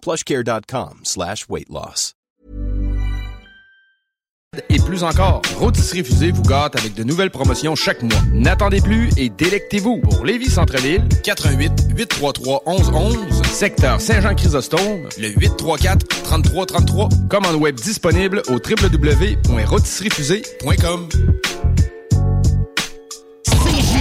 plushcare.com slash weight loss. Et plus encore, Rôtisserie Fusée vous gâte avec de nouvelles promotions chaque mois. N'attendez plus et délectez-vous pour Lévis Centre-Ville, 88 833 1111, secteur Saint-Jean-Chrysostome, le 834 3333. Commande web disponible au www.rôtisseriefusée.com.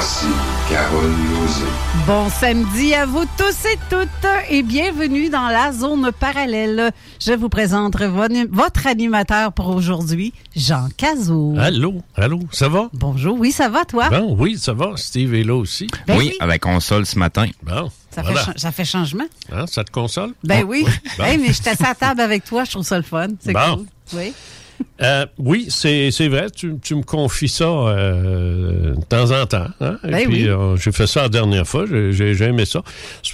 Voici Carole Lozé. Bon samedi à vous tous et toutes et bienvenue dans la zone parallèle. Je vous présente vo- votre animateur pour aujourd'hui, Jean Cazot. Allô, allô, ça va? Bonjour, oui, ça va toi? Bon, oui, ça va. Steve est là aussi. Ben oui, oui. avec console ce matin. Bon, Ça, voilà. fait, ça fait changement. Hein, ça te console? Ben oui. Bon. Hey, mais j'étais à table avec toi, je trouve ça le fun. C'est Bon. cool. Oui. Euh, oui, c'est vrai, tu, tu me confies ça euh, de temps en temps. hein. Et Ben puis, oui. euh, j'ai fait ça la dernière fois, j'ai- aimé ça.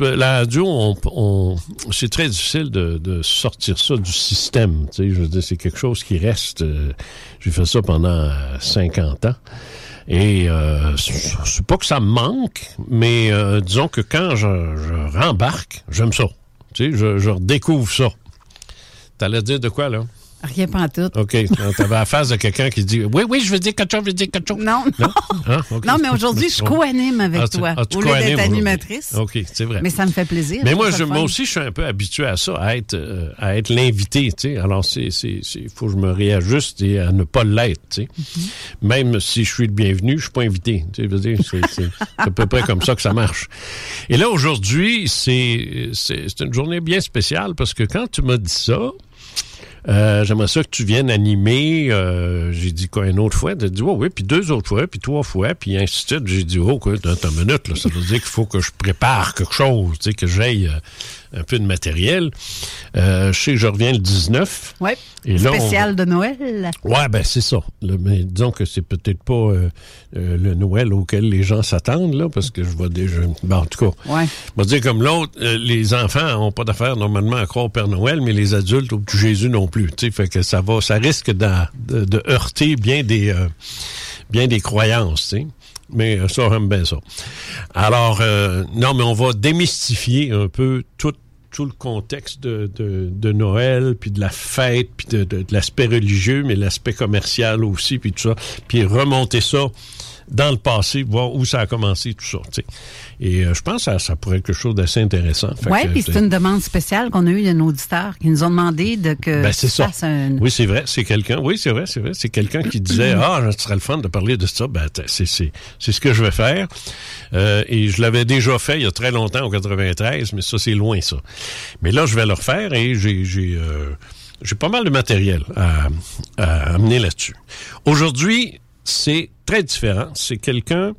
La radio, on, on- c'est très difficile de, de sortir ça du système. Tu sais, je veux dire, c'est quelque chose qui reste. j'ai fait ça pendant euh, 50 ans. Et euh, c'est pas que ça me manque, mais disons que quand je, je rembarque, j'aime ça. Tu sais, je, je redécouvre ça. T'allais dire de quoi, là? Rien pas en tout. OK. T'avais la face de quelqu'un qui dit Oui, oui, je veux dire quelque chose, je veux dire quelque chose. Non, non? Hein? Non, mais aujourd'hui, je co-anime avec Ah, toi ah, tu au lieu d'être animatrice. OK, c'est vrai. Mais ça me fait plaisir. Mais moi, je, moi aussi, je suis un peu habitué à ça, à être, euh, à être l'invité, tu sais. Alors, c'est, faut que je me réajuste et à ne pas l'être, tu sais. Mm-hmm. Même si je suis le bienvenu, je suis pas invité, tu sais. C'est, à peu près comme ça que ça marche. Et là, aujourd'hui, c'est une journée bien spéciale parce que quand tu m'as dit ça, euh, j'aimerais ça que tu viennes animer. euh, j'ai dit quoi une autre fois? As dit, oh, oui, puis deux autres fois, puis trois fois, puis ainsi de suite. J'ai dit, oh, quoi, attends une minute, là, ça veut dire qu'il faut que je prépare quelque chose, tu sais, que j'aille euh, un peu de matériel. Euh, je sais que je reviens le 19. Ouais. Et là, on- Spécial de Noël. Ouais, ben c'est ça. Le- mais disons que c'est peut-être pas euh, euh, le Noël auquel les gens s'attendent, là, parce que je vois déjà... Ben, en tout cas, Ouais. on va dire comme l'autre, euh, les enfants n'ont pas d'affaire normalement à croire au Père Noël, mais les adultes au petit Jésus non plus. Tu sais, fait que ça va, ça risque de, de heurter bien des, euh, bien des croyances, tu sais. Mais ça, j'aime bien ça. Alors, euh, non, mais on va démystifier un peu tout tout le contexte de, Noël, puis de la fête, puis de, de, de l'aspect religieux, mais l'aspect commercial aussi, puis tout ça, puis remonter ça dans le passé, voir où ça a commencé, tout ça. tu sais. Et euh, je pense que ça, ça pourrait être quelque chose d'assez intéressant. Oui, puis c'est une demande spéciale qu'on a eue d'un auditeur qui nous ont demandé de que ben, c'est ça. Oui, c'est vrai. C'est quelqu'un. Oui, c'est vrai, c'est vrai. C'est quelqu'un qui disait Ah, ce serait le fun de parler de ça. Ben, c'est, ce que je vais faire. Euh, et je l'avais déjà fait il y a très longtemps, au 93, mais ça, c'est loin, ça. Mais là, je vais le refaire et j'ai, j'ai, euh, j'ai pas mal de matériel à, à amener là-dessus. Aujourd'hui, c'est très différent. C'est quelqu'un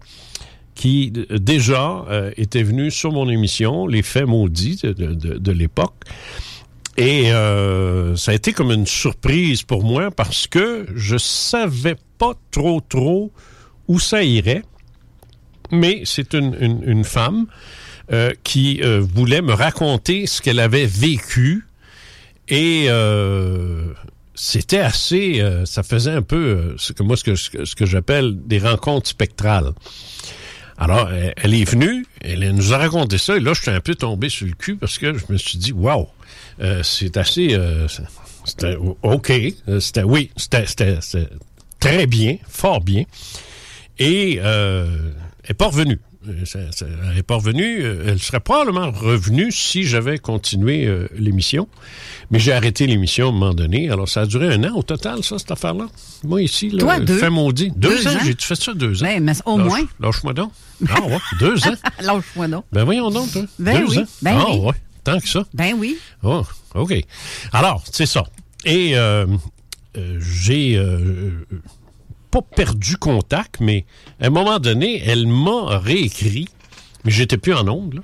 qui d- déjà euh, était venu sur mon émission, Les Faits maudits de, l'époque. Et euh, ça a été comme une surprise pour moi parce que je savais pas trop trop où ça irait. Mais c'est une, femme euh, qui euh, voulait me raconter ce qu'elle avait vécu. Et euh, c'était assez... euh, ça faisait un peu, euh, ce que moi, ce que, ce que- j'appelle des rencontres spectrales. Alors, elle, est venue, elle nous a raconté ça, et là, je suis un peu tombé sur le cul parce que je me suis dit, wow, euh, c'est assez... euh, c'était OK, euh, c'était... Oui, c'était très bien, fort bien. Et elle n'est pas revenue. Euh, ça- ça- Elle n'est pas revenue. Euh, Elle serait probablement revenue si j'avais continué euh, l'émission. Mais j'ai arrêté l'émission à un moment donné. Alors, ça a duré un an au total, ça, cette affaire-là. Moi, ici, là, Toi, deux? fait maudit. Deux, Deux ans? ans? J'ai fait ça deux ans? Ben, mais au Lâche- moins. Lâche-moi donc. Ah ouais, deux ans? Lâche-moi donc. Ben voyons donc, toi. Ben deux oui, ans? ben ah oui. ouais, tant que ça. Ben oui. Oh, OK. Alors, c'est ça. Et euh, euh, j'ai euh, perdu contact, mais à un moment donné, elle m'a réécrit, mais j'étais plus en ongle.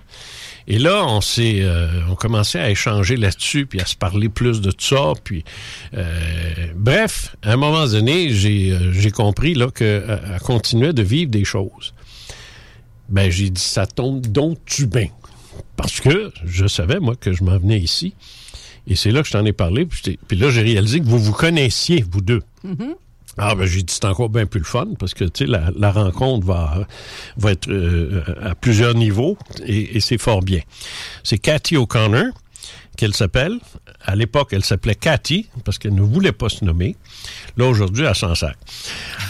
Et là, on s'est, euh, on commençait à échanger là-dessus, puis à se parler plus de ça, puis euh, bref, à un moment donné, j'ai, euh, compris là qu'elle continuait de vivre des choses. Ben, j'ai dit, ça tombe donc tu bien? Parce que je savais, moi, que je m'en venais ici. Et c'est là que je t'en ai parlé. Puis, là, j'ai réalisé que vous vous connaissiez, vous deux. Ah, ben, j'ai dit, c'est encore bien plus le fun parce que, tu sais, la, la rencontre va, va être euh, à plusieurs niveaux et, et c'est fort bien. C'est Cathy O'Connor qu'elle s'appelle. À l'époque, elle s'appelait Cathy parce qu'elle ne voulait pas se nommer. Là, aujourd'hui, elle s'en sac.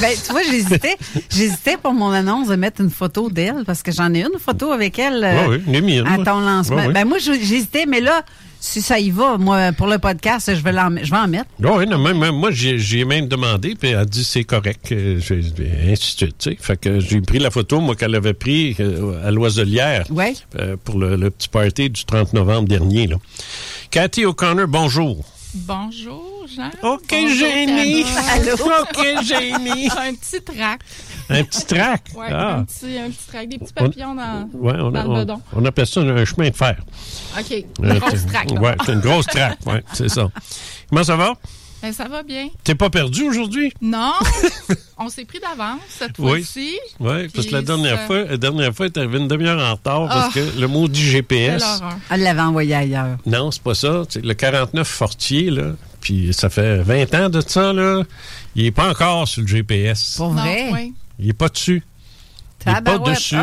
ben, tu vois, j'hésitais. J'hésitais pour mon annonce de mettre une photo d'elle parce que j'en ai une photo avec elle euh, oui, les miennes, à ton lancement. Ouais. Ben, moi, j'hésitais, mais là, si ça y va, moi, pour le podcast, je vais, je vais en mettre. Oui, non, même, même moi, j'ai même demandé, puis elle a dit c'est correct, euh, et ainsi de suite. tu sais. Fait que j'ai pris la photo, moi, qu'elle avait pris euh, à l'Oiselière Ouais. euh, pour le, le petit party du 30 novembre dernier. Là. Cathy O'Connor, bonjour. Bonjour, Jean. OK, Bonjour, génie. OK, génie. un petit trac. Un petit trac? Ouais, Ah. un, petit, un petit trac. Des petits papillons dans, Ouais, on, dans a- le on, bedon. on appelle ça un chemin de fer. OK. Euh, Une grosse trac. Ouais, c'est une grosse traque, ouais, c'est ça. Comment ça va? Ben, ça va bien. T'es pas perdu aujourd'hui? Non, on s'est pris d'avance cette Oui. fois-ci. Oui, parce que la dernière ça- fois, la dernière fois, t'es arrivé une demi-heure en retard parce Ah. que le mot du GPS. Elle l'avait envoyé ailleurs. Non, c'est pas ça. Le 49 Fortier, là, puis ça fait 20 ans de ça, là, il est pas encore sur le GPS. Pour Non, vrai? oui. Il est pas dessus. Il est pas dessus.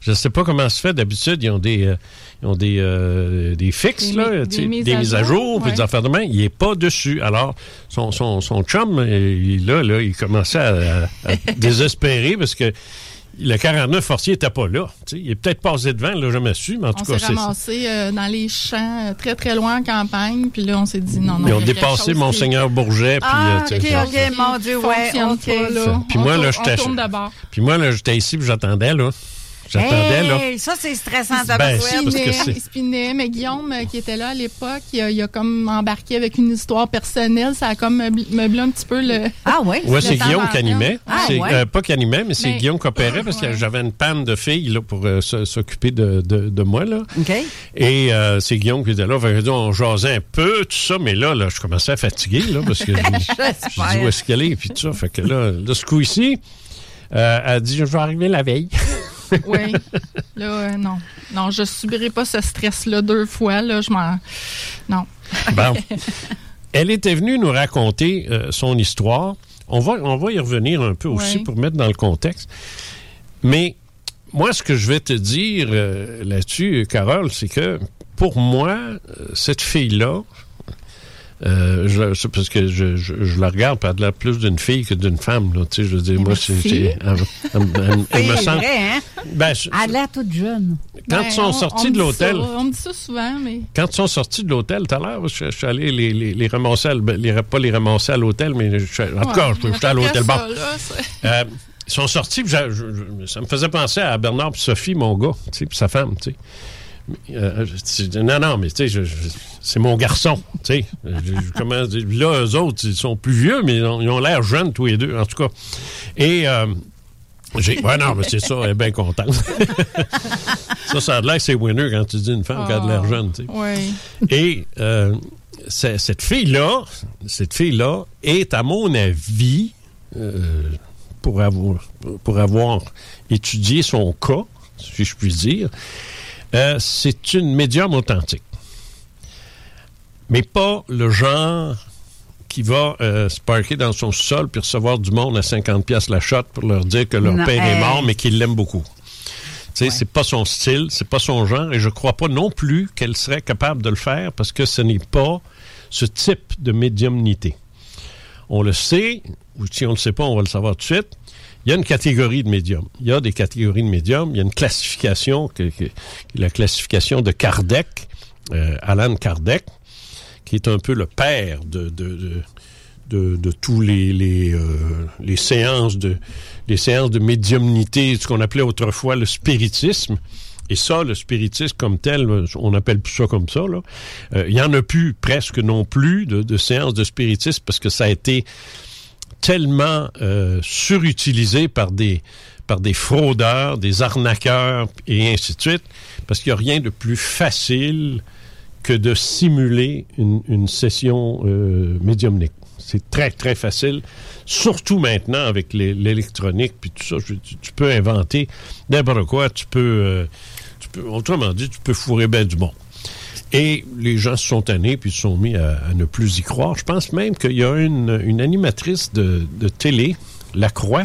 Je sais pas comment se fait. D'habitude, ils ont des, euh, ils ont des, euh, des fixes, Des là, des mises des à mises à jour, jour, puis ouais. des affaires de main. Il est pas dessus. Alors, son, son, son chum, euh, il, là, là, il commençait à, à- à désespérer parce que le 49 Fortier était pas là. Tu sais, il est peut-être passé devant, là, jamais su, mais en On tout s'est cas, c'est ça. ramassé euh, dans les champs, euh, très, très loin en campagne. Puis là, on s'est dit non, non. Ils ont dépassé Monseigneur Bourget. Puis, Ah, euh, tu OK, OK, mon Dieu, ouais, OK. Puis On moi, là, on j'étais- tourne d'abord. Puis moi, là, j'étais ici, puis j'attendais, là. J'attendais, là. Ça, c'est stressant, Ben, c'est- il spinait, mais Guillaume, euh, qui était là à l'époque, il, a- il a comme embarqué avec une histoire personnelle. Ça a comme meubl- meublé un petit peu le. Ah oui? Ouais, c'est Guillaume qui animait. Ah, ouais. euh, pas qui animait, mais c'est Mais- Guillaume qui opérait parce que Ouais. j'avais une panne de filles là, pour euh, s'occuper de, de, de moi. Là. OK. Et euh, c'est Guillaume qui était là. Fait dis, on jasait un peu, tout ça, mais là, là je commençais à fatiguer là, parce que j'ai j'ai dit où est-ce qu'elle est, puis tout ça. Fait que là, de ce coup-ci, euh, elle a dit Je vais arriver la veille. Oui. Là, euh, non. Non, je subirai pas ce stress-là deux fois. Là, je m'en. Non. Bon. Elle était venue nous raconter euh, son histoire. On va, on va y revenir un peu aussi pour mettre dans le contexte. Mais moi, ce que je vais te dire euh, là-dessus, Carole, c'est que pour moi, cette fille-là, Euh, je, parce que je, je, je la regarde, puis elle a l'air plus d'une fille que d'une femme. Là, tu sais, je veux dire, moi, c'est, elle, elle- elle- elle me semble. vrai, hein? Ben, je- Elle a l'air toute jeune. quand Ben, ils sont on- sortis on de l'hôtel, ça, On me dit ça souvent, mais. quand ils sont sortis de l'hôtel tout à l'heure, je, je suis allé les, les, les ramasser, à ben, les, pas les ramasser à l'hôtel, mais je, suis- en tout cas, je- j'étais à après l'hôtel. Bon. Euh, ils sont sortis, puis ça me faisait penser à Bernard et Sophie, mon gars, tu sais, puis sa femme, tu sais. Euh, je- non, non, mais tu sais, c'est mon garçon, tu sais. Je- je- Comment dire, là, eux autres, ils sont plus vieux, mais ils ont, l'air jeunes tous les deux, en tout cas. Et euh, j'ai, ouais, non, mais c'est ça, elle est bien contente. ça, ça a l'air que c'est winner quand tu dis une femme qui a de l'air Oh, jeune, tu sais. Oui. Et euh, cette fille-là, cette fille-là est, à mon avis, euh, pour, avoir, pour avoir étudié son cas, si je puis dire, euh, c'est une médium authentique. Mais pas le genre qui va euh, se parquer dans son sol puis recevoir du monde à 50 pièces la shot pour leur dire que leur Non, père est mort mais qu'il l'aime beaucoup. Tu sais, c'est pas son style, c'est pas son genre, et je crois pas non plus qu'elle serait capable de le faire parce que ce n'est pas ce type de médiumnité. On le sait, ou si on ne le sait pas, on va le savoir tout de suite. Il y a une catégorie de médiums. Il y a des catégories de médiums. Il y a une classification, la classification de Kardec, euh, Alan Kardec, qui est un peu le père de, tous euh, les séances de les séances de médiumnité, ce qu'on appelait autrefois le spiritisme. Et ça, le spiritisme comme tel, on appelle ça comme ça. là. Euh, il y en a plus presque non plus de séances de spiritisme parce que ça a été tellement euh, surutilisé par des par des fraudeurs, des arnaqueurs et ainsi de suite, parce qu'il n'y a rien de plus facile que de simuler une, une session euh, médiumnique. C'est très, très facile, surtout maintenant avec l'électronique puis tout ça. tu, peux inventer n'importe quoi. Tu peux, euh, autrement dit, tu peux fourrer ben du monde. Et les gens se sont tannés puis se sont mis à, à ne plus y croire. Je pense même qu'il y a une, une animatrice de, de télé, Lacroix.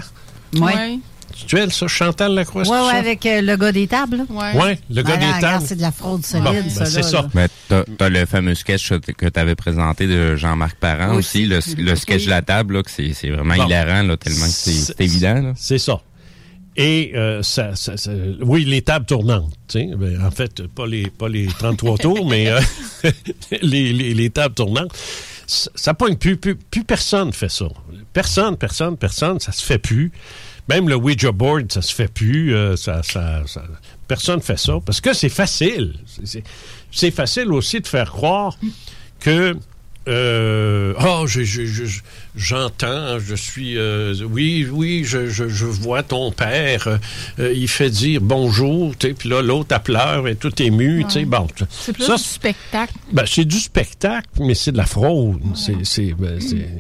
Oui. Ouais. Tu elle, ça, Chantal Lacroix, Oui, oui, ça? avec euh, le gars des tables. là. Ouais. Ouais, le gars des tables. C'est de la fraude solide, Bon, ben, ça. c'est ça. Mais t'as as le fameux sketch que tu avais présenté de Jean-Marc Parent aussi, Aussi. le, le sketch Oui. de la table, là, que c'est c'est vraiment Bon. hilarant, là, tellement que c'est c'est évident. Là. C'est ça. Et euh, ça, ça- ça- oui, les tables tournantes. Ben, en fait, pas les, pas les 33 tours, mais euh, les, les- les tables tournantes. Ça, pogne plus, plus. Plus personne fait ça. Personne, personne, personne, ça se fait plus. Même le Ouija board, ça se fait plus. euh, ça, ça, ça- personne fait ça parce que c'est facile. C'est facile aussi de faire croire que euh, oh, je- je- je- j'entends, je suis, euh, oui, oui, je, je, je vois ton père, euh, il fait dire bonjour, tu sais, puis là, l'autre, elle pleure et tout ému, tu sais, bon. C'est plus ça, du spectacle. ben, c'est du spectacle, mais c'est de la fraude. C'est, c'est, ben,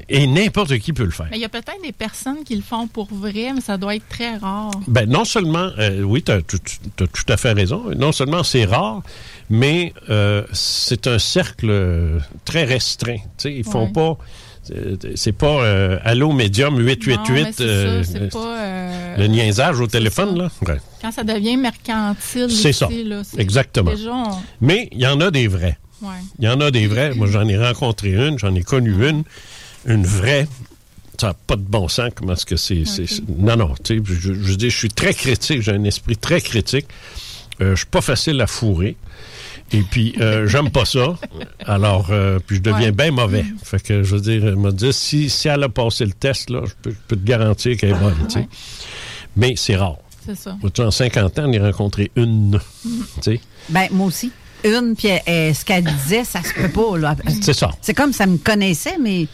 et n'importe qui peut le faire. Il y a peut-être des personnes qui le font pour vrai, mais ça doit être très rare. Ben, non seulement, euh, oui, tu as, tout à fait raison, non seulement c'est rare, mais euh, c'est un cercle très restreint. Tu sais, ils font Ouais. pas. C'est pas euh, Allô Médium 888, Non, euh, ça, euh, pas, euh, le niaisage au téléphone, là. Ouais. Quand ça devient mercantile, C'est ça. là, Exactement. Déjà, on- Mais il y en a des vrais. ouais. Il y en a des vrais. Moi, j'en ai rencontré une, j'en ai connu une, une vraie. Ça n'a pas de bon sens, comment est-ce que c'est. Non, non, tu sais, je, je dis, je suis très critique, j'ai un esprit très critique. Euh, je suis pas facile à fourrer. Et puis, euh, j'aime pas ça. Alors, euh, puis je deviens Ouais. bien mauvais. Fait que, je veux dire, elle m'a dit, si, si elle a passé le test, là, je peux, je peux te garantir qu'elle est bonne, tu sais. Ouais. Mais c'est rare. C'est ça. En 50 ans, on est rencontré une, tu sais. Ben, moi aussi. Une, puis euh, ce qu'elle disait, ça se peut pas. là. C'est ça. C'est comme ça me connaissait, mais,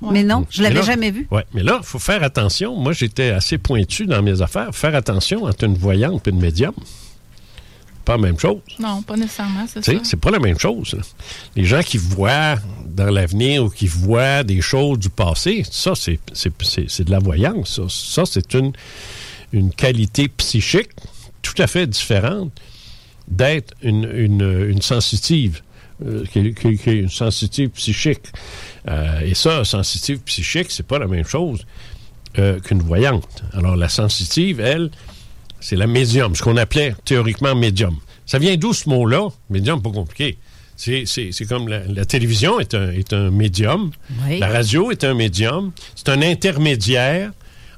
mais non, je Mais l'avais jamais vu. Oui, mais là, il faut faire attention. Moi, j'étais assez pointu dans mes affaires. Faire attention entre une voyante et une médium. Pas la même chose. Non, pas nécessairement, c'est ça. c'est pas la même chose. là. Les gens qui voient dans l'avenir ou qui voient des choses du passé, ça, c'est, de la voyance. Ça, Ça, c'est une, une qualité psychique tout à fait différente d'être une, une, une sensitive. euh, qui, qui- qui est une sensitive psychique. Euh, et ça, sensitive psychique, c'est pas la même chose euh, qu'une voyante. Alors, la sensitive, elle, c'est la médium, ce qu'on appelait théoriquement médium. Ça vient d'où ce mot-là? Médium, pas compliqué. C'est, c'est, c'est comme la, la télévision est un, est un médium, Oui. la radio est un médium, c'est un intermédiaire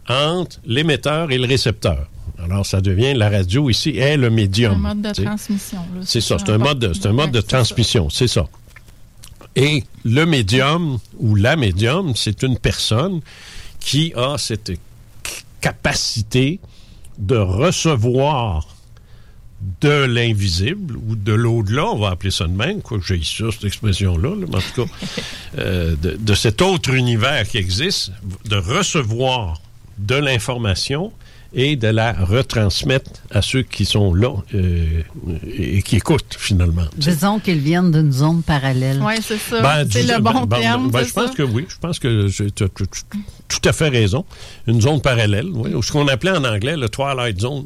entre l'émetteur et le récepteur. Alors, ça devient, la radio ici est le médium. Un mode de transmission. là. C'est ça, c'est un mode de, c'est un mode de transmission, c'est ça. Et le médium ou la médium, c'est une personne qui a cette capacité de recevoir de l'invisible ou de l'au-delà, on va appeler ça de même, quoi que j'ai ça, cette expression-là, là, mais en tout cas, euh, de, de cet autre univers qui existe, de recevoir de l'information et de la retransmettre à ceux qui sont là euh, et qui écoutent finalement. Disons qu'ils viennent d'une zone parallèle. Oui, c'est ça. Ben, c'est le bon ben, terme. ben, je pense ça? que oui. Je pense que tu as tout à fait raison. Une zone parallèle, oui, ou ce qu'on appelait en anglais le Twilight Zone.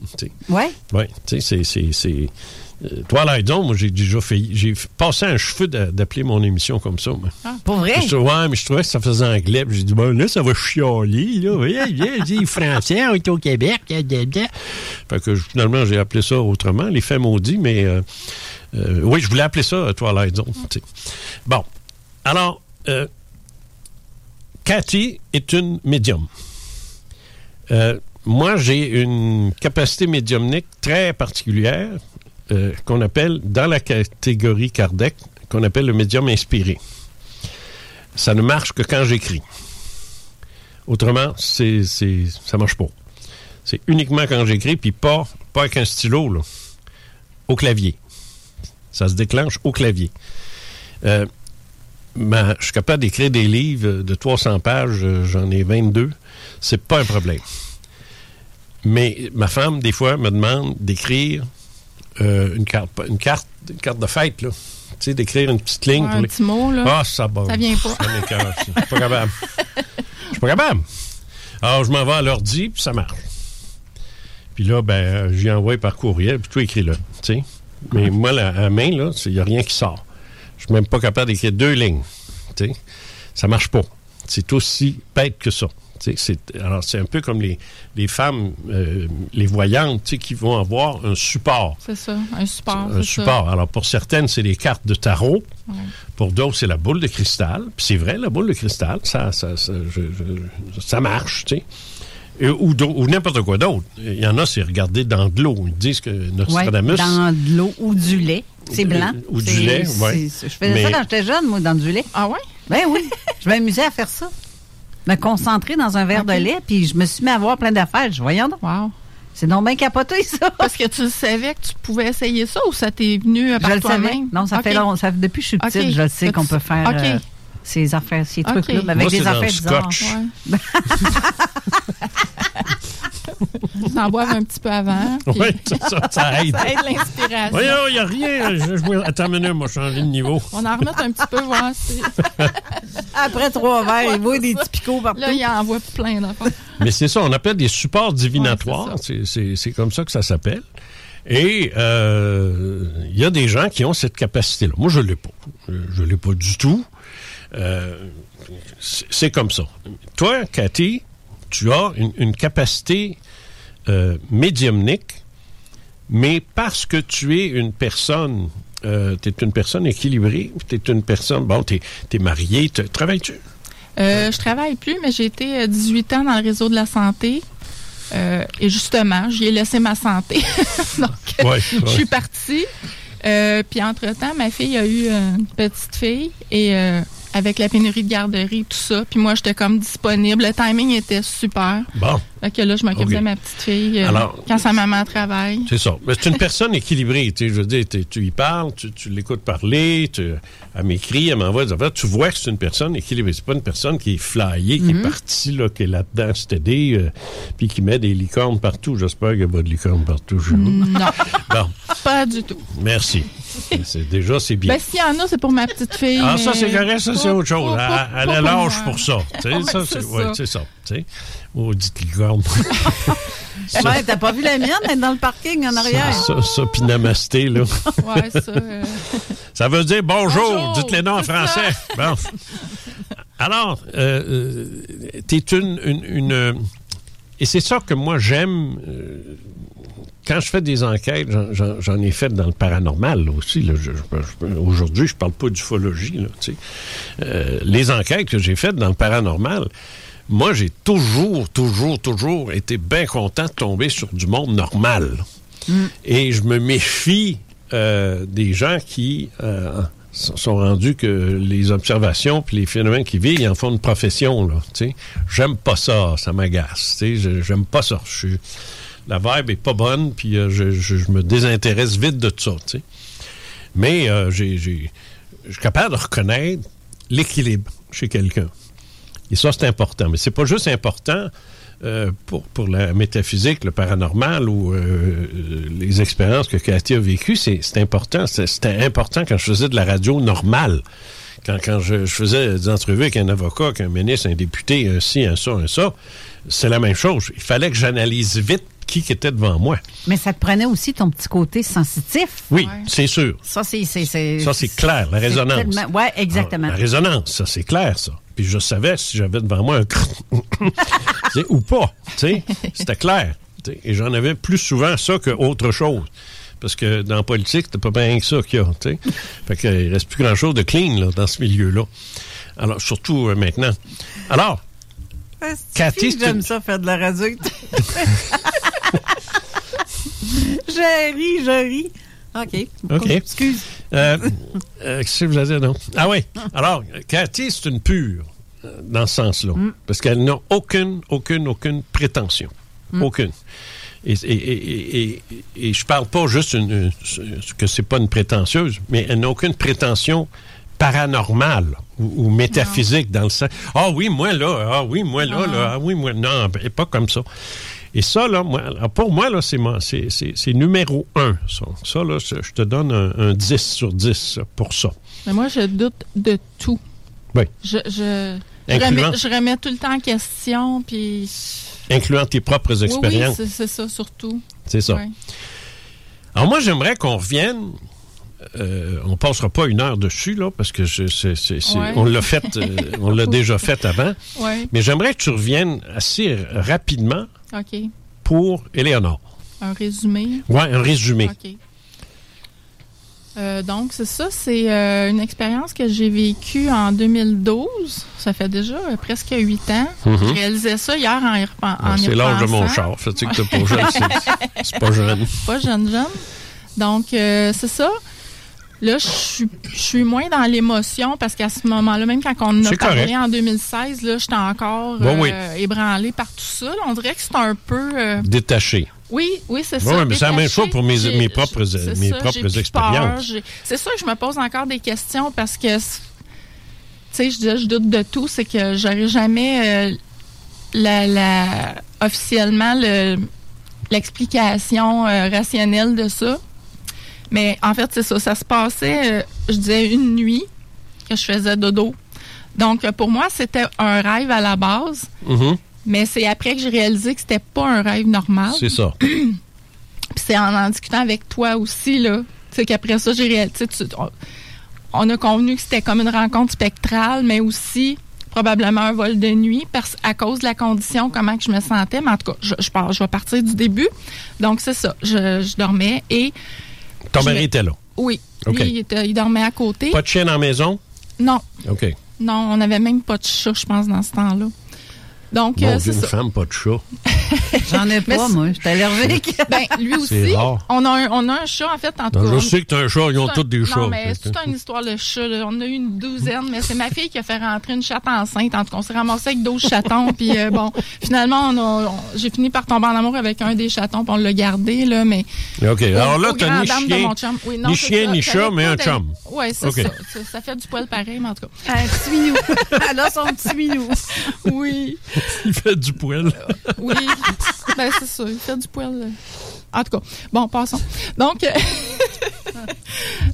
Ouais. Oui, tu sais, c'est- c'est. c'est- Twilight Zone, moi, j'ai déjà fait. J'ai passé un cheveu d'a- d'appeler mon émission comme ça. moi. Pour vrai? Je ouais, mais je trouvais que ça faisait anglais. J'ai dit, bon, là, ça va chialer. Là. Oui, viens, dis, Français, on est au Québec. Fait que finalement, j'ai appelé ça autrement, les faits maudits, mais euh, euh, oui, je voulais appeler ça euh, Twilight Zone. tu sais. Bon. Alors, euh, Cathy est une médium. Euh, moi, j'ai une capacité médiumnique très particulière euh, qu'on appelle, dans la catégorie Kardec, qu'on appelle le médium inspiré. Ça ne marche que quand j'écris. Autrement, c'est, c'est, ça marche pas. C'est uniquement quand j'écris, puis pas, pas avec un stylo, là. Au clavier. Ça se déclenche au clavier. Euh, je suis capable d'écrire des livres de 300 pages, euh, j'en ai 22. C'est pas un problème. Mais ma femme, des fois, me demande d'écrire euh, une, carte, une, carte, une carte de fête, là. Tu sais, d'écrire une petite ligne. Ouais, pour un les- petit mot, là. Ah, ça va. Ça vient pas. Je suis pas capable. Je suis pas capable. Alors, je m'en vais à l'ordi, puis ça marche. Puis là, ben, j'y envoie par courriel, puis tout écrit là. Tu sais. Mais moi, la, à la main, là, il n'y a rien qui sort. Je suis même pas capable d'écrire deux lignes. Tu sais. Ça marche pas. C'est aussi bête que ça. C'est- alors, c'est un peu comme les, les femmes, euh, les voyantes, tu sais, qui vont avoir un support. C'est ça, un support. Un c'est ça. support. Alors, pour certaines, c'est les cartes de tarot. Ouais. Pour d'autres, c'est la boule de cristal. Puis c'est vrai, la boule de cristal, ça, ça, ça, je- je- ça marche, tu sais. Et- ou n'importe quoi d'autre. Il y en a, c'est regarder dans de l'eau. Ils disent que Ouais, Nostradamus... dans de l'eau ou du lait. C'est blanc. Ou du lait, ouais. c'est- Je faisais Mais- ça quand j'étais jeune, moi, dans du lait. Ah ouais? Ben oui. je m'amusais à faire ça. Me concentrer dans un verre de lait, puis je me suis mis à voir plein d'affaires. Je donc. Wow. C'est donc bien capoté, ça. Parce que tu savais que tu pouvais essayer ça ou ça t'est venu par Je le savais. toi-même? Non, ça fait long, ça, depuis que je suis petite, je le sais qu'on peut faire euh, ces affaires, ces trucs-là, mais avec Moi, des dans affaires le bizarres. scotch. Ouais. T'en boives un petit peu avant. puis Oui, ça, ça, ça aide. ça aide l'inspiration. Voyons, il n'y a rien. Je, je, attends une minute, moi, changer de niveau. On en remet un petit peu, voir si. Après trois verres, il voit des petits picots partout. Là, il envoie plein d'affaires. Mais c'est ça, on appelle des supports divinatoires. C'est- comme ça que ça s'appelle. Et euh, il y a des gens qui ont cette capacité-là. Moi, je ne l'ai pas. Je ne l'ai pas du tout. Euh, c'est c'est comme ça. Toi, Cathy, tu as une, une capacité euh, médiumnique, mais parce que tu es une personne, euh, tu es une personne équilibrée, tu es une personne, bon, tu es, marié, te- travailles-tu? Euh, je travaille plus, mais j'ai été euh, 18 ans dans le réseau de la santé. Euh, et justement, j'y ai laissé ma santé. Donc, Ouais, je suis partie. Euh, puis entre-temps, ma fille a eu euh, une petite fille et euh, avec la pénurie de garderie, tout ça. Puis moi, j'étais comme disponible. Le timing était super. Bon. Fait que là, je m'occupe de ma petite fille euh, Alors- quand sa maman travaille. C'est ça. Mais c'est une personne équilibrée. Je veux dire, tu y parles, tu, tu l'écoutes parler, tu, elle m'écrit, elle m'envoie des affaires. Tu vois que c'est une personne équilibrée. C'est pas une personne qui est flyée, qui est partie, là, qui est là-dedans, c'est-à-dire, euh, puis qui met des licornes partout. J'espère qu'il n'y a pas de licornes partout vous. Non, Bon, pas du tout. merci. C'est, déjà, c'est bien. Ben, s'il y en a, c'est pour ma petite fille. Ah, ça, c'est correct, ça, c'est autre chose. Elle, a pour l'âge pour ça. Tu sais, Ouais, ça, c'est c'est, ouais, ça. Tu sais, maudite licorne. Ouais, t'as pas vu la mienne être dans le parking en arrière? ça, ça, ça, puis namasté, là. Ouais, ça. euh, Ça veut dire bonjour. Bonjour, Dites-les non en français. Bon. Alors, euh, tu es une, une- une- Et c'est ça que moi j'aime. euh, quand je fais des enquêtes, j'en- ai fait dans le paranormal là, aussi. Aujourd'hui, je parle pas d'ufologie. Euh, les enquêtes que j'ai faites dans le paranormal, moi, j'ai toujours, toujours, toujours été bien content de tomber sur du monde normal. Et je me méfie euh, des gens qui euh, sont rendus que les observations puis les phénomènes qui vivent, ils en font une profession. Là. J'aime pas ça, ça m'agace. J'aime pas ça. La vibe est pas bonne, puis euh, je, je- je me désintéresse vite de tout ça. Mais j'ai- je suis capable de reconnaître l'équilibre chez quelqu'un. Et ça, c'est important. Mais c'est pas juste important euh, pour, pour la métaphysique, le paranormal ou euh, les expériences que Cathy a vécues. C'est important. C'était important quand je faisais de la radio normale. Quand, quand je, je faisais des entrevues avec un avocat, avec un ministre, un député, un ci, un ça, un ça, c'est la même chose. Il fallait que j'analyse vite qui qui était devant moi. Mais ça te prenait aussi ton petit côté sensitif. Oui, c'est sûr. Ça, c'est. Ça, c'est clair, la résonance. Ouais, exactement. Ah, la résonance, ça, c'est clair, ça. Puis je savais si j'avais devant moi un ou pas. tu sais. C'était clair. Et j'en avais plus souvent ça qu'autre chose. Parce que dans la politique, c'était pas bien que ça qu'il y a. tu sais. Fait qu'il reste plus grand-chose de clean là, dans ce milieu-là. Alors, surtout euh, maintenant. Alors, Cathy, c'est J'aime ça, faire de la radio. je ris, je ris. OK. OK. Excuse. Euh, euh, Qu'est-ce que vous allez dire, non? Ah oui. Alors, Cathy, c'est une pure dans ce sens-là. Parce qu'elle n'a aucune, aucune, aucune prétention. Aucune. Et, et, et, je parle pas juste une, que c'est pas une prétentieuse, mais elle n'a aucune prétention paranormale ou, ou métaphysique dans le sens. Ah oui, moi là, ah oui, moi là, là, ah oui, moi. Non, ben, pas comme ça. Et ça, là, moi, pour moi, là, c'est c'est- numéro un. Ça, Ça, là, je te donne un, un 10 sur 10 pour ça. Mais moi, je doute de tout. Oui. Je, je, je, remets, je remets tout le temps en question, puis... Incluant tes propres Oui, expériences. Oui, c'est c'est ça, surtout. C'est ça. Alors moi, j'aimerais qu'on revienne. euh, on passera pas une heure dessus, là, parce que je- Ouais. on l'a fait, euh, on l'a déjà fait avant. Ouais. Mais j'aimerais que tu reviennes assez rapidement pour Éléonore. Un résumé? Ouais, un résumé. Euh, donc, c'est ça, c'est euh, une expérience que j'ai vécue en 2012. Ça fait déjà euh, presque huit ans. Mhm. Je réalisais ça hier en y, en Ah, y c'est l'âge de mon char. Fait que t'es pas jeune, c'est- pas jeune. Pas jeune, jeune. Donc, c'est ça. Là, je suis- je moins dans l'émotion parce qu'à ce moment-là, même quand on a parlé correct. en 2016, là, j'étais encore Bon, oui. ébranlée par tout ça. là. On dirait que c'est un peu... Détaché. Oui, oui, c'est ça. ouais, mais c'est la même chose pour mes- mes propres- c'est mes ça, propres expériences. C'est ça que je me pose encore des questions parce que, tu sais, je, dis- je doute de tout. C'est que j'aurais jamais euh, la, la- officiellement le- l'explication euh, rationnelle de ça. Mais en fait, c'est ça. Ça se passait, euh, je disais, une nuit que je faisais dodo. Donc, euh, pour moi, c'était un rêve à la base. Mhm. Mais c'est après que j'ai réalisé que c'était pas un rêve normal. C'est ça. Puis c'est en en discutant avec toi aussi, là. Tu sais, qu'après ça, j'ai réalisé. tu- On, on a convenu que c'était comme une rencontre spectrale, mais aussi probablement un vol de nuit parce, à cause de la condition, comment que je me sentais. Mais en tout cas, je, je, pars, je vais partir du début. Donc, c'est ça. Je, je dormais et. Ton mari était là? Oui. OK. Lui, il, était- il dormait à côté. Pas de chien dans la maison? Non. OK. Non, on n'avait même pas de chat, je pense, dans ce temps-là. Donc, Mon euh, Dieu, c'est une ça. femme, pas de chat. J'en ai pas, c'est- moi. Je suis allergique. Ben, lui C'est aussi. rare. On a, un, on a un chat, en fait, en tout cas. je sais que t'as un chat, ils ont tous des chats. Non, mais c'est toute une histoire de chat. là. On a eu une douzaine, mais c'est ma fille qui a fait rentrer une chatte enceinte. En tout cas, on s'est ramassé avec 12 chatons. puis euh, bon, finalement, on j'ai fini par tomber en amour avec un des chatons, puis on l'a gardé, là, mais... OK. Alors là, t'as ni chien, mon chum. Oui, non, ni chien, ça. ni chat, mais un chum. Oui, c'est ça. ça fait du poil pareil, mais en tout cas. Un petit minou. Elle a son petit minou. Oui. Il fait du poil. Oui. ben, c'est ça. Il fait du poil. là. En tout cas, bon, passons. Donc,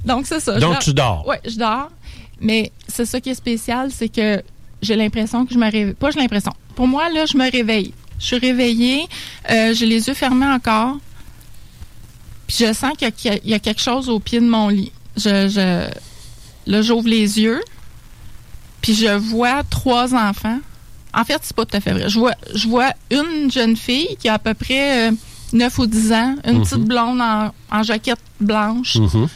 donc c'est ça. Donc, tu dors. Oui, je dors. Mais c'est ça qui est spécial, c'est que j'ai l'impression que je me réveille. Pas j'ai l'impression. Pour moi, là, je me réveille. Je suis réveillée. euh, j'ai les yeux fermés encore. Puis je sens qu'il y a quelque chose au pied de mon lit. Je, je, là, j'ouvre les yeux. Puis je vois trois enfants. En fait, c'est pas tout à fait vrai. Je vois, je vois une jeune fille qui a à peu près euh, 9 ou 10 ans, une Mhm. petite blonde en, en jaquette blanche. Mhm.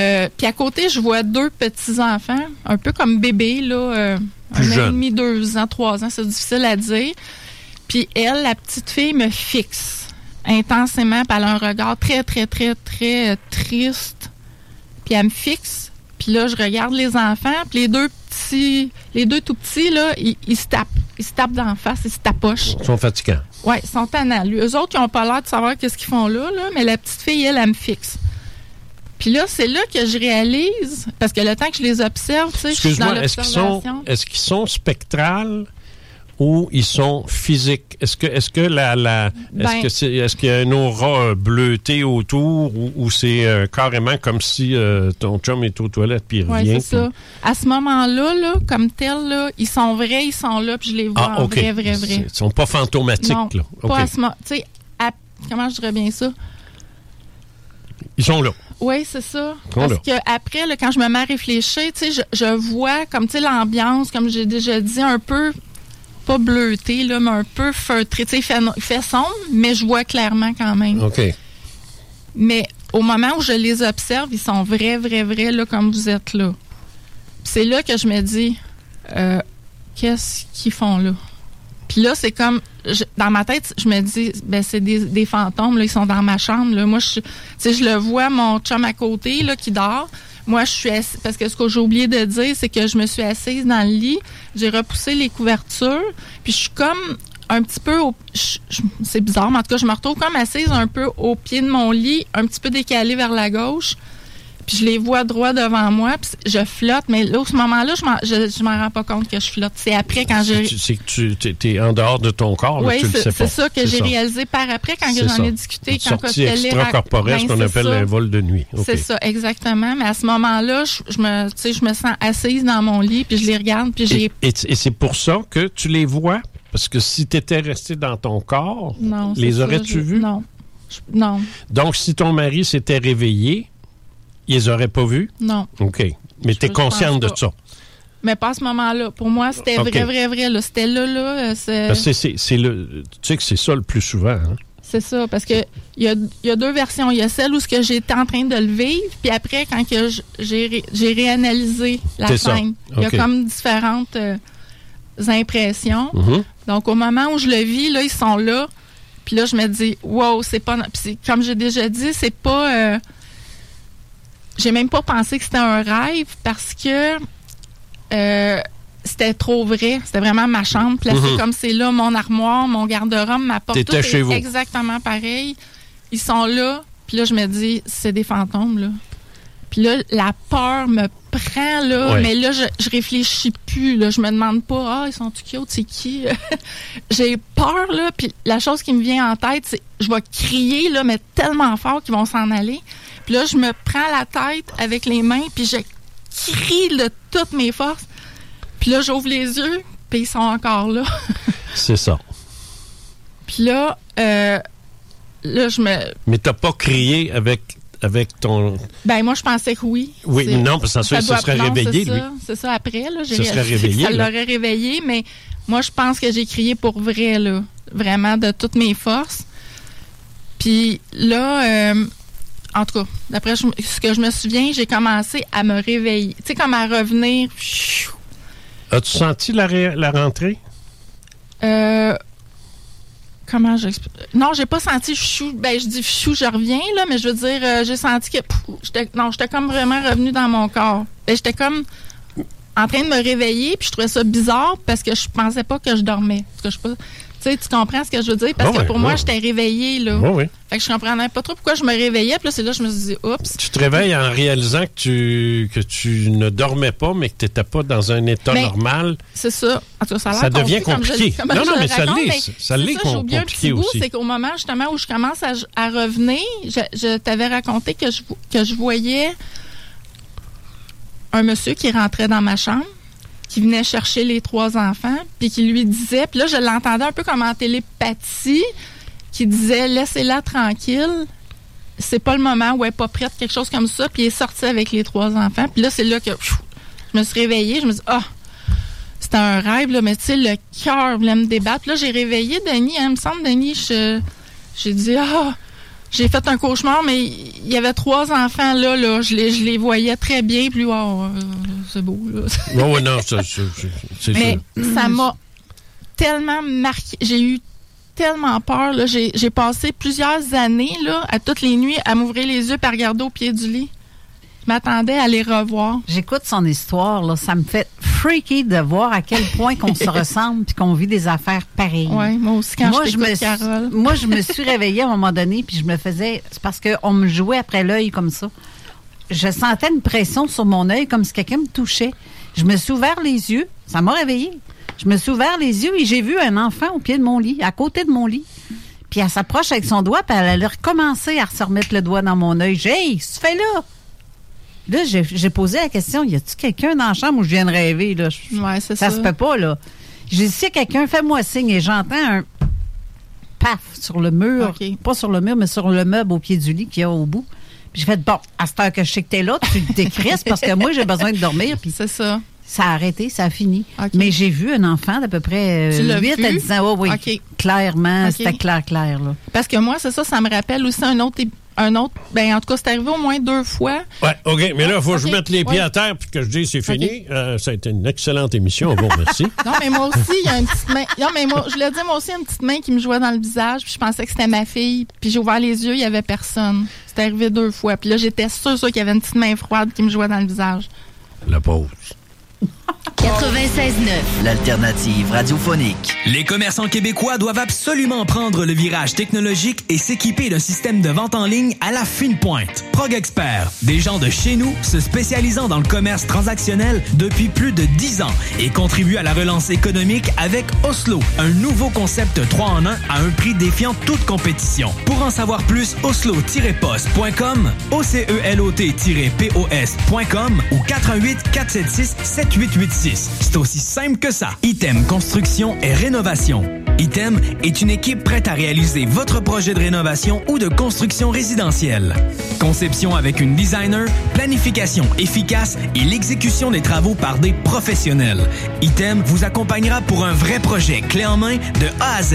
Euh, Puis à côté, je vois deux petits-enfants, un peu comme bébés, là, euh, Plus un an et demi, deux ans, trois ans, c'est difficile à dire. Puis elle, la petite fille, me fixe intensément, puis elle a un regard très, très, très, très euh, triste. Puis elle me fixe, puis là, je regarde les enfants, puis les deux petits, les deux tout petits, là, ils, ils se tapent. Ils se tapent d'en face, ils se tapochent. Ils sont fatigants. Ouais, ils sont tannants. Eux autres, ils n'ont pas l'air de savoir qu'est-ce qu'ils font là, là, mais la petite fille, elle, elle me fixe. Puis là, c'est là que je réalise, parce que le temps que je les observe, tu sais, je suis dans Excuse-moi, est-ce qu'ils sont, qu'ils sont spectrales? Ou ils sont physiques? Est-ce que, est-ce que la, la, est-ce Ben- que c'est, est-ce qu'il y a une aura euh, bleutée autour ou, ou c'est euh, carrément comme si euh, ton chum est aux toilettes puis il Ouais, revient? c'est ça. À ce moment-là, là, comme tel, là, ils sont vrais, ils sont là, puis je les vois Ah, en ok. vrai, vrai, vrai. C'est- Ils sont pas fantomatiques, Non, là. pas à ce moment. Tu sais, comment je dirais bien ça? Ils sont là. Oui, c'est ça. Parce là. que après, là, quand je me mets à réfléchir, je, je vois comme l'ambiance, comme j'ai déjà dit, un peu pas bleuté, là, mais un peu feutré. Tu sais, il fait, sombre, mais je vois clairement quand même. OK. Mais au moment où je les observe, ils sont vrais, vrais, vrais, là, comme vous êtes là. C'est là que je me dis, euh, qu'est-ce qu'ils font là? Puis là, c'est comme, je- dans ma tête, je me dis, ben c'est des, des fantômes, là, ils sont dans ma chambre. Là. Moi, je, je le vois, mon chum à côté, là, qui dort. Moi, je suis assis, parce que ce que j'ai oublié de dire, c'est que je me suis assise dans le lit, j'ai repoussé les couvertures, puis je suis comme un petit peu, au- c'est bizarre, mais en tout cas, je me retrouve comme assise un peu au pied de mon lit, un petit peu décalée vers la gauche, puis je les vois droit devant moi, puis je flotte, mais là, à ce moment-là, je m'en, je, je m'en rends pas compte que je flotte. C'est après quand j'ai... Tu- C'est que tu t'es en dehors de ton corps, là, Oui, tu le c'est sais pas. c'est ça que j'ai réalisé par après quand j'en ai discuté. Une Quand sortie extracorporelle, ce Ben, qu'on appelle un vol de nuit. C'est ça, exactement. Mais à ce moment-là, je, je me, je sens assise dans mon lit, puis je les regarde, puis j'ai... Et, et c'est pour ça que tu les vois? Parce que si tu étais resté dans ton corps, Non, les aurais-tu je- vus? Non. Je- non, Donc, si ton mari s'était réveillé, il les aurait pas vus? non. OK. Mais tu es consciente de ça? Mais pas à ce moment-là. Pour moi, c'était vrai, vrai, vrai. là. C'était là, là. euh, c'est- Parce que c'est- c'est le, tu sais que c'est ça le plus souvent. hein? C'est ça, parce que il y a, il y a deux versions. Il y a celle où ce que j'étais en train de le vivre, puis après, quand que j'ai j'ai réanalysé la scène, il y a comme différentes euh, impressions. Mhm. Donc, au moment où je le vis, là, ils sont là. Puis là, je me dis, wow, c'est pas. Puis comme j'ai déjà dit, c'est pas. euh, j'ai même pas pensé que c'était un rêve parce que euh, c'était trop vrai. C'était vraiment ma chambre placée Mhm. comme c'est là, mon armoire, mon garde-robe, ma porte. Tout est chez vous. Exactement pareil. Ils sont là. Puis là, je me dis, c'est des fantômes, là. Puis là, la peur me prend, là. Ouais. Mais là, je, je réfléchis plus, là. Je me demande pas, ah, ils sont cute, c'est qui? J'ai peur, là. Puis la chose qui me vient en tête, c'est, je vais crier, là, mais tellement fort qu'ils vont s'en aller. Puis là, je me prends la tête avec les mains, puis je crie de toutes mes forces. Puis là, j'ouvre les yeux, puis ils sont encore là. C'est ça. puis là, euh, là, je me... Mais t'as pas crié avec, avec ton... Ben, moi, je pensais que oui. Oui, mais non, parce que ça, ça serait non, réveillé, c'est lui. ça, C'est ça, après, là. Ça serait réveillé, Ça l'aurait réveillé, mais moi, je pense que j'ai crié pour vrai, là. Vraiment, de toutes mes forces. Puis là, euh, en tout cas, d'après ce que je me souviens, j'ai commencé à me réveiller. Tu sais, comme à revenir. As-tu senti la, ré- la rentrée? Euh, comment j'explique? Non, j'ai pas senti chou. Ben, je dis chou, je reviens, là, mais je veux dire, euh, j'ai senti que. pff, non, j'étais comme vraiment revenu dans mon corps. Ben, j'étais comme en train de me réveiller, puis je trouvais ça bizarre parce que je pensais pas que je dormais. Parce que je Tu sais, tu comprends ce que je veux dire? Parce Ah que pour moi, ouais. j'étais réveillée, là. Oui, oui. Fait que je comprenais pas trop pourquoi je me réveillais, puis là, c'est là que je me suis dit, oups. Tu te réveilles en réalisant que tu, que tu ne dormais pas, mais que tu n'étais pas dans un état Mais- normal. C'est ça. En tout cas, ça a l'air Ça devient confus comme je- compliqué. comme Non, non, mais ça raconte, l'est. Ça l'est ça, com- j'ai oublié un compliqué petit bout, aussi. C'est qu'au moment justement où je commence à, à revenir, je, je t'avais raconté que je, que je voyais un monsieur qui rentrait dans ma chambre, qui venait chercher les trois enfants, puis qui lui disait, puis là je l'entendais un peu comme en télépathie, qui disait laissez-la tranquille, c'est pas le moment où elle est pas prête, quelque chose comme ça, puis il est sorti avec les trois enfants, puis là c'est là que je me suis réveillée, je me dis ah c'était un rêve, là, mais tu sais, le cœur voulait me débattre. Là, j'ai réveillé Denis. hein, il me semble, Denis, J'ai dit, ah, j'ai fait un cauchemar, mais il y avait trois enfants là, là. Je les, je les voyais très bien, puis oh, euh, c'est beau, là. Non, oui, non, ça, c'est Mais ça m'a tellement marqué. J'ai eu tellement peur. J'ai j'ai passé plusieurs années là, à toutes les nuits à m'ouvrir les yeux à regarder au pied du lit. Je m'attendais à les revoir. J'écoute son histoire, là, ça me fait freaky de voir à quel point qu'on se ressemble puis qu'on vit des affaires pareilles. Moi aussi, quand je je me Carole. moi, je me suis réveillée à un moment donné puis je me faisais, c'est parce qu'on me jouait après l'œil comme ça. Je sentais une pression sur mon œil comme si quelqu'un me touchait. Je me suis ouvert les yeux, ça m'a réveillée. Je me suis ouvert les yeux et j'ai vu un enfant au pied de mon lit, à côté de mon lit. Puis elle s'approche avec son doigt, puis elle allait recommencer à se remettre le doigt dans mon œil. J'ai, hey, tu fais là? Là, j'ai posé la question, y a-tu quelqu'un dans la chambre où je viens de rêver? Là? Ouais, c'est ça. ça. se peut pas, là. J'ai dit, si quelqu'un, fais-moi signe et j'entends un paf sur le mur. Pas sur le mur, mais sur le meuble au pied du lit qu'il y a au bout. Puis j'ai fait, bon, à cette heure que je sais que t'es là, tu te décrisses parce que moi, j'ai besoin de dormir. Puis c'est ça. Ça a arrêté, ça a fini. Mais j'ai vu un enfant d'à peu près Tu l'as 8 vu? à 10 ans. Oh, oui, clairement, c'était clair, clair. Là. Parce que moi, c'est ça, ça me rappelle aussi un autre. ép- Un autre ben, en tout cas, c'est arrivé au moins deux fois. Ouais, OK, mais là, il faut que je mette les pieds ouais. à terre puis que je dise c'est fini. Euh, ça a été une excellente émission. Bon, merci. Non, mais moi aussi, il y a une petite main. Non, mais moi, je l'ai dit, moi aussi, il y a une petite main qui me jouait dans le visage, puis je pensais que c'était ma fille. Puis j'ai ouvert les yeux, il y avait personne. C'était arrivé deux fois. Puis là, j'étais sûre, sûre qu'il y avait une petite main froide qui me jouait dans le visage. La pause. 96.9, l'alternative radiophonique. Les commerçants québécois doivent absolument prendre le virage technologique et s'équiper d'un système de vente en ligne à la fine pointe. Prog Expert, des gens de chez nous se spécialisant dans le commerce transactionnel depuis plus de 10 ans et contribuent à la relance économique avec Oslo, un nouveau concept 3 en 1 à un prix défiant toute compétition. Pour en savoir plus, oslo-post.com, OCELOT-POS.com ou 418 476 7886. C'est aussi simple que ça. Item Construction et Rénovation. Item est une équipe prête à réaliser votre projet de rénovation ou de construction résidentielle. Conception avec une designer, planification efficace et l'exécution des travaux par des professionnels. Item vous accompagnera pour un vrai projet clé en main de A à Z.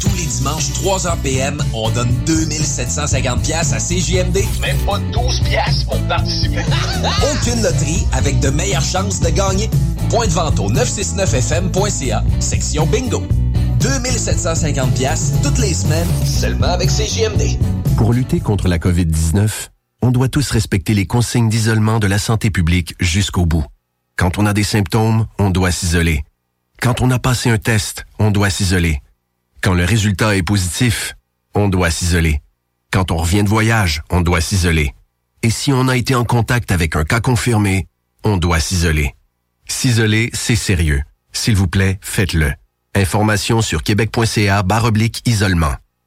Tous les dimanches, 3h PM, on donne 2750 pièces à CJMD. Même pas 12 pièces pour participer. Aucune loterie avec de meilleures chances de gagner. Point de vente au 969fm.ca, section bingo. 2750 pièces toutes les semaines, seulement avec CJMD. Pour lutter contre la COVID-19, on doit tous respecter les consignes d'isolement de la santé publique jusqu'au bout. Quand on a des symptômes, on doit s'isoler. Quand on a passé un test, on doit s'isoler. Quand le résultat est positif, on doit s'isoler. Quand on revient de voyage, on doit s'isoler. Et si on a été en contact avec un cas confirmé, on doit s'isoler. S'isoler, c'est sérieux. S'il vous plaît, faites-le. Information sur québec.ca barre oblique isolement.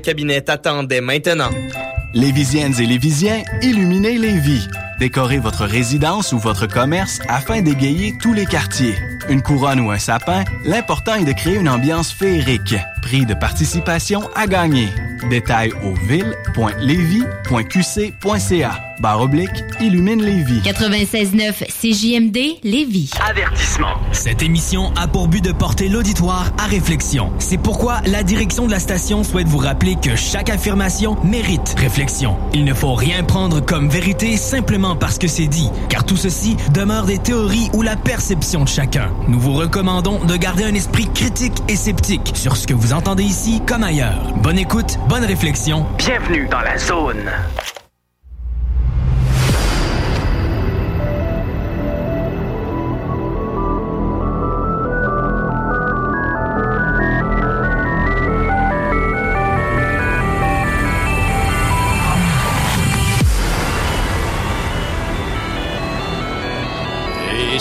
Cabinet t'attendait maintenant. Lévisiennes et Lévisiens, illuminez les vies. Décorez votre résidence ou votre commerce afin d'égayer tous les quartiers. Une couronne ou un sapin, l'important est de créer une ambiance féerique. Prix de participation à gagner. Détails au ville.levy.qc.ca. Barre oblique, illumine les vies. 96.9 CJMD Lévis. Avertissement. Cette émission a pour but de porter l'auditoire à réflexion. C'est pourquoi la direction de la station souhaite vous rappeler que chaque affirmation mérite réflexion. Il ne faut rien prendre comme vérité simplement parce que c'est dit, car tout ceci demeure des théories ou la perception de chacun. Nous vous recommandons de garder un esprit critique et sceptique sur ce que vous entendez ici comme ailleurs. Bonne écoute, bonne réflexion. Bienvenue dans la zone.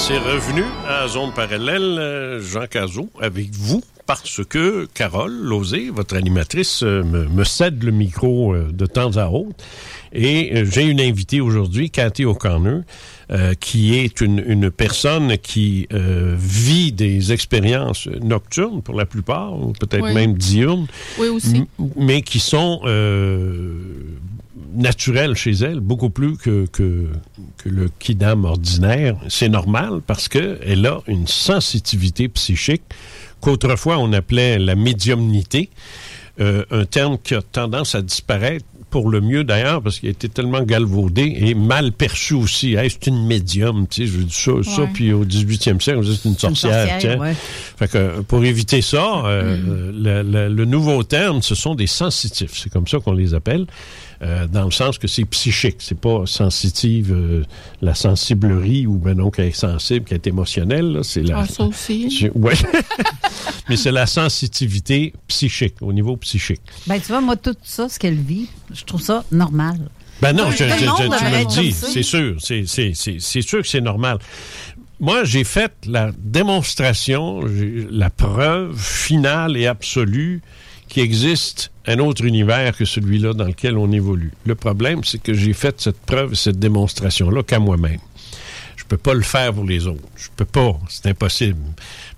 C'est revenu à Zone Parallèle, euh, Jean Cazot, avec vous, parce que Carole Lozé, votre animatrice, euh, me, me cède le micro euh, de temps à autre. Et j'ai une invitée aujourd'hui, Cathy O'Connor, euh, qui est une, une personne qui euh, vit des expériences nocturnes pour la plupart, ou peut-être Oui. même diurnes, Oui, aussi. mais qui sont euh, naturelles chez elle, beaucoup plus que, que, que le kidam ordinaire. C'est normal parce qu'elle a une sensitivité psychique qu'autrefois on appelait la médiumnité, euh, un terme qui a tendance à disparaître pour le mieux d'ailleurs, parce qu'il a été tellement galvaudé et mal perçu aussi. Hey, c'est une médium, tu sais, je dis ça, ça, puis au 18e siècle, c'est une sorcière. sorcière, tiens. ouais. Fait que euh, pour éviter ça, euh, le, le- le nouveau terme, ce sont des sensitifs. C'est comme ça qu'on les appelle, euh, dans le sens que c'est psychique. C'est pas sensitive, euh, la sensiblerie ou ben non qu'elle est sensible, qu'elle est émotionnelle. là. C'est la. Ah, ça aussi. C'est- ouais. Mais c'est la sensitivité psychique, au niveau psychique. Ben, tu vois, moi, tout ça, ce qu'elle vit, je trouve ça normal. Ben non, je, je- je- tu me le dis, c'est sûr, c'est- c'est c'est- c'est sûr que c'est normal. Moi, j'ai fait la démonstration, la preuve finale et absolue qu'il existe un autre univers que celui-là dans lequel on évolue. Le problème, c'est que j'ai fait cette preuve et cette démonstration-là qu'à moi-même. Je peux pas le faire pour les autres. Je peux pas. C'est impossible.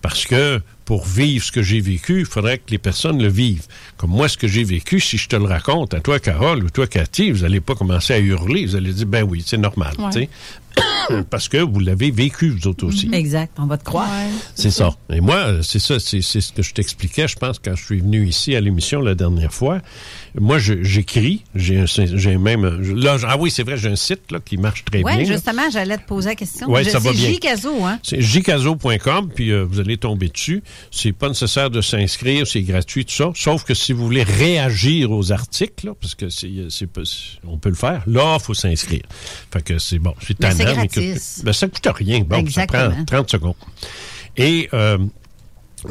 Parce que pour vivre ce que j'ai vécu, il faudrait que les personnes le vivent. Comme moi, ce que j'ai vécu, si je te le raconte à toi, Carole, ou toi, Cathy, vous allez pas commencer à hurler. Vous allez dire, ben oui, c'est normal. Ouais. Parce que vous l'avez vécu, vous autres aussi. Exact, on va te croire. C'est ça. Et moi, c'est ça, c'est c'est ce que je t'expliquais, je pense, quand je suis venu ici à l'émission la dernière fois. Moi, j'écris, j'ai même... Là, ah oui, c'est vrai, j'ai un site là, qui marche très Oui, bien. là. justement, j'allais te poser la question. Je- ça va c'est bien. Hein? C'est jcaso.com, puis euh, vous allez tomber dessus. C'est pas nécessaire de s'inscrire, c'est gratuit, tout ça. Sauf que si vous voulez réagir aux articles, là, parce que c'est, c'est on peut le faire, là, il faut s'inscrire. Fait que c'est bon, c'est c'est tannant, mais que- ben, ça coûte rien. Bon, ça prend Exactement. 30 secondes. Et euh,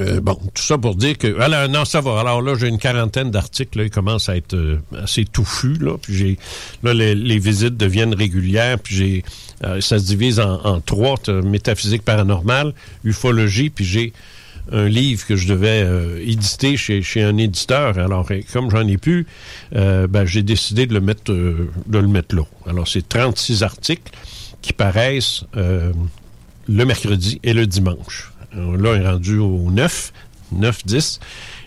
euh, bon, tout ça pour dire que. Alors, non, ça va. Alors là, j'ai une quarantaine d'articles. Ils commencent à être euh, assez touffus. Là, puis j'ai. Là, les, les visites deviennent régulières. Puis j'ai. euh, ça se divise en, en trois métaphysique paranormale, ufologie, puis j'ai un livre que je devais euh, éditer chez, chez un éditeur. Alors, comme j'en ai plus, euh, ben, j'ai décidé de le mettre euh, de le mettre là. Alors, c'est 36 articles qui paraissent le mercredi et le dimanche. Alors là, on est rendu au 9, 9, 10,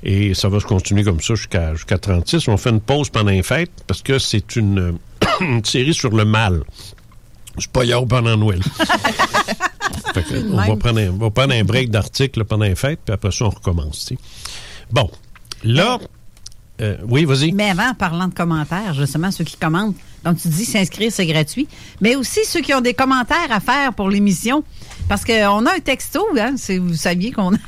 et ça va se continuer comme ça jusqu'à jusqu'à 36. On fait une pause pendant les fêtes parce que c'est une, euh, une série sur le mal. C'est pas hier pendant Noël. Fait que, on, va prendre un, on va prendre un break d'articles pendant les fêtes, puis après ça, on recommence. Bon, là, euh, oui, vas-y. Mais avant, en parlant de commentaires, justement, ceux qui commentent, comme tu dis, s'inscrire, c'est gratuit. Mais aussi ceux qui ont des commentaires à faire pour l'émission. Parce qu'on a un texto, hein, si vous saviez qu'on a.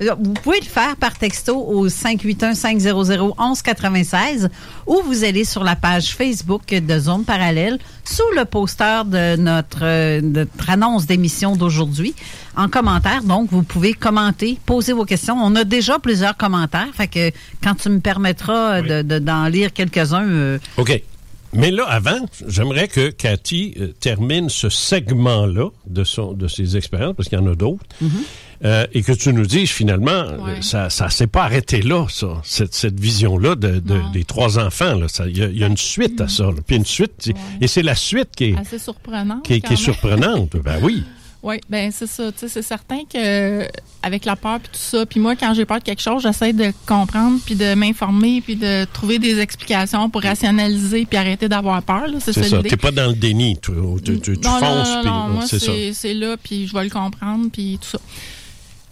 Vous pouvez le faire par texto au 581-500-1196 ou vous allez sur la page Facebook de Zone Parallèle sous le poster de notre, notre annonce d'émission d'aujourd'hui en commentaire. Donc, vous pouvez commenter, poser vos questions. On a déjà plusieurs commentaires. Fait que quand tu me permettras de- de- d'en lire quelques-uns, euh, OK. Mais là, avant, j'aimerais que Cathy euh, termine ce segment-là de, son, de ses expériences, parce qu'il y en a d'autres, euh, et que tu nous dises finalement, euh, ça ça s'est pas arrêté là, ça, cette, cette vision-là de, de- des trois enfants. Il y, y a une suite à ça. là. Puis une suite, et c'est la suite qui est, Assez surprenant. qui est, qui est surprenante. ben oui. Oui, ben c'est ça. Tu sais, c'est certain que avec la peur puis tout ça, puis moi quand j'ai peur de quelque chose, j'essaie de comprendre puis de m'informer puis de trouver des explications pour rationaliser puis arrêter d'avoir peur. C'est ça. T'es pas dans le déni. Tu, tu, tu- tu non, non, fonces. non, puis- moi c'est ça. c'est là puis je vais le comprendre puis tout ça.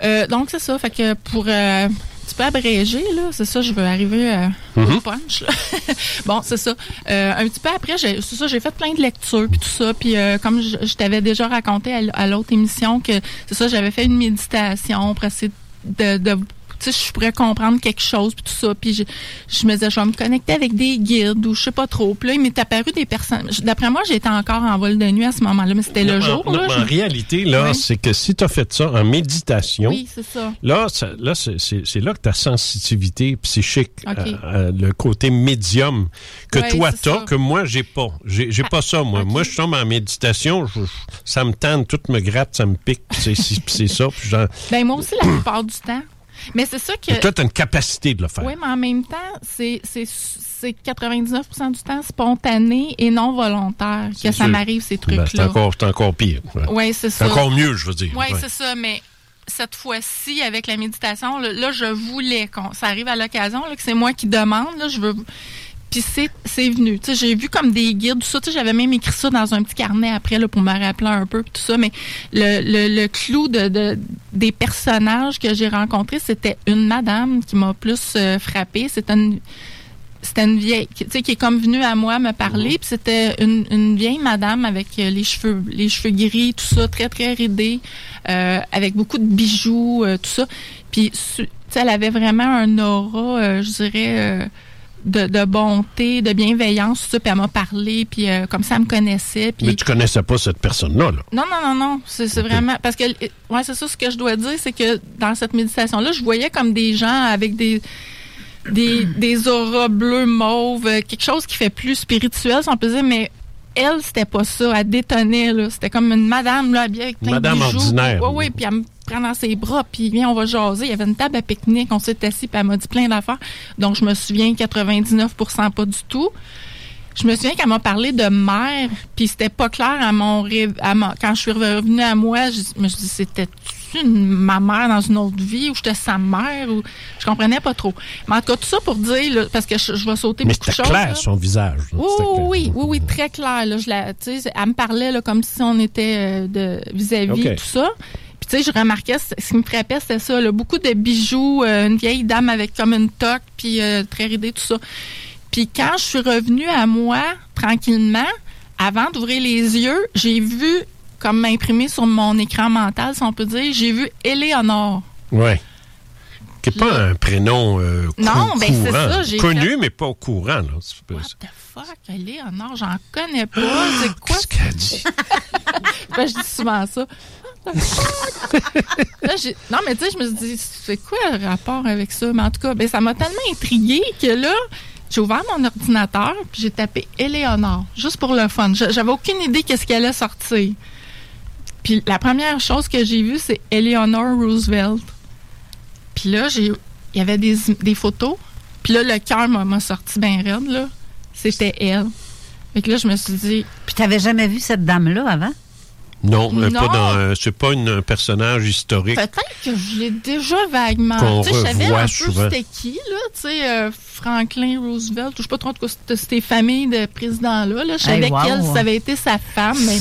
Euh, donc c'est ça. Fait que pour euh, un petit peu abréger là, c'est ça. Je veux arriver euh, au Mhm. punch. là. bon, c'est ça. Euh, un petit peu après, c'est ça, j'ai fait plein de lectures puis tout ça. Puis euh, comme je, je t'avais déjà raconté à, à l'autre émission que c'est ça, j'avais fait une méditation pour essayer de, de tu sais, je pourrais comprendre quelque chose, puis tout ça. Puis je, je me disais, je vais me connecter avec des guides ou je sais pas trop. Puis là, il m'est apparu des personnes. D'après moi, j'étais encore en vol de nuit à ce moment-là, mais c'était le Non, jour. non, là, en je- réalité, là, Oui. c'est que si tu as fait ça en méditation, Oui, ça. là, ça- là c'est- là que ta sensitivité psychique, euh, euh, le côté médium que toi t'as, que moi j'ai pas. J'ai pas ça, moi. Moi, je tombe en méditation, je- ça me tente, tout me gratte, ça me pique, c'est ça. Puis Ben moi aussi, la plupart du temps. Mais c'est ça que. Puis toi, tu as une capacité de le faire. Oui, mais en même temps, c'est c'est- c'est 99% du temps spontané et non volontaire que ça sûr. m'arrive, ces Ben, c'est trucs-là. encore, c'est encore pire. ouais. Oui, c'est ça. encore mieux, je veux dire. Oui, Ouais. c'est ça, mais cette fois-ci, avec la méditation, là, là, je voulais qu'on. Ça arrive à l'occasion, là, que c'est moi qui demande, là, je veux. Puis c'est c'est venu. Tu sais, j'ai vu comme des guides, tout ça. Tu sais, j'avais même écrit ça dans un petit carnet après, là, pour me rappeler un peu, tout ça. Mais le, le, le clou de, de- des personnages que j'ai rencontrés, c'était une madame qui m'a plus euh, frappée. C'était une c'était une vieille, qui- tu sais, qui est comme venue à moi me parler, puis c'était une, une vieille madame avec euh, les cheveux, les cheveux gris, tout ça, très très ridés, euh, avec beaucoup de bijoux, euh, tout ça. Puis, elle avait vraiment un aura, euh, je dirais, de, de bonté, de bienveillance, tout ça. Puis elle m'a parlé, puis euh, comme ça, elle me connaissait. Puis Mais tu connaissais pas cette personne-là, là. non, non, non, non. C'est vraiment. Parce que, ouais, c'est ça ce que je dois dire, c'est que dans cette méditation-là, je voyais comme des gens avec des. Des, des auras bleues, mauves, euh, quelque chose qui fait plus spirituel, si on peut dire, mais elle, c'était pas ça. Elle détonnait, là. C'était comme une madame, là, habillée avec plein Madame de bijoux. ordinaire. Oui, oui, puis elle me prend dans ses bras, puis viens, on va jaser. Il y avait une table à pique-nique, on s'est assis, puis elle m'a dit plein d'affaires. Donc, je me souviens 99% pas du tout. Je me souviens qu'elle m'a parlé de mère, puis c'était pas clair à mon rêve. à quand je suis revenue à moi, je me suis dit c'était ma mère dans une autre vie ou j'étais sa mère ou je comprenais pas trop. Mais en tout cas tout ça pour dire là, parce que je, je vais sauter Mais beaucoup de choses. clair, là. son visage. là. Oui, oui, oui, oui, oui, très clair. Là, je la, elle me parlait comme si on était euh, de vis-à-vis, Ok. tout ça. Puis tu sais, je remarquais, ce qui me frappait, c'était ça, là, beaucoup de bijoux, euh, une vieille dame avec comme une toque, puis euh, très ridée, tout ça. Puis quand je suis revenue à moi, tranquillement, avant d'ouvrir les yeux, j'ai vu, comme imprimé sur mon écran mental, si on peut dire, j'ai vu Éléonore. Ouais. Qui n'est pas un prénom euh, cou- Non, ben, courant. ça, Connu, fait- mais pas au courant. Là. C'est pas- Fuck, Éléonore, j'en connais pas. C'est quoi? Qu'est-ce qu'elle dit? Ben, je dis souvent ça. Non, mais tu sais, je me suis dit, c'est quoi le rapport avec ça? Mais en tout cas, ben, ça m'a tellement intriguée que là, j'ai ouvert mon ordinateur puis j'ai tapé Éléonore, juste pour le fun. J'avais aucune idée qu'est-ce qui allait sortir. Puis la première chose que j'ai vue, c'est Eleanor Roosevelt. Puis là, il y avait des, des photos. Puis là, le cœur m'a m'a sorti bien raide, là. C'était elle. Fait que là, je me suis dit... Puis t'avais jamais vu cette dame-là avant? Non, euh, Non. pas dans. euh, c'est pas une- un personnage historique. Peut-être que je l'ai déjà vaguement. Qu'on Tu sais, je savais revoit un peu souvent. c'était qui, là. Tu sais, euh, Franklin Roosevelt, je sais pas trop de quoi c'était ces familles de présidents-là. Là. Je savais Hey, wow. qu'elle, ça avait été sa femme, mais.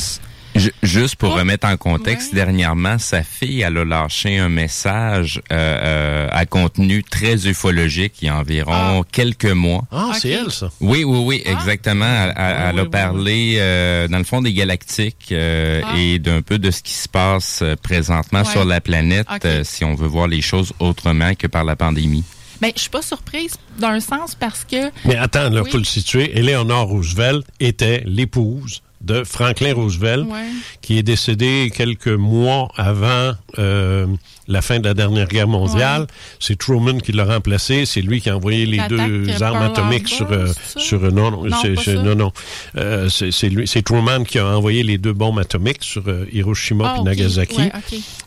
Ju- Juste pour remettre en contexte, dernièrement, sa fille, elle a lâché un message euh, euh, à contenu très ufologique il y a environ quelques mois. Ah, c'est elle, ça. Oui, oui, oui, exactement. Elle, elle- elle a parlé, euh, dans le fond, des galactiques euh, et d'un peu de ce qui se passe présentement Ouais. sur la planète, euh, si on veut voir les choses autrement que par la pandémie. Ben, je suis pas surprise d'un sens parce que. Mais attends, là, Oui. faut le situer. Eleanor Roosevelt était l'épouse de Franklin Roosevelt, Ouais. qui est décédé quelques mois avant euh, la fin de la dernière guerre mondiale. C'est Truman qui l'a remplacé. C'est lui qui a envoyé les deux armes atomiques sur euh, sur euh, non non Non, c'est- pas c'est- ça. non non Euh, c'est c'est lui c'est Truman qui a envoyé les deux bombes atomiques sur Hiroshima Ah, et ok. Nagasaki. Ouais.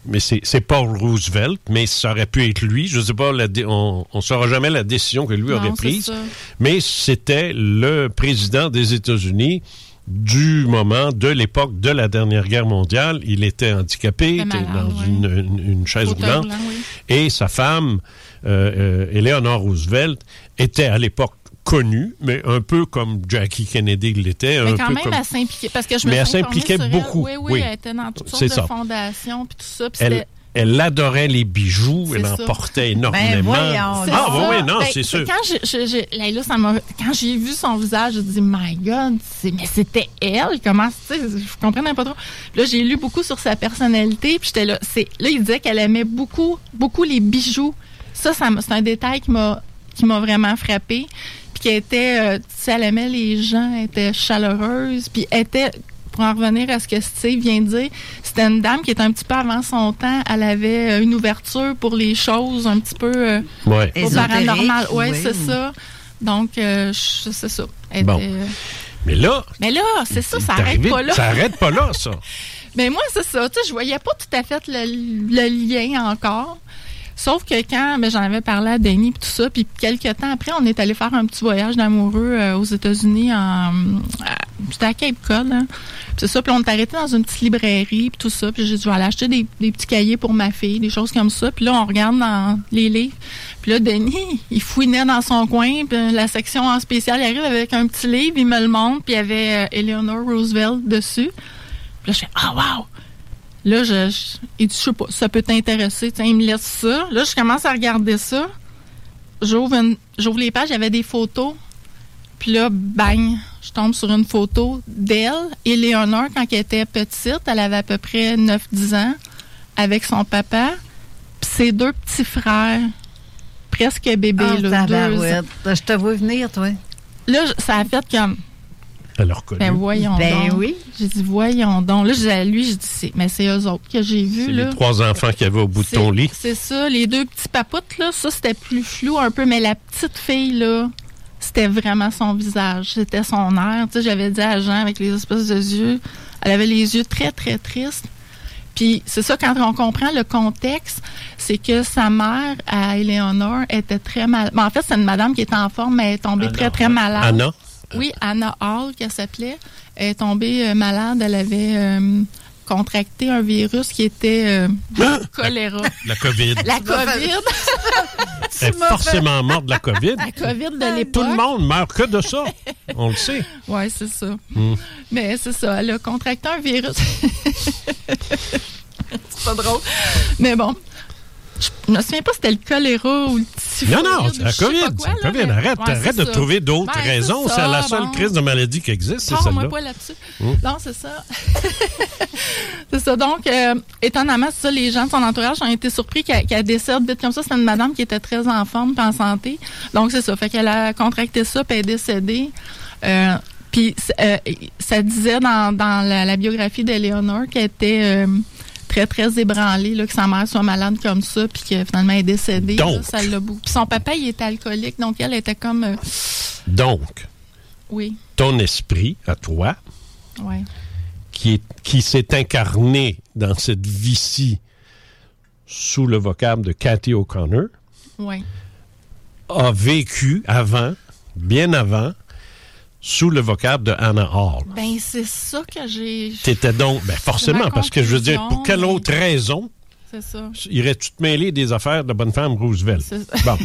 Mais c'est Paul Roosevelt, mais ça aurait pu être lui. Je sais pas, la on ne saura jamais la décision que lui Non, aurait prise. Mais c'était le président des États-Unis du moment, de l'époque de la dernière guerre mondiale. Il était handicapé, Très était malade, dans ouais. une, une- une chaise roulante. oui. Et sa femme, euh, euh, Eleanor Roosevelt, était à l'époque connue, mais un peu comme Jackie Kennedy l'était. Mais un quand peu même, comme... elle s'impliquait. Parce que je me Mais elle s'impliquait elle. beaucoup, Oui, oui, oui. elle était dans toutes sortes de ça. fondations, puis tout ça. Puis Elle, c'était- elle adorait les bijoux, elle en portait énormément. Ben, voyons C'est ah, oui, oui, non, Ben, c'est sûr. Quand j'ai- ça quand vu son visage, j'ai dit, My God, mais c'était elle. Comment, tu sais, je comprenais pas trop. Puis là, j'ai lu beaucoup sur sa personnalité, puis j'étais là. Là, il disait qu'elle aimait beaucoup, beaucoup les bijoux Ça, ça c'est un détail qui m'a qui m'a vraiment frappé. Puis qui était, euh, tu sais, elle aimait les gens, elle était chaleureuse, puis elle était, pour en revenir à ce que Steve vient de dire, c'était une dame qui était un petit peu avant son temps. Elle avait euh, une ouverture pour les choses un petit peu euh, Ouais. au paranormal. Ésotérique, Oui, c'est ça. Donc, euh, c'est ça. Elle Bon. était, euh, Mais là, mais là, c'est ça, ça arrête pas là. ça arrête pas là, ça. Mais moi, c'est ça. Tu sais, je voyais pas tout à fait le, le lien encore. Sauf que quand ben, j'en avais parlé à Denis puis tout ça, puis quelques temps après, on est allé faire un petit voyage d'amoureux euh, aux États-Unis en c'était à Cape Cod. hein. C'est ça, puis on est arrêté dans une petite librairie puis tout ça, puis j'ai vais aller acheter des, des petits cahiers pour ma fille, des choses comme ça. Puis là, on regarde dans les livres. Puis là, Denis, il fouinait dans son coin, puis la section en spécial, il arrive avec un petit livre, il me le montre, puis il y avait euh, Eleanor Roosevelt dessus. Puis là, je fais Ah, wow! Là, je, je, il dit, je sais pas, ça peut t'intéresser. Tiens, il me laisse ça. Là, je commence à regarder ça. J'ouvre, j'ouvre les pages, il y avait des photos. Puis là, bang, je tombe sur une photo d'elle. Éléonore, quand elle était petite, elle avait à peu près 9-10 ans, avec son papa. Puis ses deux petits frères, presque bébés, Oh, là, deux. Je te vois venir, toi. Là, ça a fait comme... Elle a reconnu. Ben voyons Ben donc. oui. J'ai dit, voyons donc. Là, j'ai lui, j'ai dit, c'est- mais c'est eux autres que j'ai vus, les trois enfants qu'il y avait au bout de ton lit. C'est ça, les deux petits papoutes, là, ça, c'était plus flou un peu, mais la petite fille, là, c'était vraiment son visage. C'était son air. Tu sais, j'avais dit à Jean, avec les espèces de yeux, elle avait les yeux très, très tristes. Puis c'est ça, quand on comprend le contexte, c'est que sa mère, à Éléonore, était très malade. en fait, c'est une madame qui était en forme, mais elle est tombée très, très malade. Anna? Oui, Anna Hall, qu'elle s'appelait. Est tombée euh, malade. Elle avait euh, contracté un virus qui était euh, Ah! choléra. La COVID. La COVID. Elle est forcément morte de la COVID. La COVID de Tout le monde meurt que de ça. On le sait. Oui, c'est ça. Hmm. Mais c'est ça, elle a contracté un virus. c'est pas drôle. Mais bon, je me souviens pas si c'était le choléra ou le typhoïde. Non, non, c'est la COVID. quoi, C'est la là, COVID. mais- Arrête, Ouais, arrête de ça. trouver d'autres Ben, raisons. C'est la seule bon. crise de maladie qui existe, c'est Parle-moi celle-là. pas là-dessus. Hmm. Non, c'est ça. c'est ça. Donc, euh, étonnamment, c'est ça, les gens de son entourage ont été surpris qu'elle décède vite comme ça. C'était une madame qui était très en forme et en santé. Donc, c'est ça. Fait qu'elle a contracté ça puis elle est décédée. Euh, puis, euh, ça disait dans, dans la, la biographie d'Eleonore qu'elle était... très très ébranlée là, que sa mère soit malade comme ça puis que finalement elle est décédée là, Donc. ça l'a bou- puis son papa il était alcoolique donc elle était comme euh, Donc, oui. ton esprit, à toi, ouais. qui, est- qui s'est incarné dans cette vie-ci sous le vocable de Cathy O'Connor, ouais. a vécu avant, bien avant, sous le vocable de Anna Hall. Ben, c'est ça que j'ai. T'étais donc, ben forcément, parce que je veux dire, pour quelle autre raison C'est ça. irais-tu te mêler des affaires de bonne femme Roosevelt? C'est ça. Bon.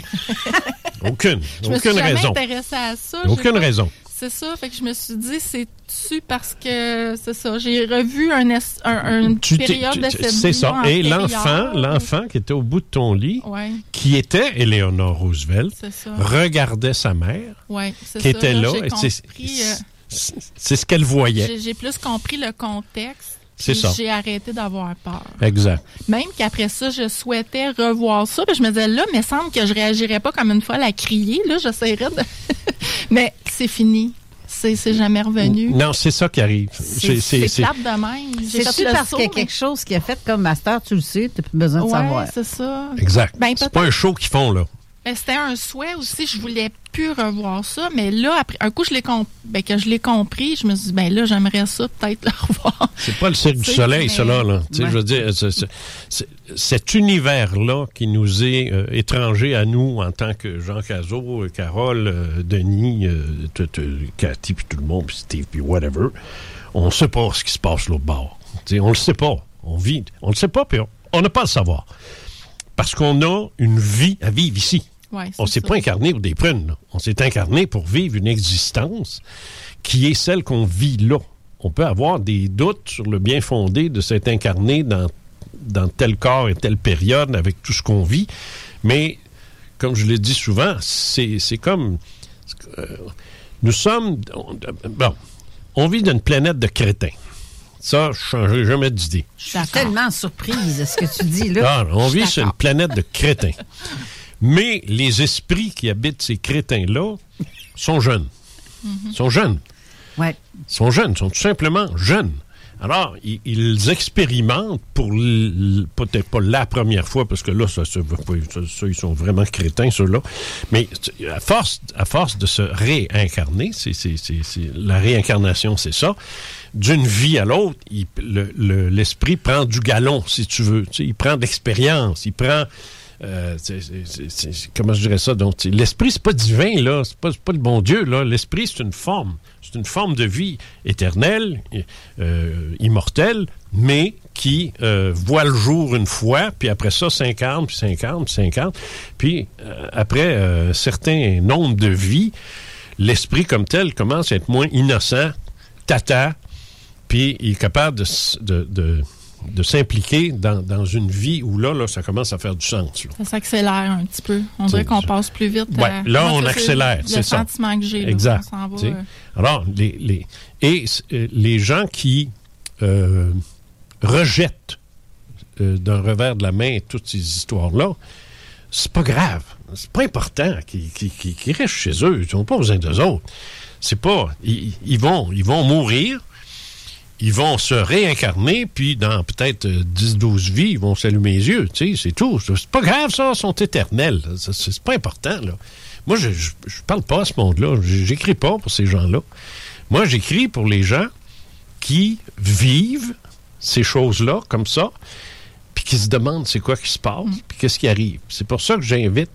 Aucune. Je me aucune raison. à ça. Aucune pas- raison. C'est ça. Fait que je me suis dit, c'est-tu parce que, c'est ça, j'ai revu un, es- un- une Tu période de C'est ça. Et l'enfant, l'enfant qui était au bout de ton lit, Ouais. qui était Eleanor Roosevelt, regardait sa mère, Ouais, qui ça. était là. c'est- compris, euh, c'est- ce qu'elle voyait. J'ai plus compris le contexte. C'est ça. J'ai arrêté d'avoir peur. Exact. Même qu'après ça, je souhaitais revoir ça. Puis je me disais, là, mais semble que je réagirais pas comme une folle à crier. Là, j'essaierais de. mais c'est fini. C'est c'est jamais revenu. Non, c'est ça qui arrive. C'est c'est c'est- plate de même. Le parce qu'il y a mais- quelque chose qui a fait comme master, tu le sais, tu n'as plus besoin de Ouais, savoir. c'est ça. Exact. Ben, c'est pas un show qu'ils font, là. C'était un souhait aussi. Je voulais plus revoir ça. Mais là, après un coup, je l'ai comp- ben, que je l'ai compris, je me suis dit, ben là, j'aimerais ça peut-être le revoir. C'est pas le cirque du soleil, mais- cela. Là. Tu sais, Ouais. Je veux dire, c'est- c'est- c'est- cet univers-là qui nous est euh, étranger à nous en tant que Jean Cazot, euh, Carole, euh, Denis, euh, t- t- Cathy, puis tout le monde, puis Steve, puis whatever, on ne sait pas ce qui se passe l'autre bord. Tu sais, on le sait pas. On vit. On le sait pas, puis on- on n'a pas à le savoir. Parce qu'on a une vie à vivre ici. Ouais, On s'est pas incarné pour des prunes. là. On s'est incarné pour vivre une existence qui est celle qu'on vit là. On peut avoir des doutes sur le bien fondé de s'être incarné dans, dans tel corps et telle période avec tout ce qu'on vit, mais comme je l'ai dit souvent, c'est c'est comme... euh, nous sommes... on- bon, on vit d'une planète de crétins. Ça, je ne changerai jamais d'idée. Je suis tellement surprise de ce que tu dis là. Ah, on vit sur une planète de crétins. Mais les esprits qui habitent ces crétins-là sont jeunes. Mhm. sont jeunes. Ouais. sont jeunes, sont tout simplement jeunes. Alors, ils, ils expérimentent pour peut-être pas la première fois, parce que là, ça, ça, ça, ça, ils sont vraiment crétins, ceux-là. Mais à force, à force de se réincarner, c'est, la réincarnation, c'est ça. D'une vie à l'autre, le- l'esprit prend du galon, si tu veux. Il prend de l'expérience, il prend. Euh, c'est- comment je dirais ça? Donc, l'esprit, c'est pas divin, là. C'est pas, le bon Dieu, là. L'esprit, c'est une forme. C'est une forme de vie éternelle, euh, immortelle, mais qui euh, voit le jour une fois, puis après ça, 50, puis 50, puis 50. Puis après un certain nombre de vies, l'esprit comme tel commence à être moins innocent, tata, puis il est capable de- de s'impliquer dans, dans une vie où là, là, ça commence à faire du sens. là. Ça s'accélère un petit peu. On dirait qu'on passe plus vite. Ouais, à- là, on accélère, Le c'est ça. sentiment que j'ai. Exact. Va, euh, Alors, les, les, et euh, les gens qui euh, rejettent euh, d'un revers de la main toutes ces histoires-là, c'est pas grave. C'est pas important qu'ils restent chez eux. Ils n'ont pas besoin d'eux autres. C'est pas. Ils, ils vont, ils vont mourir. Ils vont se réincarner, puis dans peut-être euh, 10-12 vies, ils vont s'allumer les yeux. C'est tout. C'est pas grave, ça. Ils sont éternels. C'est pas important, là. Moi, je, je, je parle pas à ce monde-là. J'écris pas pour ces gens-là. Moi, j'écris pour les gens qui vivent ces choses-là comme ça, puis qui se demandent c'est quoi qui se passe, puis qu'est-ce qui arrive. C'est pour ça que j'invite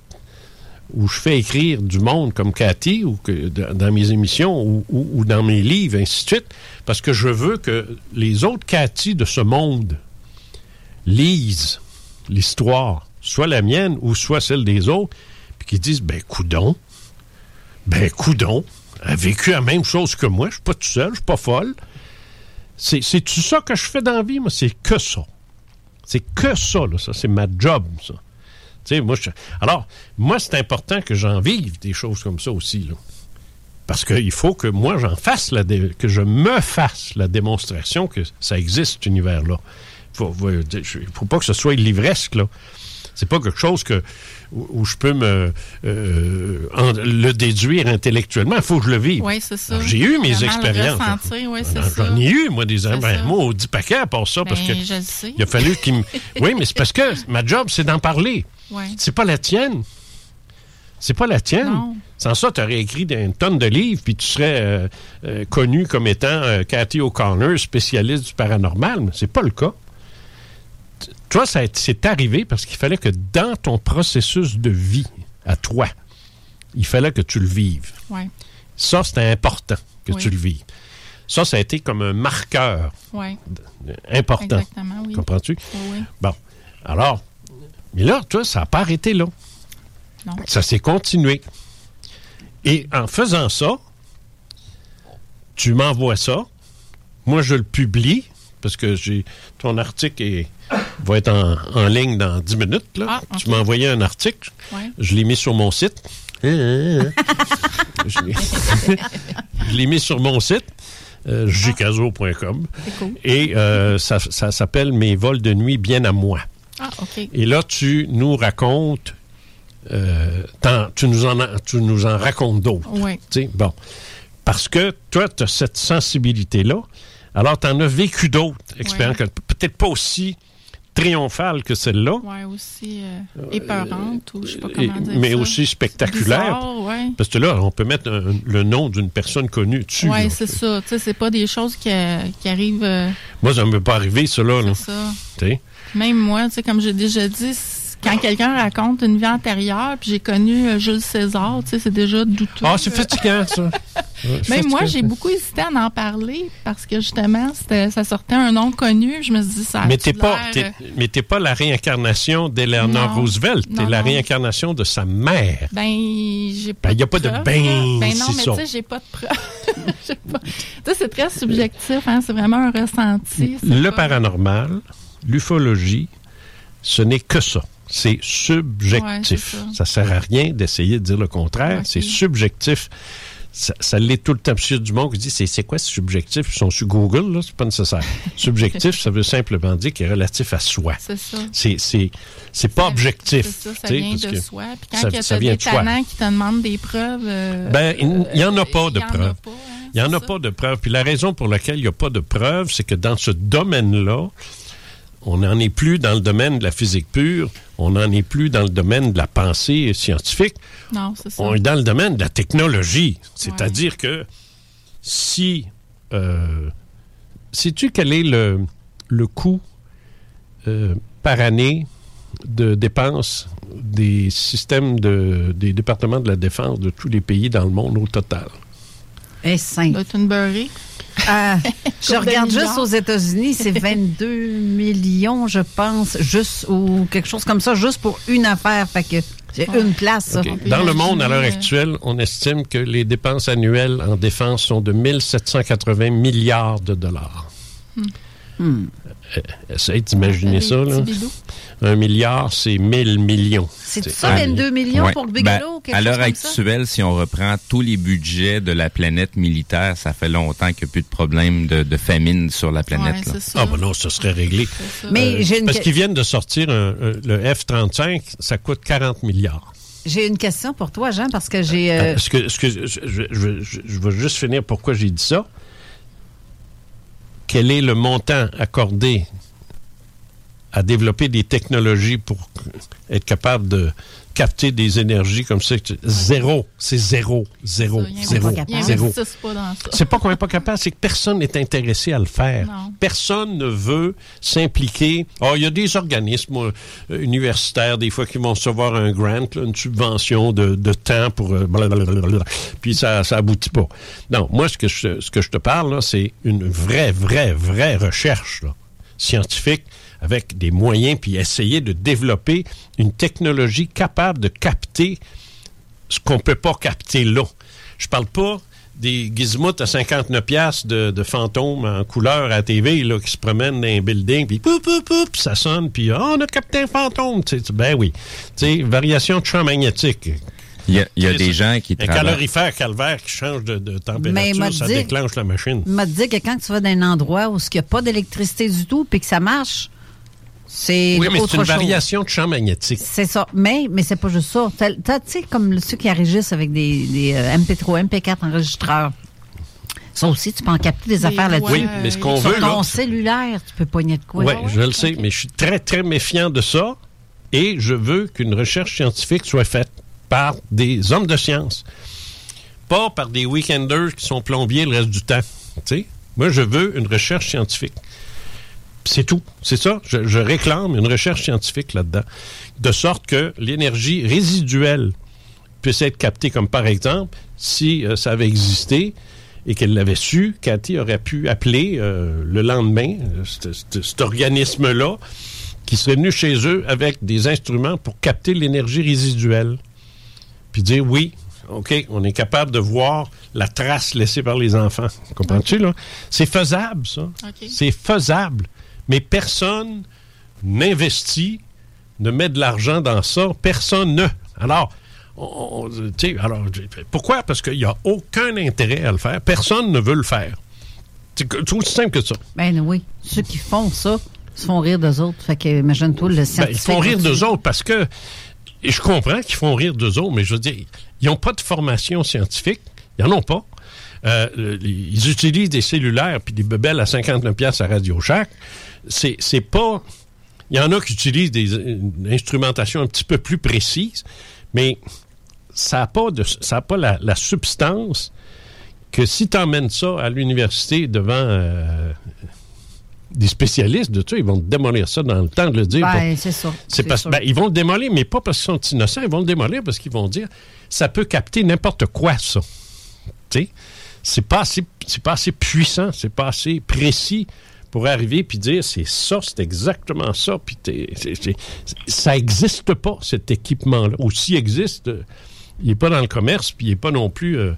ou je fais écrire du monde comme Cathy dans mes émissions ou, dans mes livres, ainsi de suite, parce que je veux que les autres Cathy de ce monde lisent l'histoire, soit la mienne ou soit celle des autres, puis qu'ils disent ben coudon, ben coudon, a vécu la même chose que moi, je suis pas tout seul, je suis pas folle. C'est c'est tout ça que je fais dans la vie, moi, c'est que ça. C'est que ça, là, ça, c'est ma job, ça. Moi, je- alors, moi, c'est important que j'en vive des choses comme ça aussi, là. Parce qu'il faut que moi, j'en fasse, la dé- que je me fasse la démonstration que ça existe, cet univers-là. Il faut, faut- pas que ce soit livresque, là. C'est pas quelque chose que, où, je peux me euh, en- le déduire intellectuellement. Il faut que je le vive. Oui, c'est ça. J'ai eu mes expériences. oui, J'en- ai eu, moi, des ben, moi, au 10 paquets à part ça, parce Ben, que je le sais. il a fallu qu'il me... Oui, mais c'est parce que ma job, c'est d'en parler. Ouais. C'est pas la tienne. C'est pas la tienne. Non. Sans ça, tu aurais écrit une tonne de livres, puis tu serais euh, euh, connu comme étant euh, Cathy O'Connor, spécialiste du paranormal. Mais c'est pas le cas. T- Toi, c'est arrivé parce qu'il fallait que dans ton processus de vie, à toi, il fallait que tu le vives. Ouais. Ça, c'était important que Oui. tu le vives. Ça, ça a été comme un marqueur Ouais. important. Exactement, oui. Comprends-tu? Oui, oui. Bon. Alors, mais là, toi, ça n'a pas arrêté là. Non. Ça s'est continué. Et en faisant ça, tu m'envoies ça. Moi, je le publie parce que j'ai ton article est- va être en, en ligne dans 10 minutes. Là. Ah. Tu m'as envoyé un article. Ouais. Je l'ai mis sur mon site. je l'ai- je l'ai mis sur mon site, euh, cool. Et euh, ça, ça s'appelle Mes vols de nuit bien à moi. Ah, OK. Et là, tu nous racontes, euh, tu, nous en, tu nous en racontes d'autres. Oui. Bon. Parce que toi, tu as cette sensibilité-là. Alors, tu en as vécu d'autres expériences, que peut-être pas aussi triomphales que celle-là, Ouais, aussi euh, épeurante, ou je sais pas comment dire mais ça. aussi spectaculaire. Bizarre, ouais. Parce que là, on peut mettre un- le nom d'une personne connue dessus. Oui, c'est ça. Tu sais, c'est pas des choses qui, euh, qui arrivent. euh, Moi, ça ne m'est pas arrivé, cela. c'est ça. Même moi, tu sais, comme j'ai déjà dit, quand quelqu'un raconte une vie antérieure, puis j'ai connu euh, Jules César, tu sais, c'est déjà douteux. Ah, c'est fatigant, ça. Même moi, j'ai beaucoup hésité à en parler parce que justement, ça sortait un nom connu. Je me suis dit, ça a Mais t'es pas, t'es- mais t'es pas la réincarnation d'Eleanor. Roosevelt. T'es Non, la réincarnation de sa mère. Ben, j'ai pas. Ben, y a pas de preuves, ben. Ben non, mais tu sais, j'ai pas de pas- Tu sais, c'est très subjectif, hein. C'est vraiment un ressenti. Le pas- paranormal, l'ufologie, ce n'est que ça. C'est subjectif. Ouais, ça. ça. sert à rien d'essayer de dire le contraire. C'est subjectif. Ça, ça l'est tout le temps. Il y a du monde qui dit c'est, c'est quoi ce subjectif? Ils sont sur Google, là, c'est pas nécessaire. subjectif, ça veut simplement dire qu'il est relatif à soi. C'est ça. C'est, pas objectif. C'est ça, ça vient parce de que soi. Puis quand ça- ça as vient des talents qui te demandent des preuves. euh, Ben, il n'y en a pas de il y a preuves. hein, Il n'y en a pas de preuves. Puis la raison pour laquelle il n'y a pas de preuves, c'est que dans ce domaine-là, on n'en est plus dans le domaine de la physique pure, on n'en est plus dans le domaine de la pensée scientifique, Non, c'est ça. on est dans le domaine de la technologie. C'est-à-dire que si... Euh, Sais-tu quel est le, le coût euh, par année de dépenses des systèmes de, des départements de la défense de tous les pays dans le monde au total? Et cinq. Ah, je regarde juste aux États-Unis, c'est 22 millions, je pense, juste ou quelque chose comme ça, juste pour une affaire. Fait que c'est une place. Dans le monde, à l'heure actuelle, on estime que les dépenses annuelles en défense sont de 1780 milliards de dollars. Hmm. Euh, Essaye d'imaginer ça. Là. Un milliard, c'est 1000 millions. C'est ça, 22 millions Ouais. pour le Ben, Bigelow? quelque à l'heure chose comme ça? actuelle, si on reprend tous les budgets de la planète militaire, ça fait longtemps qu'il n'y a plus de problème de, de famine sur la planète. là. Ah, ben non, ça serait réglé. Mais j'ai une Parce qu'ils viennent de sortir un- un- le F-35, ça coûte 40 milliards. J'ai une question pour toi, Jean, parce que j'ai. euh, que je, je- je- je- je vais juste finir pourquoi j'ai dit ça. Quel est le montant accordé à développer des technologies pour être capable de capter des énergies comme ça? Zéro. C'est zéro. Zéro. Zéro. Zéro. C'est pas qu'on n'est pas capable, c'est que personne n'est intéressé à le faire. Non. Personne ne veut s'impliquer. Oh, il y a des organismes euh, universitaires, des fois, qui vont recevoir un grant, là, une subvention de, de temps pour... euh, blablabla, puis ça ça aboutit pas. Non, moi, ce que je, ce que je te parle, c'est une vraie, vraie, vraie recherche là, scientifique avec des moyens, puis essayer de développer une technologie capable de capter ce qu'on peut pas capter là. Je parle pas des gizmos à 59 pièces de, de fantômes en couleur à TV là, qui se promènent dans un building, puis ça sonne, puis ah, on a capté un fantôme. Ben oui. Tu sais, variation de champ magnétique. Il y a, il y a des gens qui Un travaillent. calorifère calvaire qui change de, de Mais m'a température, ça dit- déclenche la machine. m'a dit que quand tu vas dans un endroit où il n'y a pas d'électricité du tout puis que ça marche, c'est Oui, mais c'est une chose. variation de champ magnétique. C'est ça. Mais, mais c'est pas juste ça. Tu sais, comme ceux qui enregistrent avec des, des euh, MP3, MP4 enregistreurs. Ça aussi, tu peux en capter des, affaires là-dessus. Oui, mais ce qu'on Sur veut, ton là- cellulaire, tu peux pogner de quoi. Oui, je le sais, mais je suis très, très méfiant de ça. Et je veux qu'une recherche scientifique soit faite par des hommes de science. Pas par des weekenders qui sont plombiers le reste du temps. Tu sais? Moi, je veux une recherche scientifique. C'est tout. C'est ça. Je, je réclame une recherche scientifique là-dedans. De sorte que l'énergie résiduelle puisse être captée, comme par exemple, si euh, ça avait existé et qu'elle l'avait su, Cathy aurait pu appeler euh, le lendemain euh, cet organisme-là qui serait venu chez eux avec des instruments pour capter l'énergie résiduelle. Puis dire oui, OK, on est capable de voir la trace laissée par les enfants. Comprends-tu, là? C'est faisable, ça. C'est faisable. Mais personne n'investit, ne met de l'argent dans ça. Personne ne. Alors, on- on- tu sais, alors, pourquoi? Parce qu'il n'y a aucun intérêt à le faire. Personne ne veut le faire. C'est aussi simple que ça. Ben oui. Ceux qui font ça se font rire d'eux autres. Fait que, imagine-toi, le Ben, scientifique. ils font rire d'eux autres parce que, et je comprends qu'ils font rire d'eux autres, mais je veux dire, ils n'ont pas de formation scientifique. Ils n'en ont pas. Euh, le- ils utilisent des cellulaires puis des bebelles à 59 pièces à Radio Shack. C'est, c'est pas... Il y en a qui utilisent des, une instrumentation un petit peu plus précise, mais ça n'a pas, de, ça a pas la, la substance que si tu emmènes ça à l'université devant euh, des spécialistes de ça, ils vont te démolir ça dans le temps de le dire. Ben, c'est ça. c'est parce ben, ils vont le démolir, mais pas parce qu'ils sont innocents, ils vont le démolir parce qu'ils vont dire ça peut capter n'importe quoi, ça. Tu sais, c'est pas assez, c'est pas assez puissant, c'est pas assez précis pour arriver puis dire c'est ça, c'est exactement ça, puis ça existe pas cet équipement-là. Ou s'il existe, euh, il est pas dans le commerce, puis il est pas non plus. euh,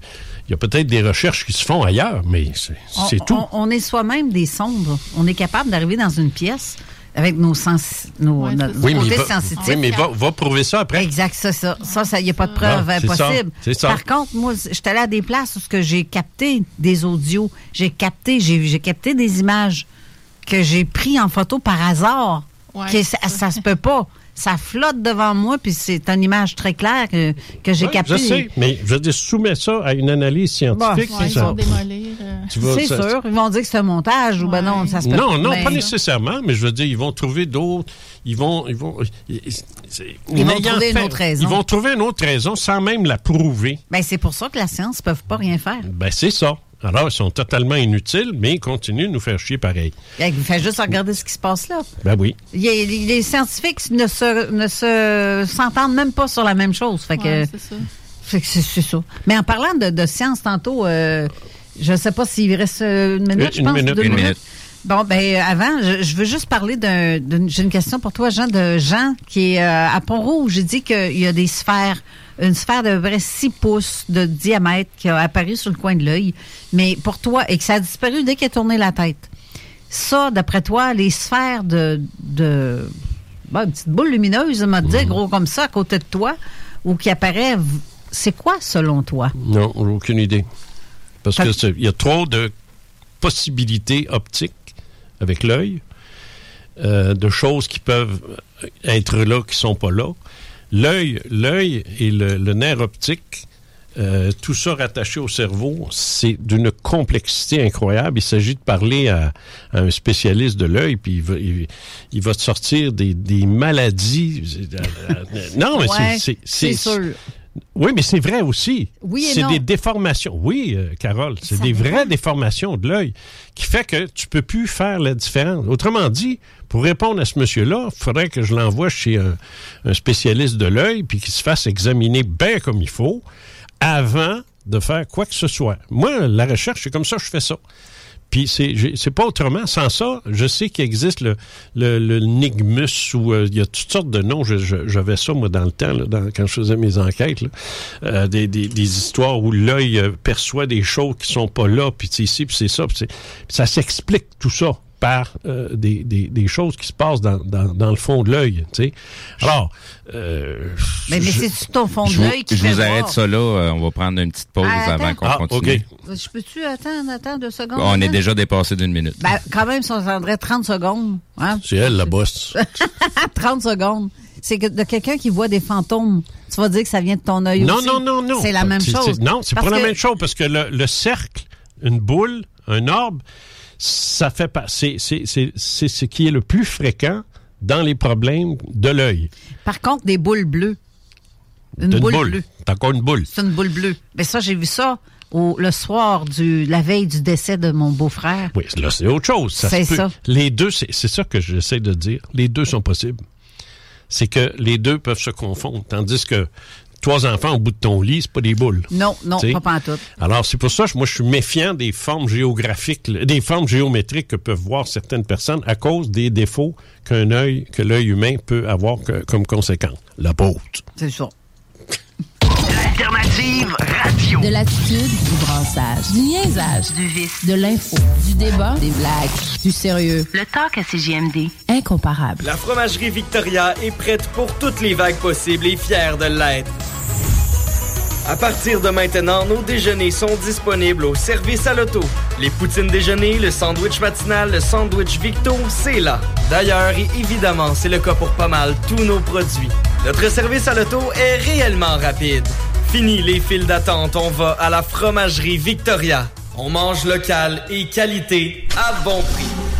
il y a peut-être des recherches qui se font ailleurs, mais c'est tout. On, on est soi-même des sondes. On est capable d'arriver dans une pièce, avec nos sens, nos, notre Oui, côté sensitif. oui, mais va, va prouver ça après. Exact, ça, ça. Ça, il n'y a pas de preuve Ah, c'est ça, possible. c'est ça. Par contre, moi, je suis allée à des places où ce que j'ai capté des audios, j'ai capté, j'ai j'ai capté des images que j'ai pris en photo par hasard. Ouais, que ça, ça se peut pas. Ça flotte devant moi, puis c'est une image très claire que, que j'ai Ouais, captée. Je sais, mais je veux dire, soumets ça à une analyse scientifique. Bon, c'est ouais, ça. ils vont démolir. Tu vas- C'est ça- sûr, ils vont dire que c'est un montage ou ben non, ça se peut Non, non, Mais- pas nécessairement, mais je veux dire, ils vont trouver d'autres. Ils vont. Ils vont, Ils vont trouver une autre raison. Ils vont trouver une autre raison sans même la prouver. Ben, c'est pour ça que la science ne peut pas rien faire. Ben, c'est ça. Alors, ils sont totalement inutiles, mais ils continuent de nous faire chier pareil. Il fait juste regarder ce qui se passe là. Ben oui. Il les scientifiques ne se ne se s'entendent même pas sur la même chose. Fait que Ouais, c'est ça. fait que c'est c'est ça. Mais en parlant de, de science tantôt, euh, je ne sais pas s'il reste euh, une minute, Une je pense. minute, deux une minute. Bon, ben avant, je, je veux juste parler d'un. d'une- J'ai une question pour toi, Jean, de Jean qui est euh, à Pont-Rouge. J'ai dit qu'il y a des sphères, une sphère de vrai 6 pouces de diamètre qui a apparu sur le coin de l'œil. Mais pour toi, et que ça a disparu dès qu'il a tourné la tête. Ça, d'après toi, les sphères de. de bon, une petite boule lumineuse, on m'a dit, gros comme ça, à côté de toi, ou qui apparaît, c'est quoi selon toi? Non, j'ai aucune idée. Parce que c'est- il y a trop de possibilités optiques avec l'œil, euh, de choses qui peuvent être là, qui sont pas là. L'œil, l'œil et le, le nerf optique, euh, tout ça rattaché au cerveau, c'est d'une complexité incroyable. Il s'agit de parler à, à un spécialiste de l'œil, puis il va, il, il va te sortir des, des maladies. Non, mais Ouais, c'est-. Oui, mais c'est vrai aussi. Oui c'est des déformations. Oui, euh, Carole, c'est des vraies déformations de l'œil qui fait que tu peux plus faire la différence. Autrement dit, pour répondre à ce monsieur-là, il faudrait que je l'envoie chez un, un spécialiste de l'œil puis qu'il se fasse examiner bien comme il faut avant de faire quoi que ce soit. Moi, la recherche, c'est comme ça que je fais ça. Puis c'est pas autrement. Sans ça, je sais qu'il existe le, le, le Nigmus ou euh, il y a toutes sortes de noms. J'avais ça, moi, dans le temps, là, dans- quand je faisais mes enquêtes. là. Euh, des, des, des histoires où l'œil euh, perçoit des choses qui sont pas là, puis c'est ici, puis c'est ça. puis c'est- puis ça s'explique tout ça par euh, des, des, des choses qui se passent dans, dans, dans le fond de l'œil. tu sais. Alors, euh, Mais, mais je- c'est ton fond de l'œil qui je fait vous arrête voir? ça là. euh, On va prendre une petite pause Ah, avant qu'on Ah, continue. OK. Je peux-tu attendre, attendre deux secondes? On est déjà dépassé d'une minute. Ben, quand même, si on attendrait 30 secondes. Hein? c'est elle, la bosse. 30 secondes. C'est que de quelqu'un qui voit des fantômes, tu vas dire que ça vient de ton œil Non, aussi. non, non, non. C'est la même C'est- chose. Non, c'est pas la même chose parce que le, le cercle, une boule, un orbe, ça fait pas. C'est ce qui est le plus fréquent dans les problèmes de l'œil. Par contre, des boules bleues. Une boule, boule. bleue. C'est encore une boule. C'est une boule bleue. Mais ça, j'ai vu ça au, le soir du la veille du décès de mon beau-frère. Oui, là, c'est autre chose. C'est ça. Les deux, c'est ça que j'essaie de dire. Les deux sont possibles. C'est que les deux peuvent se confondre. Tandis que trois enfants au bout de ton lit, c'est pas des boules. Non, non, T'sais? pas pantoute. Alors, c'est pour ça que moi, je suis méfiant des formes géographiques, des formes géométriques que peuvent voir certaines personnes à cause des défauts qu'un œil, que l'œil humain peut avoir que- comme conséquence. La peau. C'est ça. L'alternative radio. De l'attitude, du brassage, du niaisage, du vice, de l'info, du débat, des blagues, du sérieux. Le talk à CGMD. Incomparable. La fromagerie Victoria est prête pour toutes les vagues possibles et fière de l'être. À partir de maintenant, nos déjeuners sont disponibles au service à l'auto. Les poutines déjeuner, le sandwich matinal, le sandwich Victo, c'est là. D'ailleurs, et évidemment, c'est le cas pour pas mal tous nos produits. Notre service à l'auto est réellement rapide. Fini les files d'attente, on va à la fromagerie Victoria. On mange local et qualité à bon prix.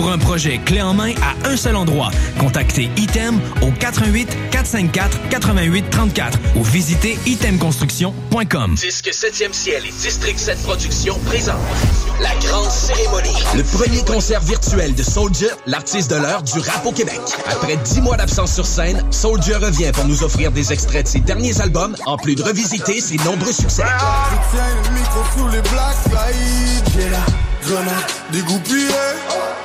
Pour un projet clé en main à un seul endroit, contactez Item au 88 454 88 34 ou visitez itemconstruction.com. Disque 7e ciel et District 7 Productions présente la grande cérémonie. Le premier concert virtuel de Soldier, l'artiste de l'heure du rap au Québec. Après dix mois d'absence sur scène, Soldier revient pour nous offrir des extraits de ses derniers albums, en plus de revisiter ses nombreux succès.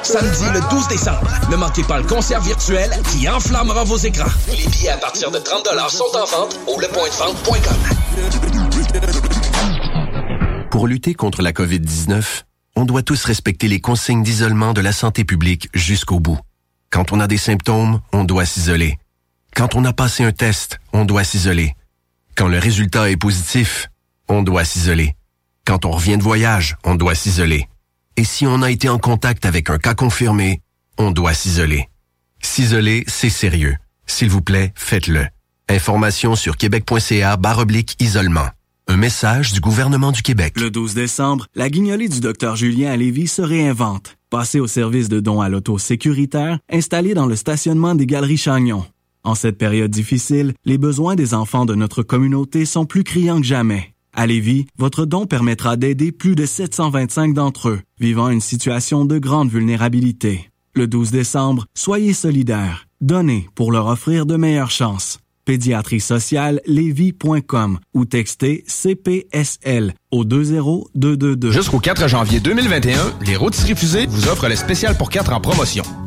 Samedi le 12 décembre, ne manquez pas le concert virtuel qui enflammera vos écrans. Les billets à partir de 30 sont en vente au lepointdevente.com. Pour lutter contre la COVID-19, on doit tous respecter les consignes d'isolement de la santé publique jusqu'au bout. Quand on a des symptômes, on doit s'isoler. Quand on a passé un test, on doit s'isoler. Quand le résultat est positif, on doit s'isoler. Quand on revient de voyage, on doit s'isoler. Et si on a été en contact avec un cas confirmé, on doit s'isoler. S'isoler, c'est sérieux. S'il vous plaît, faites-le. Information sur québec.ca oblique isolement. Un message du gouvernement du Québec. Le 12 décembre, la guignolée du docteur Julien à Lévis se réinvente. Passez au service de dons à l'auto sécuritaire installé dans le stationnement des Galeries Chagnon. En cette période difficile, les besoins des enfants de notre communauté sont plus criants que jamais. À Lévis, votre don permettra d'aider plus de 725 d'entre eux vivant une situation de grande vulnérabilité. Le 12 décembre, soyez solidaires. Donnez pour leur offrir de meilleures chances. Pédiatrie sociale lévis.com ou textez CPSL au 20222. Jusqu'au 4 janvier 2021, les rôtisseries fusées vous offrent le spécial pour 4 en promotion.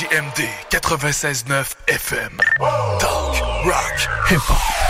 CJMD 96.9 FM. Talk, rock, hip-hop.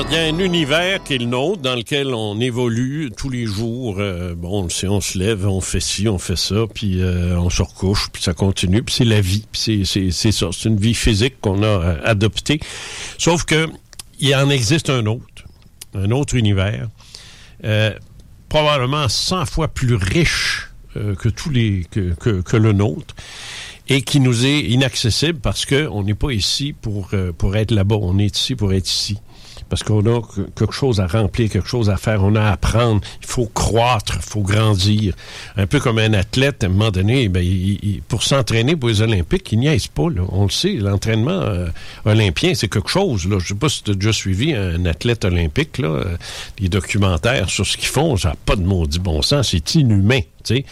Il y a un univers qui est le nôtre, dans lequel on évolue tous les jours. Euh, bon, si on se lève, on fait ci, on fait ça, puis euh, on se recouche, puis ça continue, puis c'est la vie. C'est ça, c'est une vie physique qu'on a euh, adoptée. Sauf que il en existe un autre, un autre univers, probablement 100 fois plus riche que tous les que, que le nôtre et qui nous est inaccessible parce qu'on n'est pas ici pour, pour être là-bas, on est ici pour être ici parce qu'on a quelque chose à remplir, quelque chose à faire, on a à apprendre, il faut croître, il faut grandir. Un peu comme un athlète, à un moment donné, ben, pour s'entraîner pour les Olympiques, il n'y aise pas. Là. On le sait, l'entraînement euh, olympien, c'est quelque chose. Là. Je ne sais pas si tu as déjà suivi un athlète olympique, là, euh, les documentaires sur ce qu'ils font, ça n'a pas de maudit bon sens, c'est inhumain. sais.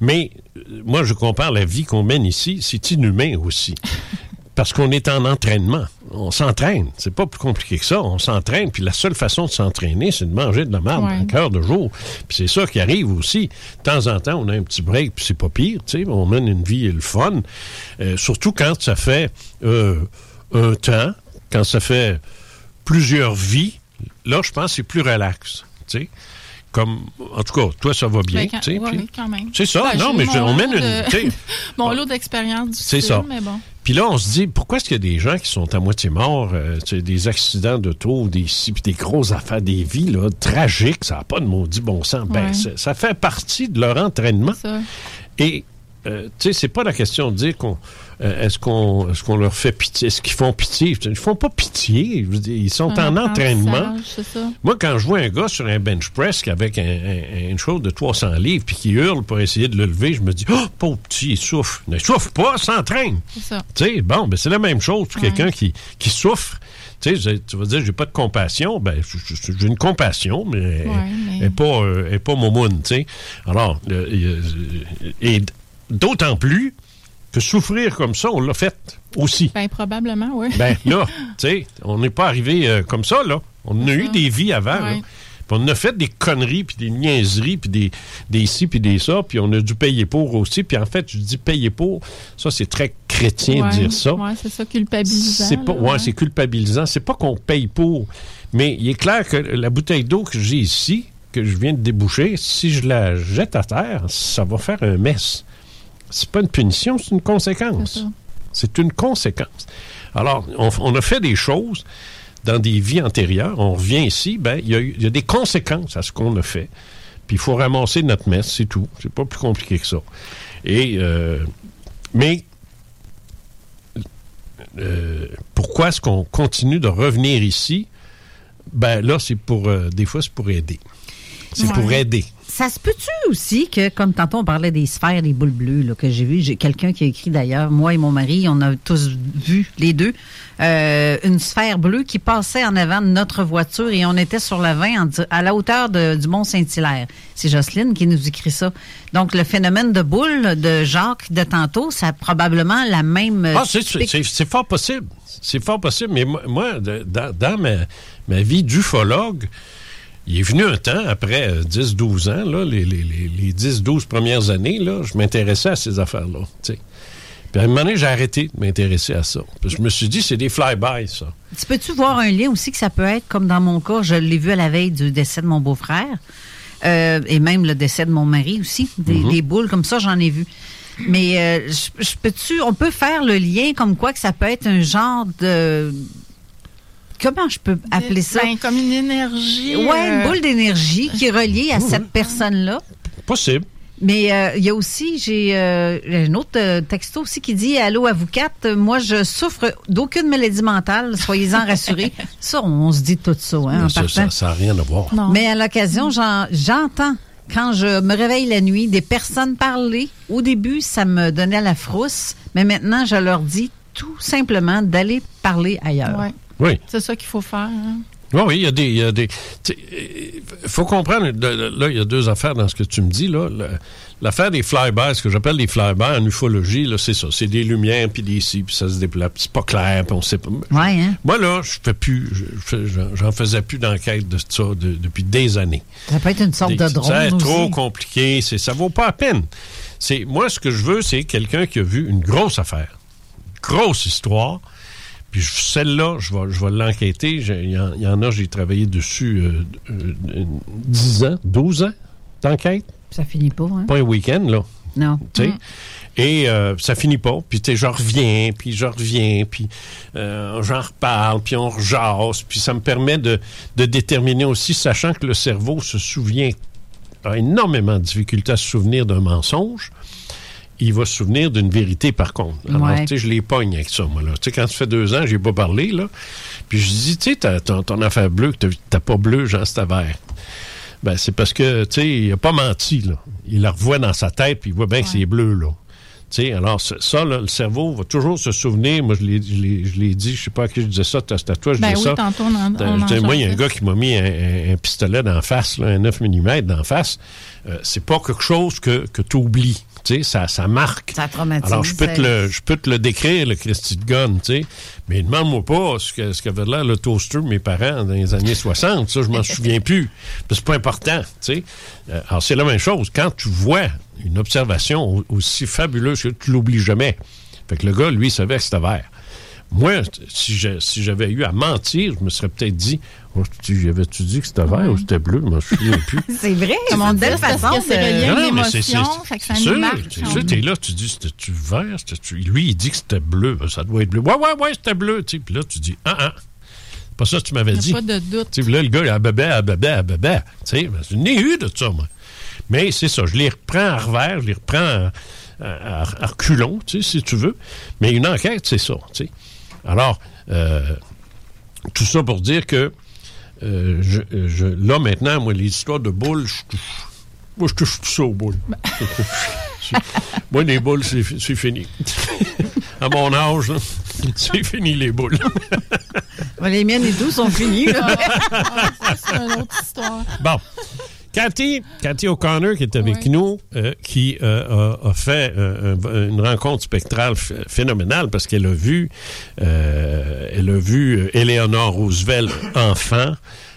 Mais euh, moi, je compare la vie qu'on mène ici, c'est inhumain aussi. Parce qu'on est en entraînement. On s'entraîne. C'est pas plus compliqué que ça. On s'entraîne. Puis la seule façon de s'entraîner, c'est de manger de la merde un cœur de jour. Puis c'est ça qui arrive aussi. De temps en temps, on a un petit break, puis c'est pas pire. On mène une vie et le fun. Euh, surtout quand ça fait euh, un temps, quand ça fait plusieurs vies. Là, je pense que c'est plus relax. comme, en tout cas, toi, ça va bien. Tu sais, ouais, oui, quand même. C'est ça, Ben, non, mais je- on mène une. de- Mon lot d'expérience C'est difficile, ça. mais bon. Puis là, on se dit, pourquoi est-ce qu'il y a des gens qui sont à moitié morts, euh, tu sais, des accidents d'auto, des, puis des grosses affaires, des vies là, tragiques, ça n'a pas de maudit bon sens. Ben, Ouais. ça, ça fait partie de leur entraînement. Et, euh, tu sais, c'est pas la question de dire qu'on. euh, est-ce qu'on est qu'on leur fait pitié? Est-ce qu'ils font pitié? Ils font pas pitié. Je veux dire, ils sont Un en entraînement. ça. Moi, quand je vois un gars sur un bench press avec un, un- une chose de 300 livres puis qui hurle pour essayer de le lever, je me dis, oh, pauvre petit, il souffre. Ne souffre pas, s'entraîne. Tu sais, bon, ben, c'est la même chose pour quelqu'un qui, qui souffre. Tu sais, tu vas dire, j'ai pas de compassion. Ben, j'ai une compassion, mais elle- mais- elle n'est pas, euh, pas momoune, tu sais. Alors, euh, et d'autant plus que souffrir comme ça, on l'a fait aussi. Ben, probablement, oui. Ben là, tu sais, on n'est pas arrivé euh, comme ça, là. On a eu des vies avant, là. Puis on a fait des conneries, puis des niaiseries, puis des, des ci, puis des ça, puis on a dû payer pour aussi. Puis en fait, je dis payer pour, ça, c'est très chrétien Ouais, de dire ça. Ouais, c'est ça, culpabilisant. C'est pas, ouais, c'est culpabilisant. C'est pas qu'on paye pour. Mais il est clair que la bouteille d'eau que j'ai ici, que je viens de déboucher, si je la jette à terre, ça va faire un mess. C'est pas une punition, c'est une conséquence. C'est une conséquence. Alors, on, on a fait des choses dans des vies antérieures. On revient ici, ben, il y, a y des conséquences à ce qu'on a fait. Puis il faut ramasser notre messe, c'est tout. C'est pas plus compliqué que ça. Et, euh, mais euh, pourquoi est-ce qu'on continue de revenir ici? Ben là, c'est pour, euh, des fois, c'est pour aider. C'est Ouais. pour aider. Ça se peut-tu aussi que, comme tantôt on parlait des sphères, des boules bleues, là, que j'ai vu, j'ai quelqu'un qui a écrit d'ailleurs, moi et mon mari, on a tous vu, les deux, euh, une sphère bleue qui passait en avant de notre voiture et on était sur la 20 en di- à la hauteur de- du Mont Saint-Hilaire. C'est Jocelyne qui nous écrit ça. Donc, le phénomène de boule de Jacques de tantôt, ça a probablement la même... Ah, c'est- fort possible. C'est fort possible. Mais moi, dans, dans ma, ma vie d'ufologue, il est venu un temps, après euh, 10-12 ans, là, les, les- les- les 10-12 premières années, là, je m'intéressais à ces affaires-là. tu. Puis à un moment donné, j'ai arrêté de m'intéresser à ça. Puis je me suis dit, c'est des fly-by, ça. Tu peux-tu voir un lien aussi que ça peut être, comme dans mon cas, je l'ai vu à la veille du décès de mon beau-frère, euh, et même le décès de mon mari aussi, des, Mhm. des boules comme ça, j'en ai vu. Mais euh, je, je peux-tu, on peut faire le lien comme quoi que ça peut être un genre de... Comment je peux appeler ça? Ben, comme une énergie. ouais, une euh, boule d'énergie qui est reliée à cette personne-là. Possible. Mais euh, il y a aussi, j'ai euh, un autre euh, texto aussi qui dit Allô, à vous quatre, moi je souffre d'aucune maladie mentale, soyez-en rassurés. ça, on se dit tout ça, hein, en ça, partant. ça n'a rien à voir. Mais à l'occasion, j'en- j'entends, quand je me réveille la nuit, des personnes parler. Au début, ça me donnait la frousse, mais maintenant, je leur dis tout simplement d'aller parler ailleurs. Ouais. Oui. C'est ça qu'il faut faire. hein? Oui, oui, il y a des. il y a des Il faut comprendre, là, il y a deux affaires dans ce que tu me dis. là. L'affaire des flybys, ce que j'appelle des flybys en ufologie, là, c'est ça. C'est des lumières, puis des ci, puis ça se déplace. puis C'est pas clair, puis on sait pas. Ouais, hein? Moi, là, je fais plus. j'en- faisais plus d'enquête de ça de- depuis des années. Ça peut être une sorte Des- de drone C'est trop compliqué. C'est, ça vaut pas la peine. C'est, moi, ce que je veux, c'est quelqu'un qui a vu une grosse affaire. Grosse histoire. Puis celle-là, je vais, je vais l'enquêter. Il y, en- il y en a, j'ai travaillé dessus euh, euh, euh, 10 ans, 12 ans d'enquête. Ça finit pas, hein? Pas un week-end, là. Non. Tu sais? Et euh, ça finit pas. Puis je reviens, puis je reviens, puis euh, j'en reparle, puis on rejase. Puis ça me permet de, de déterminer aussi, sachant que le cerveau se souvient, a énormément de difficulté à se souvenir d'un mensonge. Il va se souvenir d'une vérité, par contre. Alors, Ouais. tu sais, je les pogne avec ça, moi, là. Tu sais, quand ça fait deux ans, j'ai pas parlé, là. Puis je dis, tu sais, ton, ton affaire bleue, que t'as- pas bleu, Jean Stavert. Ben, c'est parce que, tu sais, il a pas menti, là. Il la revoit dans sa tête, puis il voit bien que c'est bleu, là. Tu sais, alors, ça, là, le cerveau va toujours se souvenir. Moi, je l'ai, je l'ai, je l'ai dit, je sais pas à qui je disais ça, c'est à toi, je Ben disais oui, ça. tantôt, on en- on je moi, il y a un gars qui m'a mis un pistolet d'en face, là, un 9 mm d'en face. Euh, c'est pas quelque chose que, que tu oublies. Tu sais, ça, ça marque. Ça traumatise. Alors, je peux, te le, je peux te le décrire, le Christy de Gun, tu sais. Mais demande-moi pas ce que- ce qu'avait l'air le toaster de mes parents dans les années 60. Ça, je m'en souviens plus. Que C'est pas important, tu sais. Euh, alors, c'est la même chose. Quand tu vois une observation au- aussi fabuleuse que tu l'oublies jamais. Fait que le gars, lui, il savait que c'était vert. moi, si j'ai- si j'avais eu à mentir, je me serais peut-être dit, oh, tu avais-tu dit que c'était vert ou c'était bleu? Moi, je me souviens plus. C'est vrai, Comme on c'est une dit, parce façon c'est de- relié à mais c'est- émotion, c'est- fait que ça c'est nous sûr, marque. c'est sûr, t'es là, tu dis, c'était-tu vert? Lui, il dit que c'était bleu. Ben, Ça doit être bleu. Ouais, ouais, ouais, c'était bleu. Tu sais, Puis là, tu dis, ah, ah. C'est pas ça que tu m'avais dit. pas de doute. Tu là, le gars, il a bébé, à bébé, à bébé. Tu sais, je n'ai eu de ça, moi. Mais c'est ça, je les reprends à revers, je les reprends à, à- à reculons, tu sais, si tu veux. Mais une enquête, c'est ça, tu sais. Alors, euh, tout ça pour dire que euh, je, je- là, maintenant, moi, les histoires de boules, je touche. Moi, je touche tout ça aux boules. C'est- moi, les boules, c'est fini. à mon âge, c'est fini, les boules. Les miennes et tout sont finis. là. Ça, c'est une autre histoire. Bon. Cathy, Cathy O'Connor, qui est avec nous, euh, qui euh, a, a fait euh, un- une rencontre spectrale ph- phénoménale parce qu'elle a vu, elle a vu Eleanor Roosevelt enfant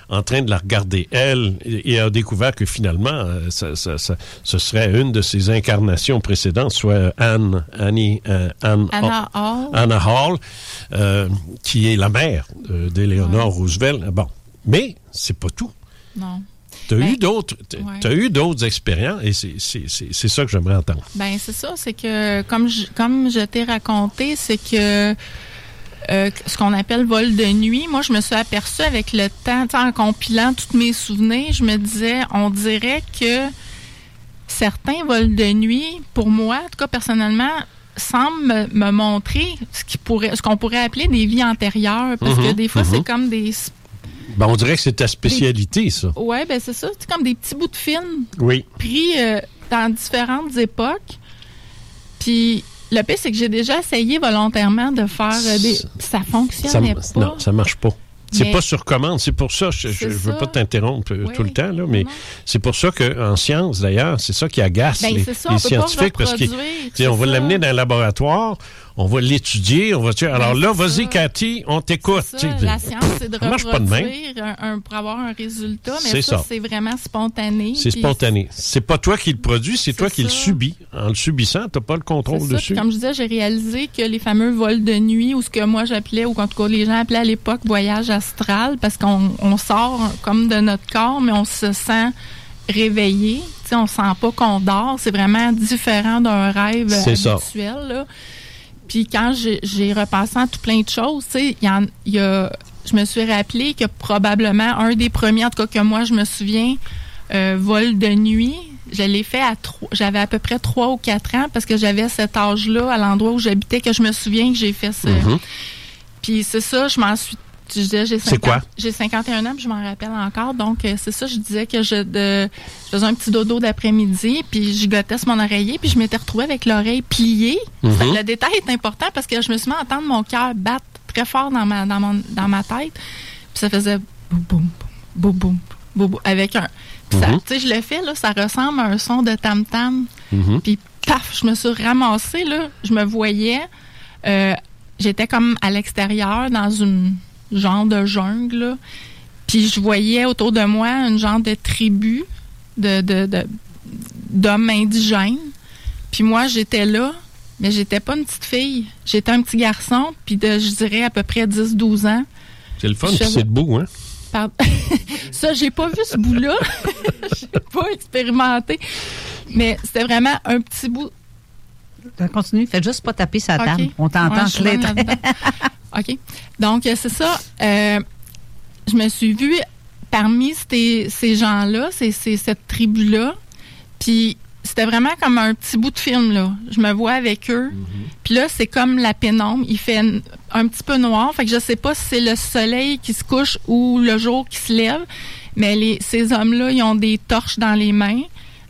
en train de la regarder elle et, et a découvert que finalement ça- ça- ça- ce serait une de ses incarnations précédentes, soit Anne, Annie, Anne, Anna Hall. Anna Hall, qui est la mère d'Eleanor Roosevelt. Bon, mais c'est pas tout. Non. Tu as Ben, eu d'autres ouais. eu d'autres expériences et c'est- ça que j'aimerais entendre. Ben c'est ça, c'est que comme je, comme je t'ai raconté, c'est que euh, ce qu'on appelle vol de nuit, moi je me suis aperçue avec le temps, en compilant tous mes souvenirs, je me disais, on dirait que certains vols de nuit, pour moi, en tout cas personnellement, semblent me, me montrer ce qui pourrait, ce qu'on pourrait appeler des vies antérieures, parce que Mhm, des fois c'est comme des, Ben, on dirait que c'est ta spécialité, ça. ouais ben c'est ça, c'est comme des petits bouts de film Oui. pris euh, dans différentes époques. Puis le pire, c'est que j'ai déjà essayé volontairement de faire euh, des. Ça Ça, fonctionnait pas. non, ça marche pas. C'est pas sur commande. C'est pour ça, je, je veux ça. pas t'interrompre euh, tout le temps, là, mais c'est pour ça qu'en science, d'ailleurs, c'est ça qui agace Ben, les, c'est ça, les scientifiques. Parce que, reproduire, tu sais, on va l'amener dans un laboratoire, on va l'étudier, on va dire, alors Ben, là, vas-y. Cathy, on t'écoute. La science, c'est de reproduire un, un- pour avoir un résultat, mais C'est ça, ça. c'est vraiment spontané. C'est spontané. C'est pas toi qui le produis, c'est toi qui le subis. En le subissant, t'as pas le contrôle dessus. Comme je disais, j'ai réalisé que les fameux vols de nuit, ou ce que moi j'appelais, ou en tout cas les gens appelaient à l'époque voyage astral, parce qu'on on sort comme de notre corps, mais on se sent réveillé. Tu sais, on sent pas qu'on dort. C'est vraiment différent d'un rêve habituel. là. Puis quand j'ai- repassé à tout plein de choses, tu sais, il y, en- a, je me suis rappelé que probablement un des premiers, en tout cas que moi je me souviens, euh, vol de nuit, je l'ai fait à trois, j'avais à peu près trois ou quatre ans parce que j'avais cet âge-là à l'endroit où j'habitais que je me souviens que j'ai fait ça. Mhm. Puis c'est ça, je m'en suis. Je disais, j'ai C'est 50 quoi? J'ai 51 ans, puis je m'en rappelle encore. Donc, euh, c'est ça, je disais que je, de, je faisais un petit dodo d'après-midi, puis je gottais mon oreiller, puis je m'étais retrouvée avec l'oreille pliée. Mhm. Ça- Le détail est important parce que je me suis mis à entendre mon cœur battre très fort dans ma, dans mon, dans ma tête. Puis ça faisait boum, boum, boum, boum, boum, boum, avec un. Puis ça, Mhm. tu sais, je le fais, là, ça ressemble à un son de tam-tam. Mhm. Puis paf, je me suis ramassée, là. Je me voyais. euh, J'étais comme à l'extérieur, dans une genre de jungle, là. Puis je voyais autour de moi une genre de tribu de, de, de- d'hommes indigènes. Puis moi, j'étais là, mais j'étais pas une petite fille. J'étais un petit garçon, puis de, je dirais, à peu près 10-12 ans. C'est le fun, puis c'est debout, hein? Pardon. Ça, j'ai pas vu ce bout-là. j'ai pas expérimenté. Mais c'était vraiment un petit bout. Continue, faites juste pas taper sa table. On t'entend Ouais, clair. OK. Donc, euh, c'est ça. Euh, je me suis vue parmi ces, ces gens-là, ces, ces- cette tribu-là. Puis, c'était vraiment comme un petit bout de film, là. Je me vois avec eux. Puis là, c'est comme la pénombre. Il fait un petit peu noir. Fait que je sais pas si c'est le soleil qui se couche ou le jour qui se lève. Mais les, ces hommes-là, ils ont des torches dans les mains.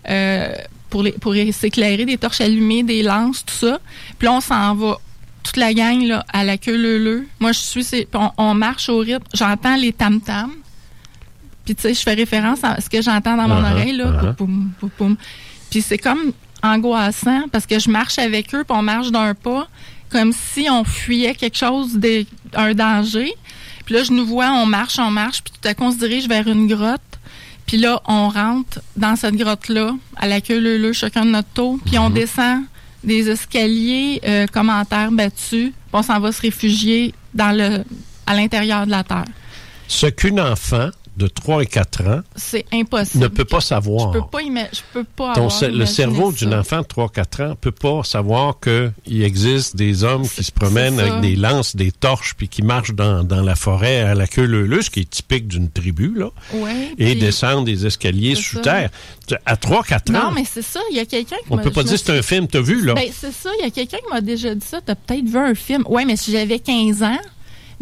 euh, pour, les, pour s'éclairer, des torches allumées, des lances, tout ça. Puis là, on s'en va toute la gang là, à la queue leu Moi, je suis, on, on marche au rythme. J'entends les tam-tams. Puis, tu sais, je fais référence à ce que j'entends dans mon Uh-huh, oreille, là. uh-huh. Puis c'est comme angoissant parce que je marche avec eux, puis on marche d'un pas, comme si on fuyait quelque chose, de, un danger. Puis là, je nous vois, on marche, on marche, puis tout à coup, on se dirige vers une grotte. Puis là, on rentre dans cette grotte-là, à la queue leu chacun de notre tour, puis on descend des escaliers, euh, commentaires battus, on s'en va se réfugier dans le, à l'intérieur de la Terre. Ce qu'une enfant de 3 et 4 ans C'est impossible. ne peut pas savoir. Je peux pas, je peux pas Ton avoir cer- le cerveau d'une enfant de 3-4 ans ne peut pas savoir qu'il existe des hommes qui se promènent avec des lances, des torches, puis qui marchent dans, dans la forêt à la queue leu ce qui est typique d'une tribu, là, Ouais, et puis- descendent des escaliers sous ça. terre. À 3-4 ans, Non, mais c'est ça. Il y a quelqu'un qui on peut pas dire c'est un film, t'as vu, là. Ben, c'est ça. Il y a quelqu'un qui m'a déjà dit ça. T'as peut-être vu un film. Ouais, mais si j'avais 15 ans,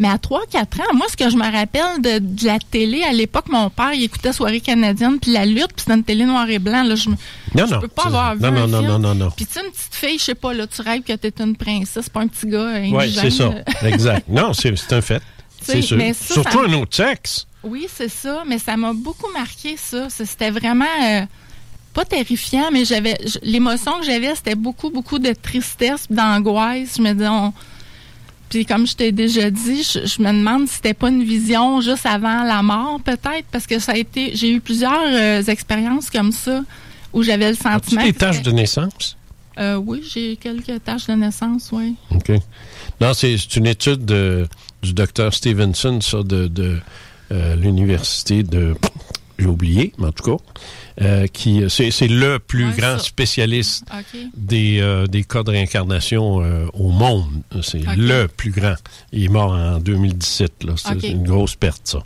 mais à 3-4 ans, moi, ce que je me rappelle de, de la télé, à l'époque, mon père, il écoutait Soirée canadienne, puis la lutte, puis c'était une télé noir et blanc. Là, je Non, je non. peux pas avoir vu non, un non, non, film. non, non, non. Puis tu sais, une petite fille, je sais pas, là, tu rêves que t'es une princesse, pas un petit gars indigène. Oui, c'est ça. exact. Non, c'est un fait. C'est sûr. ça, Surtout ça- un autre sexe. Oui, c'est ça, mais ça m'a beaucoup marqué, ça. C'était vraiment euh, pas terrifiant, mais j'avais l'émotion que j'avais, c'était beaucoup, beaucoup de tristesse, d'angoisse. Je me disais, on- Puis comme je t'ai déjà dit, je, je me demande si c'était pas une vision juste avant la mort, peut-être, parce que ça a été. J'ai eu plusieurs euh, expériences comme ça où j'avais le sentiment. des que tâches de naissance? Euh, oui, j'ai quelques tâches de naissance, oui. OK. Non, c'est c'est une étude de- du docteur Stevenson, ça, de, de euh, l'université de. J'ai oublié, mais en tout cas. Euh, qui c'est c'est le plus Ouais, grand ça. spécialiste des, euh, des cas de réincarnation euh, au monde. C'est le plus grand. Il est mort en 2017. là. C'est une grosse perte, ça.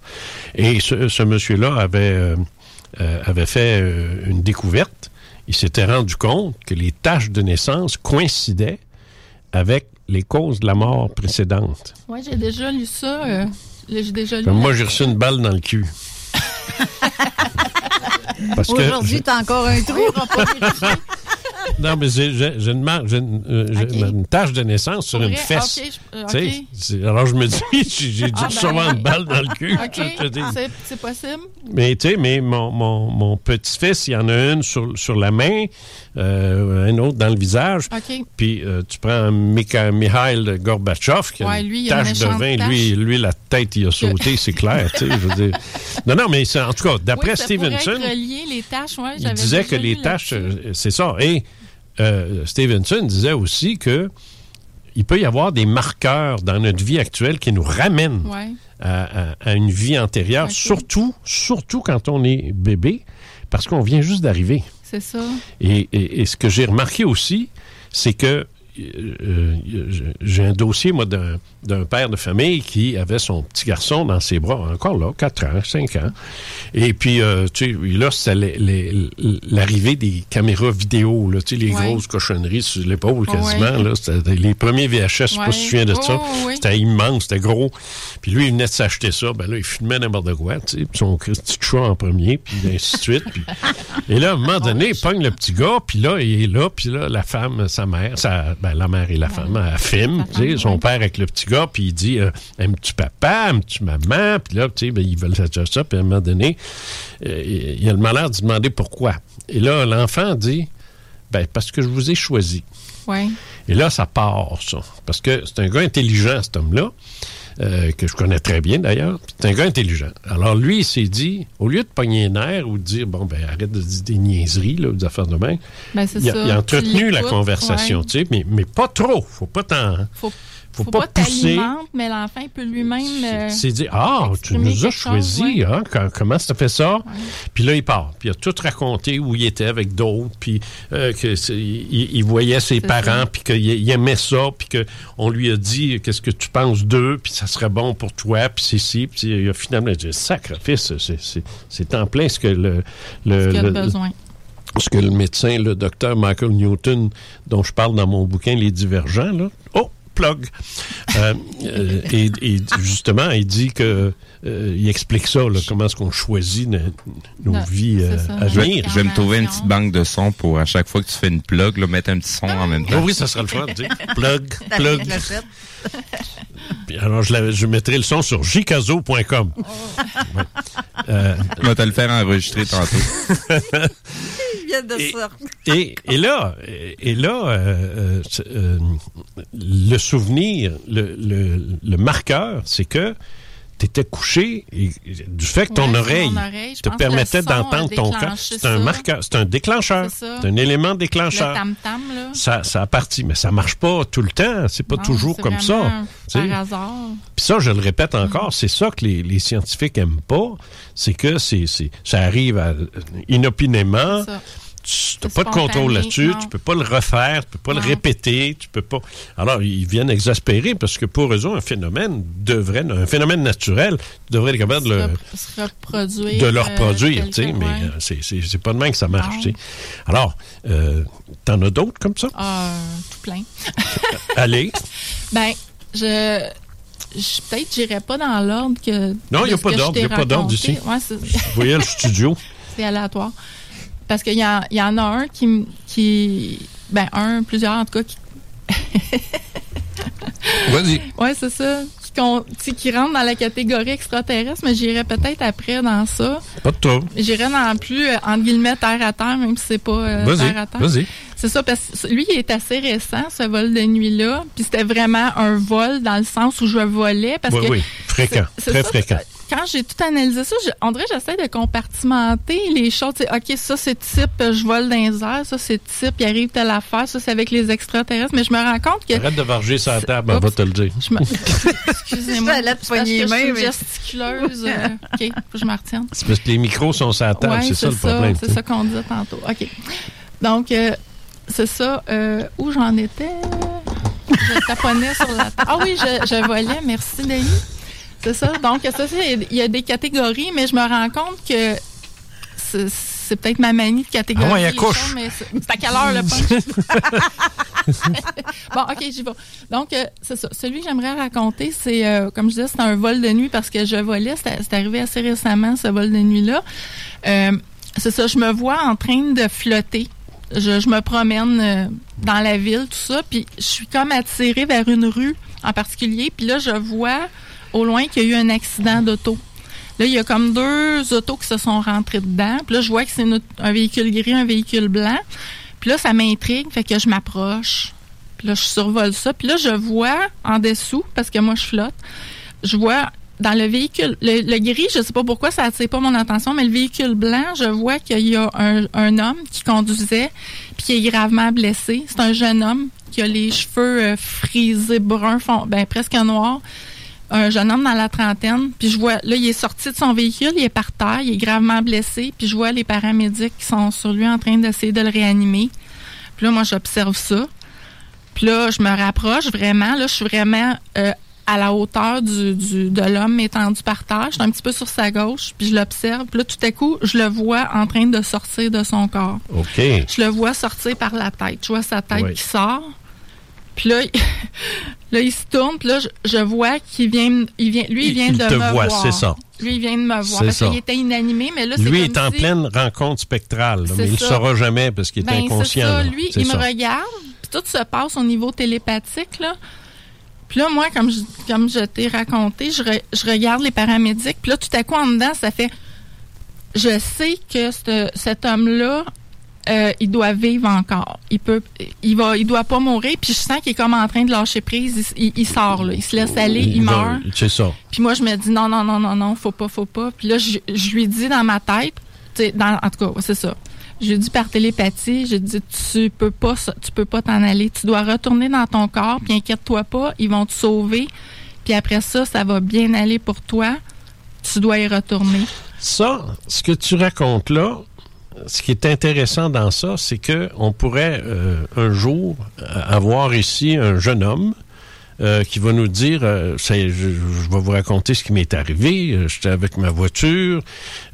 Et ce, ce monsieur-là avait, avait fait une découverte. Il s'était rendu compte que les tâches de naissance coïncidaient avec les causes de la mort précédente. Oui, j'ai déjà lu ça. j'ai déjà lu. Moi, j'ai reçu une balle dans le cul. Parce que Aujourd'hui, t'as encore un trou. Non, mais j'ai une, une, euh, une tache de naissance sur une fesse. Euh, alors je me dis, j'ai j'ai dû Ah, ben, une balle dans le cul. C'est- possible. Mais tu sais, mais mon, mon, mon petit-fils, il y en a une sur, sur la main, euh, un autre dans le visage. Puis euh, tu prends Mikha- Mikhail Gorbatchev, qui a Ouais, une lui, une tache de vin. Lui, lui, la tête, il a sauté, c'est clair. je veux dire. Non, non, mais en tout cas, d'après oui, Stevenson, être relié, les tâches, ouais, il disait que les tâches, c'est ça. Et euh, Stevenson disait aussi que il peut y avoir des marqueurs dans notre vie actuelle qui nous ramènent Ouais. à, à- à une vie antérieure, surtout, surtout quand on est bébé, parce qu'on vient juste d'arriver. C'est ça. Et, et- et ce que j'ai remarqué aussi, c'est que j'ai un dossier, moi, d'un père de famille qui avait son petit garçon dans ses bras, encore là, 4 ans, 5 ans. Et puis, euh, tu sais, là, c'était l'arrivée des caméras vidéo, là, tu sais, les Ouais. grosses cochonneries sur l'épaule, Ouais. quasiment, là. C'était les premiers VHS, je sais pas si tu te souviens de Ouais. ça. Oh, oui. C'était immense, c'était gros. Puis lui, il venait de s'acheter ça. Ben là, il filmait n'importe quoi, tu sais. Puis son petit chat en premier, puis ainsi de suite. Puis- Et là, à un moment donné, il pogne le petit gars, puis là, il est là, puis là, la femme, sa mère, sa, ben, la mère et la femme, elle filme, tu sais, son père avec le petit gars, puis il dit, euh, aimes-tu papa, aimes-tu maman? Puis là, tu sais, ben, ils veulent faire ça, puis à un moment donné, euh, il a le malheur de demander pourquoi. Et là, l'enfant dit, ben, parce que je vous ai choisi. Ouais. Et là, ça part, ça. Parce que c'est un gars intelligent, cet homme-là, euh, que je connais très bien d'ailleurs. C'est un gars intelligent. Alors lui, il s'est dit, au lieu de pogner les nerfs ou de dire, bon, ben arrête de dire des niaiseries, là, des affaires de main, Ben, il, a, il entretenu la conversation, ouais. tu sais, mais, mais pas trop. Faut pas. Faut, faut, faut pas, pas pousser. mais l'enfant peut lui-même. euh, Il s'est dit, ah, tu nous as chose, choisi, ouais. hein, quand- comment ça fait ça? Puis là, il part. Puis il a tout raconté où il était avec d'autres, puis euh, que c'est- il, il voyait ses C'est parents, ça. puis qu'il il aimait ça, puis qu'on lui a dit, qu'est-ce que tu penses d'eux, puis ça serait bon pour toi, puis c'est ci, puis il a finalement dit, sacrifice, c'est- c'est- c'est en plein ce que le... le- ce le- de besoin. ce que le médecin, le docteur Michael Newton, dont je parle dans mon bouquin Les Divergents, là, oh, plug, Euh, euh, et, et justement, il dit que euh, il explique ça, là, comment est-ce qu'on choisit no- nos Non, vies euh, ça, à venir. Je vais me trouver une petite banque de sons pour à chaque fois que tu fais une plug, là, mettre un petit son en même temps. Oh oui, ça sera le fun. Plug, plug. Puis alors, je, la- je mettrai le son sur jcazo.com. Ouais. Euh, Je vais te le faire enregistrer tantôt. Il vient de. Et, et là, et là euh, euh, euh, le souvenir, le, le- le marqueur, c'est que t'étais couché et du fait que ton Ouais, oreille, te permettait d'entendre ton déclenché C'est un marqueur, c'est un déclencheur. C'est un élément Le déclencheur. là. Ça, ça a parti, mais ça marche pas tout le temps. C'est pas Non, toujours comme ça. Par hasard. Puis ça, je le répète encore, c'est ça que les, les scientifiques aiment pas, c'est que c'est, c'est- ça arrive à- inopinément. C'est ça. Tu n'as pas de contrôle là-dessus, tu peux pas le refaire, tu peux pas Non. le répéter, tu peux pas. Alors, ils viennent exaspérer parce que pour eux un phénomène devrait, un phénomène naturel devrait être capable de le, Se reproduire. de le euh, reproduire, mais ouais. euh, c'est, c'est, c'est pas de même que ça marche, Non. tu sais. Alors, euh, t'en as d'autres comme ça? Ah, tout plein. Allez. Ben, je. je- Peut-être j'irais pas dans l'ordre que. Non, il y a pas d'ordre, il y a pas d'ordre ici. Ouais, Vous voyez le studio? c'est aléatoire. Parce qu'il y, en- y en a un qui, qui. Ben, un, plusieurs en tout cas, qui. Vas-y. Ouais, c'est ça. Qui, qui rentre dans la catégorie extraterrestre, mais j'irais peut-être après dans ça. Pas de trouble. J'irais dans plus, euh, entre guillemets, terre à terre, même si c'est pas euh, terre à terre. vas-y. C'est ça, parce que lui, il est assez récent, ce vol de nuit-là. Puis c'était vraiment un vol dans le sens où je volais. Parce Oui, que oui, fréquent, c'est- c'est très ça, fréquent. Quand j'ai tout analysé ça, je- que j'essaie de compartimenter les choses. Tu sais, OK, ça, c'est type, je vole dans les airs. Ça, c'est type, il arrive telle affaire. Ça, c'est avec les extraterrestres. Mais je me rends compte que... Arrête de varger sur la table, on va te le dire. Excusez-moi. Je te poigner je suis gesticuleuse. euh, OK, faut que je me retienne. C'est parce que les micros sont sur la table, Ouais, c'est ça le problème. C'est ça qu'on disait tantôt. OK. Donc, euh, c'est ça. euh, où j'en étais? Je taponnais sur la table. Ah oui, je, je volais. Merci, Denis. C'est ça. Donc, ça, il y a des catégories, mais je me rends compte que c'est peut-être ma manie de catégorie. Ah ouais, accouche. mais c'est c'est à quelle heure le punch? bon, OK, j'y vais. Donc, euh, c'est ça. Celui que j'aimerais raconter, c'est, euh, comme je disais, c'est un vol de nuit parce que je volais. C'est arrivé assez récemment, ce vol de nuit-là. Euh, c'est ça, je me vois en train de flotter. Je, je me promène dans la ville, tout ça, puis je suis comme attirée vers une rue en particulier, puis là, je vois au loin qu'il y a eu un accident d'auto. Là, il y a comme deux autos qui se sont rentrées dedans. Puis là, je vois que c'est un véhicule gris, un véhicule blanc. Puis là, ça m'intrigue, fait que je m'approche. Puis là, je survole ça. Puis là, je vois en dessous, parce que moi, je flotte, je vois dans le véhicule, le, gris, je sais pas pourquoi ça attire pas mon attention, mais le véhicule blanc, je vois qu'il y a un, homme qui conduisait puis qui est gravement blessé. C'est un jeune homme qui a les cheveux euh, frisés bruns, ben presque noirs. Un jeune homme dans la trentaine, puis je vois, là, il est sorti de son véhicule, il est par terre, il est gravement blessé, puis je vois les paramédics qui sont sur lui en train d'essayer de le réanimer. Puis là, moi, j'observe ça. Puis là, je me rapproche vraiment. Là, je suis vraiment euh, à la hauteur du, du- de l'homme étendu par terre. Je suis un petit peu sur sa gauche, puis je l'observe. Puis là, tout à coup, je le vois en train de sortir de son corps. OK. Je le vois sortir par la tête. Je vois sa tête Oui. qui sort. Puis là, il- là, il se tourne. Puis là, je, je vois qu'il vient, me- il vient, lui, il vient Il de te me voit, voir. c'est ça. Lui, il vient de me voir. C'est Parce ça. qu'il était inanimé, mais là, c'est Lui comme est en pleine rencontre spectrale, là, mais il ne saura jamais parce qu'il est ben, inconscient. C'est ça. Lui, il ça. me regarde, puis tout se passe au niveau télépathique, là. Puis là, moi, comme je, comme je t'ai raconté, je, re- je regarde les paramédics, puis là, tout à coup, en dedans, ça fait... Je sais que ce- cet homme-là, euh, il doit vivre encore. Il peut, il va, il doit pas mourir. Puis je sens qu'il est comme en train de lâcher prise. Il, il- il sort là, il se laisse aller, il, va- meurt. C'est ça. Puis moi, je me dis non, non, non, non, non, faut pas, faut pas. Puis là, je, je lui dis dans ma tête, dans, en tout cas, c'est ça. Je lui dis par télépathie, je dis tu peux pas, tu peux pas t'en aller. Tu dois retourner dans ton corps. Puis inquiète-toi pas, ils vont te sauver. Puis après ça, ça va bien aller pour toi. Tu dois y retourner. Ça, ce que tu racontes là, ce qui est intéressant dans ça, c'est que on pourrait euh, un jour euh, avoir ici un jeune homme euh, qui va nous dire, euh, je, je vais vous raconter ce qui m'est arrivé. Euh, J'étais avec ma voiture,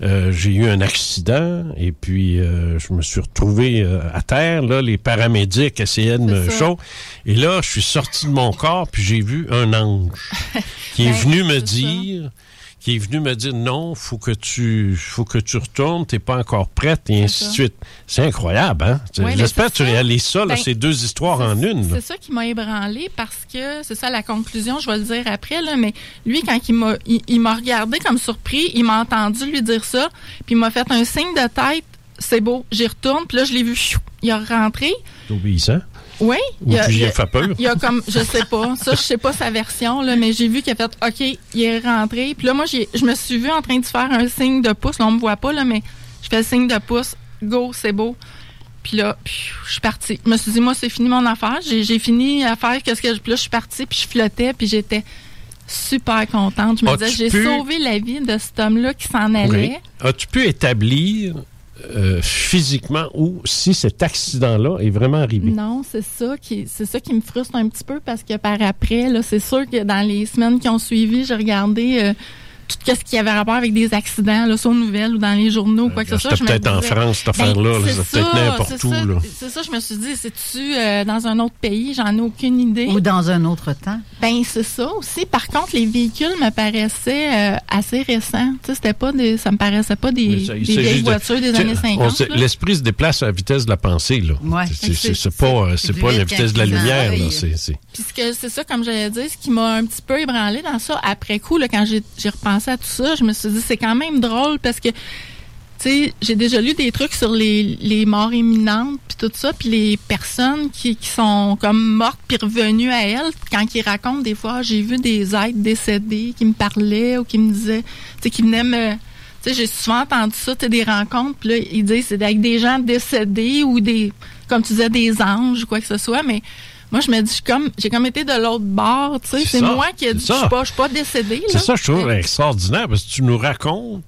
euh, j'ai eu un accident et puis euh, je me suis retrouvé à terre. Là, les paramédics essayaient de me chaud. Et là, je suis sorti de mon corps puis j'ai vu un ange qui est Ben, venu me ça. Qui est venu me dire non, faut que tu faut que tu retournes, t'es pas encore prête et ainsi de suite. C'est incroyable, hein? Ouais, J'espère que tu réalises ça, là, Ben, ces deux histoires en une. C'est ça qui m'a ébranlé parce que c'est ça la conclusion, je vais le dire après là, mais lui quand il m'a il, il m'a regardé comme surpris, il m'a entendu lui dire ça, puis il m'a fait un signe de tête, c'est beau, j'y retourne, puis là je l'ai vu, il est rentré. Obéissant. Oui. Ou y as fait peur? Il y a comme, je sais pas, ça, je sais pas sa version, là, mais j'ai vu qu'il a fait, OK, il est rentré. Puis là, moi, j'ai- je me suis vu en train de faire un signe de pouce. Là, on me voit pas, là, mais je fais le signe de pouce. Go, c'est beau. Puis là, je suis partie. Je me suis dit, moi, c'est fini mon affaire. J'ai fini à faire qu'est-ce que je. Puis là, je suis partie, puis je flottais, puis j'étais super contente. Je me disais, j'ai pu- sauvé la vie de cet homme-là qui s'en allait. Oui. As-tu pu établir euh, physiquement où si cet accident-là est vraiment arrivé? Non, c'est ça qui c'est ça qui me frustre un petit peu parce que par après là, c'est sûr que dans les semaines qui ont suivi, j'ai regardé euh, tout ce qui avait rapport avec des accidents là, sur nouvelles ou dans les journaux ou quoi que ce soit. c'était peut-être en France, cette ben, affaire-là, c'est peut-être n'importe c'est où. C'est ça, je me suis dit, c'est-tu euh, dans un autre pays, j'en ai aucune idée. Ou dans un autre temps. Ben c'est ça aussi. Par contre, les véhicules me paraissaient euh, assez récents. Tu sais, c'était pas des, ça me paraissait pas des, ça, vieilles de- voitures des années on 50. sait- là. L'esprit se déplace à la vitesse de la pensée. Là. Ouais. C'est- pas, c'est pas la vite vitesse de la lumière. là, c'est- ça, comme j'allais dire, ce qui m'a un petit peu ébranlé dans ça, après coup, là, quand j'ai j'ai à tout ça, je me suis dit, c'est quand même drôle parce que, tu sais, j'ai déjà lu des trucs sur les, les morts imminentes, puis tout ça, puis les personnes qui, qui sont comme mortes puis revenues à elles, quand ils racontent des fois, j'ai vu des êtres décédés qui me parlaient ou qui me disaient, tu sais, qui venaient me... J'ai souvent entendu ça, tu des rencontres, puis là, ils disent c'est avec des gens décédés ou des, comme tu disais, des anges ou quoi que ce soit, mais moi, je me dis, comme, j'ai comme été de l'autre bord, tu sais, C'est moi qui ai dit, je suis pas, je suis pas décédée, C'est ça, je trouve extraordinaire parce que tu nous racontes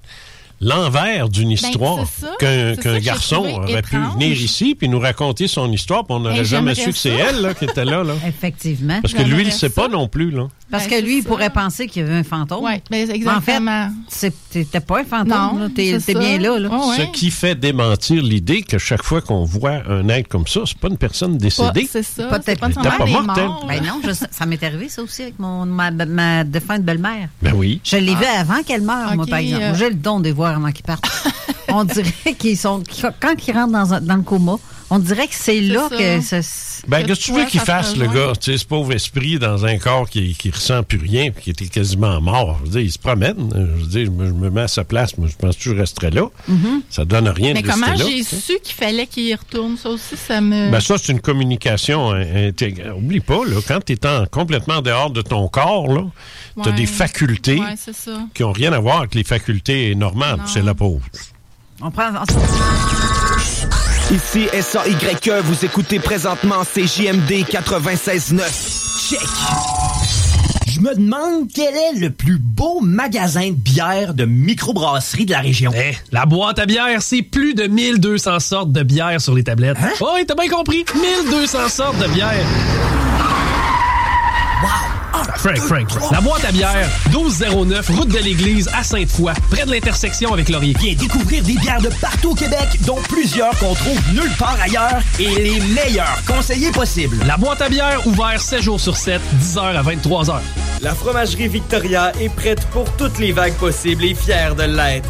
l'envers d'une histoire Ben, c'est ça. qu'un ça j'ai garçon aurait pu venir ici puis nous raconter son histoire, puis on n'aurait Ben, jamais su que c'est ça. elle là, qui était là. là. Effectivement. Parce que lui, il ne sait pas non plus. Là. Parce Ben, que lui, il pourrait penser qu'il y avait un fantôme. Oui, ben, Mais en exactement. fait, c'est- t'étais pas un fantôme. T'es ça. bien là. là. Oh, ouais. Ce qui fait démentir l'idée que chaque fois qu'on voit un être comme ça, c'est pas une personne Pas- décédée. C'est ça. Pas c'est pas peut-être- pas des morte, elle. morts, Ben non, je- ça m'est arrivé ça aussi avec mon, ma, ma défunte belle-mère. Ben oui. Je l'ai vu avant qu'elle meure, moi, par exemple. euh. J'ai le don de les voir avant qu'ils partent. on dirait qu'ils sont. Quand ils rentrent dans, un- dans le coma, on dirait que c'est là ça. que ça. Ben, Que qu'est-ce que tu veux qu'il fasse, le gars? Tu sais, ce pauvre esprit dans un corps qui, qui ressent plus rien, puis qui était quasiment mort. Je veux dire, il se promène. Je veux dire, je me, je me mets à sa place. Moi, je pense que je resterais là. Ça donne rien Mais de rester comment j'ai su qu'il fallait qu'il y retourne? Ça aussi, ça me. Ben ça, c'est une communication hein. Oublie pas, là, quand tu es complètement dehors de ton corps, là, tu as des facultés Ouais, c'est ça. qui n'ont rien à voir avec les facultés normales. C'est la pauvre. On prend. Ici SAYE, vous écoutez présentement CJMD 96.9. Check! Je me demande quel est le plus beau magasin de bière de microbrasserie de la région. Eh, la boîte à bière, c'est plus de 1200 sortes de bière sur les tablettes. Hein? Oh, oui, t'as bien compris. 1200 sortes de bière. Frank, Frank, Frank. La boîte à bière, 1209, route de l'église à Sainte-Foy, près de l'intersection avec Laurier. Viens découvrir des bières de partout au Québec, dont plusieurs qu'on trouve nulle part ailleurs et les meilleurs conseillers possibles. La boîte à bière, ouvert 7 jours sur 7, 10h à 23h. La fromagerie Victoria est prête pour toutes les vagues possibles et fière de l'être.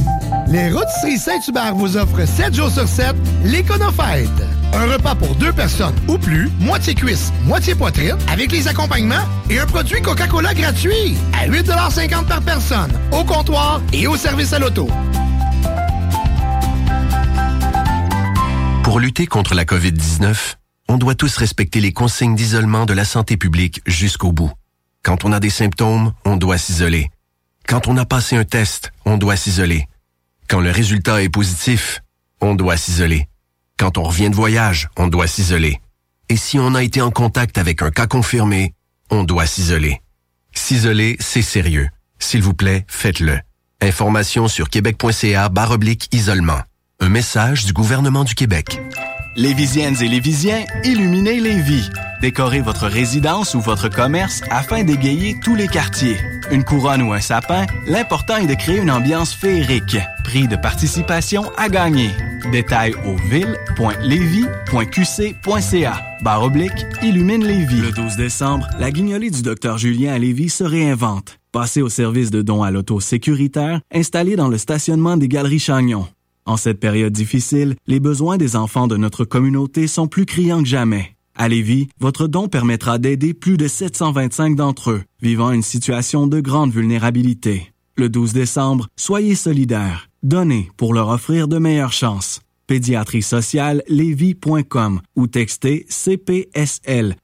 Les Rôtisseries Saint-Hubert vous offrent 7 jours sur 7 l'Éconofête. Un repas pour deux personnes ou plus, moitié cuisse, moitié poitrine, avec les accompagnements et un produit Coca-Cola gratuit à 8,50 par personne, au comptoir et au service à l'auto. Pour lutter contre la COVID-19, on doit tous respecter les consignes d'isolement de la santé publique jusqu'au bout. Quand on a des symptômes, on doit s'isoler. Quand on a passé un test, on doit s'isoler. Quand le résultat est positif, on doit s'isoler. Quand on revient de voyage, on doit s'isoler. Et si on a été en contact avec un cas confirmé, on doit s'isoler. S'isoler, c'est sérieux. S'il vous plaît, faites-le. Information sur québec.ca oblique isolement. Un message du gouvernement du Québec. Lévisiennes et Lévisiens, illuminez les vies. Décorez votre résidence ou votre commerce afin d'égayer tous les quartiers. Une couronne ou un sapin, l'important est de créer une ambiance féerique. Prix de participation à gagner. Détails au ville.levy.qc.ca. Barre oblique, illumine Lévis. Le 12 décembre, la guignolée du Dr Julien à Lévis se réinvente. Passez au service de dons à l'auto sécuritaire installé dans le stationnement des Galeries Chagnon. En cette période difficile, les besoins des enfants de notre communauté sont plus criants que jamais. À Lévis, votre don permettra d'aider plus de 725 d'entre eux vivant une situation de grande vulnérabilité. Le 12 décembre, soyez solidaires. Donnez pour leur offrir de meilleures chances. Pédiatrie sociale ou textez CPSL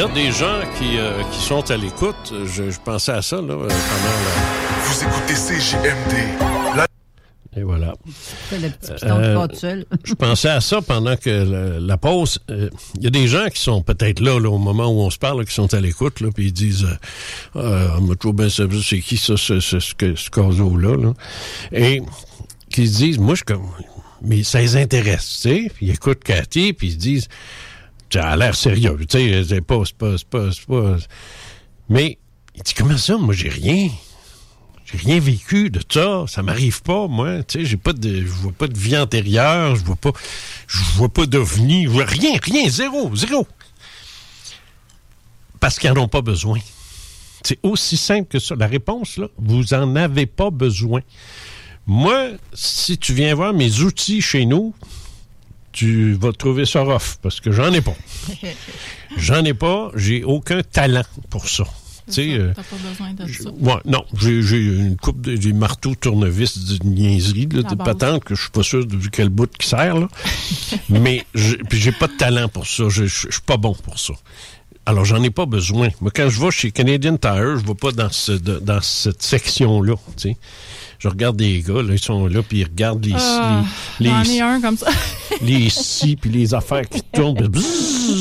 Y a des gens qui, euh, qui sont à l'écoute. Je, je pensais à ça là, euh, pendant la... Vous écoutez CJMD. La... Et voilà. C'est le petit tout seul. je pensais à ça pendant que la, la pause. euh, Il y a des gens qui sont peut-être là, là, au moment où on se parle, là, qui sont à l'écoute, là, puis ils disent euh, euh, on m'a toujours bien saisi c'est qui ça, ce, ce, ce, ce, ce caso-là, là? Et qui se disent Moi, je comme mais ça les intéresse, tu sais? Puis ils écoutent Cathy, puis ils se disent Ça a l'air sérieux, tu sais, c'est pas, c'est pas, c'est pas, c'est pas. Mais il dit Comment ça, moi j'ai rien? J'ai rien vécu de ça, ça m'arrive pas, moi. Tu sais, j'ai pas de, je vois pas de vie antérieure, je vois pas, je vois pas d'ovni, je vois rien, rien, zéro, zéro. Parce qu'ils n'en ont pas besoin. C'est aussi simple que ça. La réponse, là, vous en avez pas besoin. Moi, si tu viens voir mes outils chez nous, tu vas trouver ça rough, parce que j'en ai pas. J'en ai pas, j'ai aucun talent pour ça. Tu sais, euh, T'as pas besoin de ça. Ouais, non, j'ai une coupe de des marteaux tournevis de niaiserie, là, La de patente que je suis pas sûr de quel bout qui sert, là. Mais j'ai- pas de talent pour ça. Je je suis pas bon pour ça. Alors, j'en ai pas besoin. Moi, quand je vais chez Canadian Tire, je vais pas dans, ce, de- dans cette section-là. Je regarde des gars, là, ils sont là, puis ils regardent les, Ah, les, J'en les, un comme ça. les scies, puis les affaires qui tournent.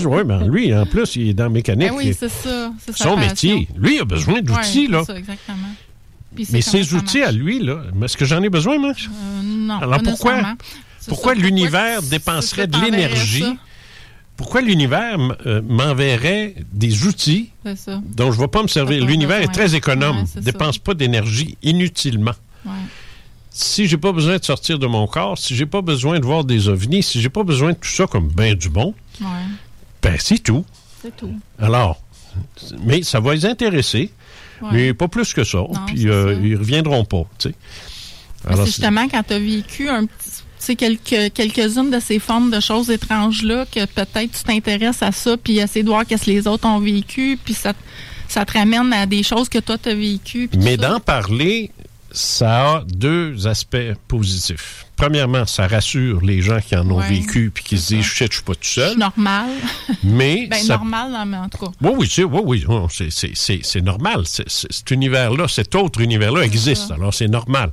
ouais, ben lui, en plus, il est dans la mécanique. Ben oui, c'est ça. Son passion. métier. Lui, il a besoin d'outils, Ouais, là. c'est ça, exactement. Mais ça outils à lui, là, est-ce que j'en ai besoin, moi? Euh, non, Alors pas pourquoi, pourquoi l'univers dépenserait de l'énergie? Pourquoi l'univers euh, m'enverrait des outils ça. dont je ne vais pas me servir? L'univers est très économe, ne dépense pas d'énergie inutilement. Ouais. Si j'ai pas besoin de sortir de mon corps, si j'ai pas besoin de voir des ovnis, si j'ai pas besoin de tout ça comme ben du bon, Ouais. ben c'est tout. C'est tout. Alors, mais ça va les intéresser, Ouais. mais pas plus que ça. Puis euh, ils reviendront pas, tu sais. Alors, justement quand tu as vécu un petit. quelques, quelques-unes de ces formes de choses étranges-là, que peut-être tu t'intéresses à ça, puis essayer de voir qu'est-ce que les autres ont vécu, puis ça, ça te ramène à des choses que toi, tu as vécues. Mais d'en parler, ça a deux aspects positifs. Premièrement, ça rassure les gens qui en ont Ouais, vécu puis qui se disent, shit, je suis pas tout seul. suis normal. Mais ben, ça- normal, mais en tout cas. Oui, oui, c'est, oui, oui, c'est, c'est, c'est, c'est normal. C'est- c'est- cet univers-là, cet autre univers-là existe. Alors, c'est normal.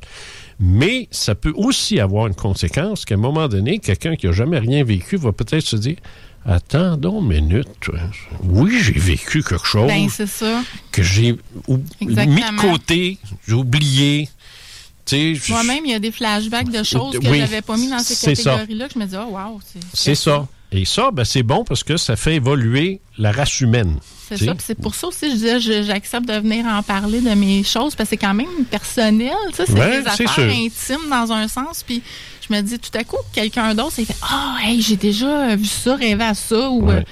Mais ça peut aussi avoir une conséquence qu'à un moment donné, quelqu'un qui n'a jamais rien vécu va peut-être se dire Attends donc une minute. Oui, j'ai vécu quelque chose Ben, ça. que j'ai mis de côté, j'ai oublié. Je- Moi-même, il y a des flashbacks de choses que Oui, j'avais pas mis dans ces catégories-là, que je me dis, oh, wow, c'est c'est ça. Et ça, ben, c'est bon parce que ça fait évoluer la race humaine. C'est ça. C'est pour ça aussi, je disais, je- j'accepte de venir en parler de mes choses, parce que c'est quand même personnel. C'est Ouais, des affaires intimes dans un sens. Puis je me dis, tout à coup, quelqu'un d'autre s'est fait Ah, hey, j'ai déjà vu ça, rêvé à ça. Ou, euh,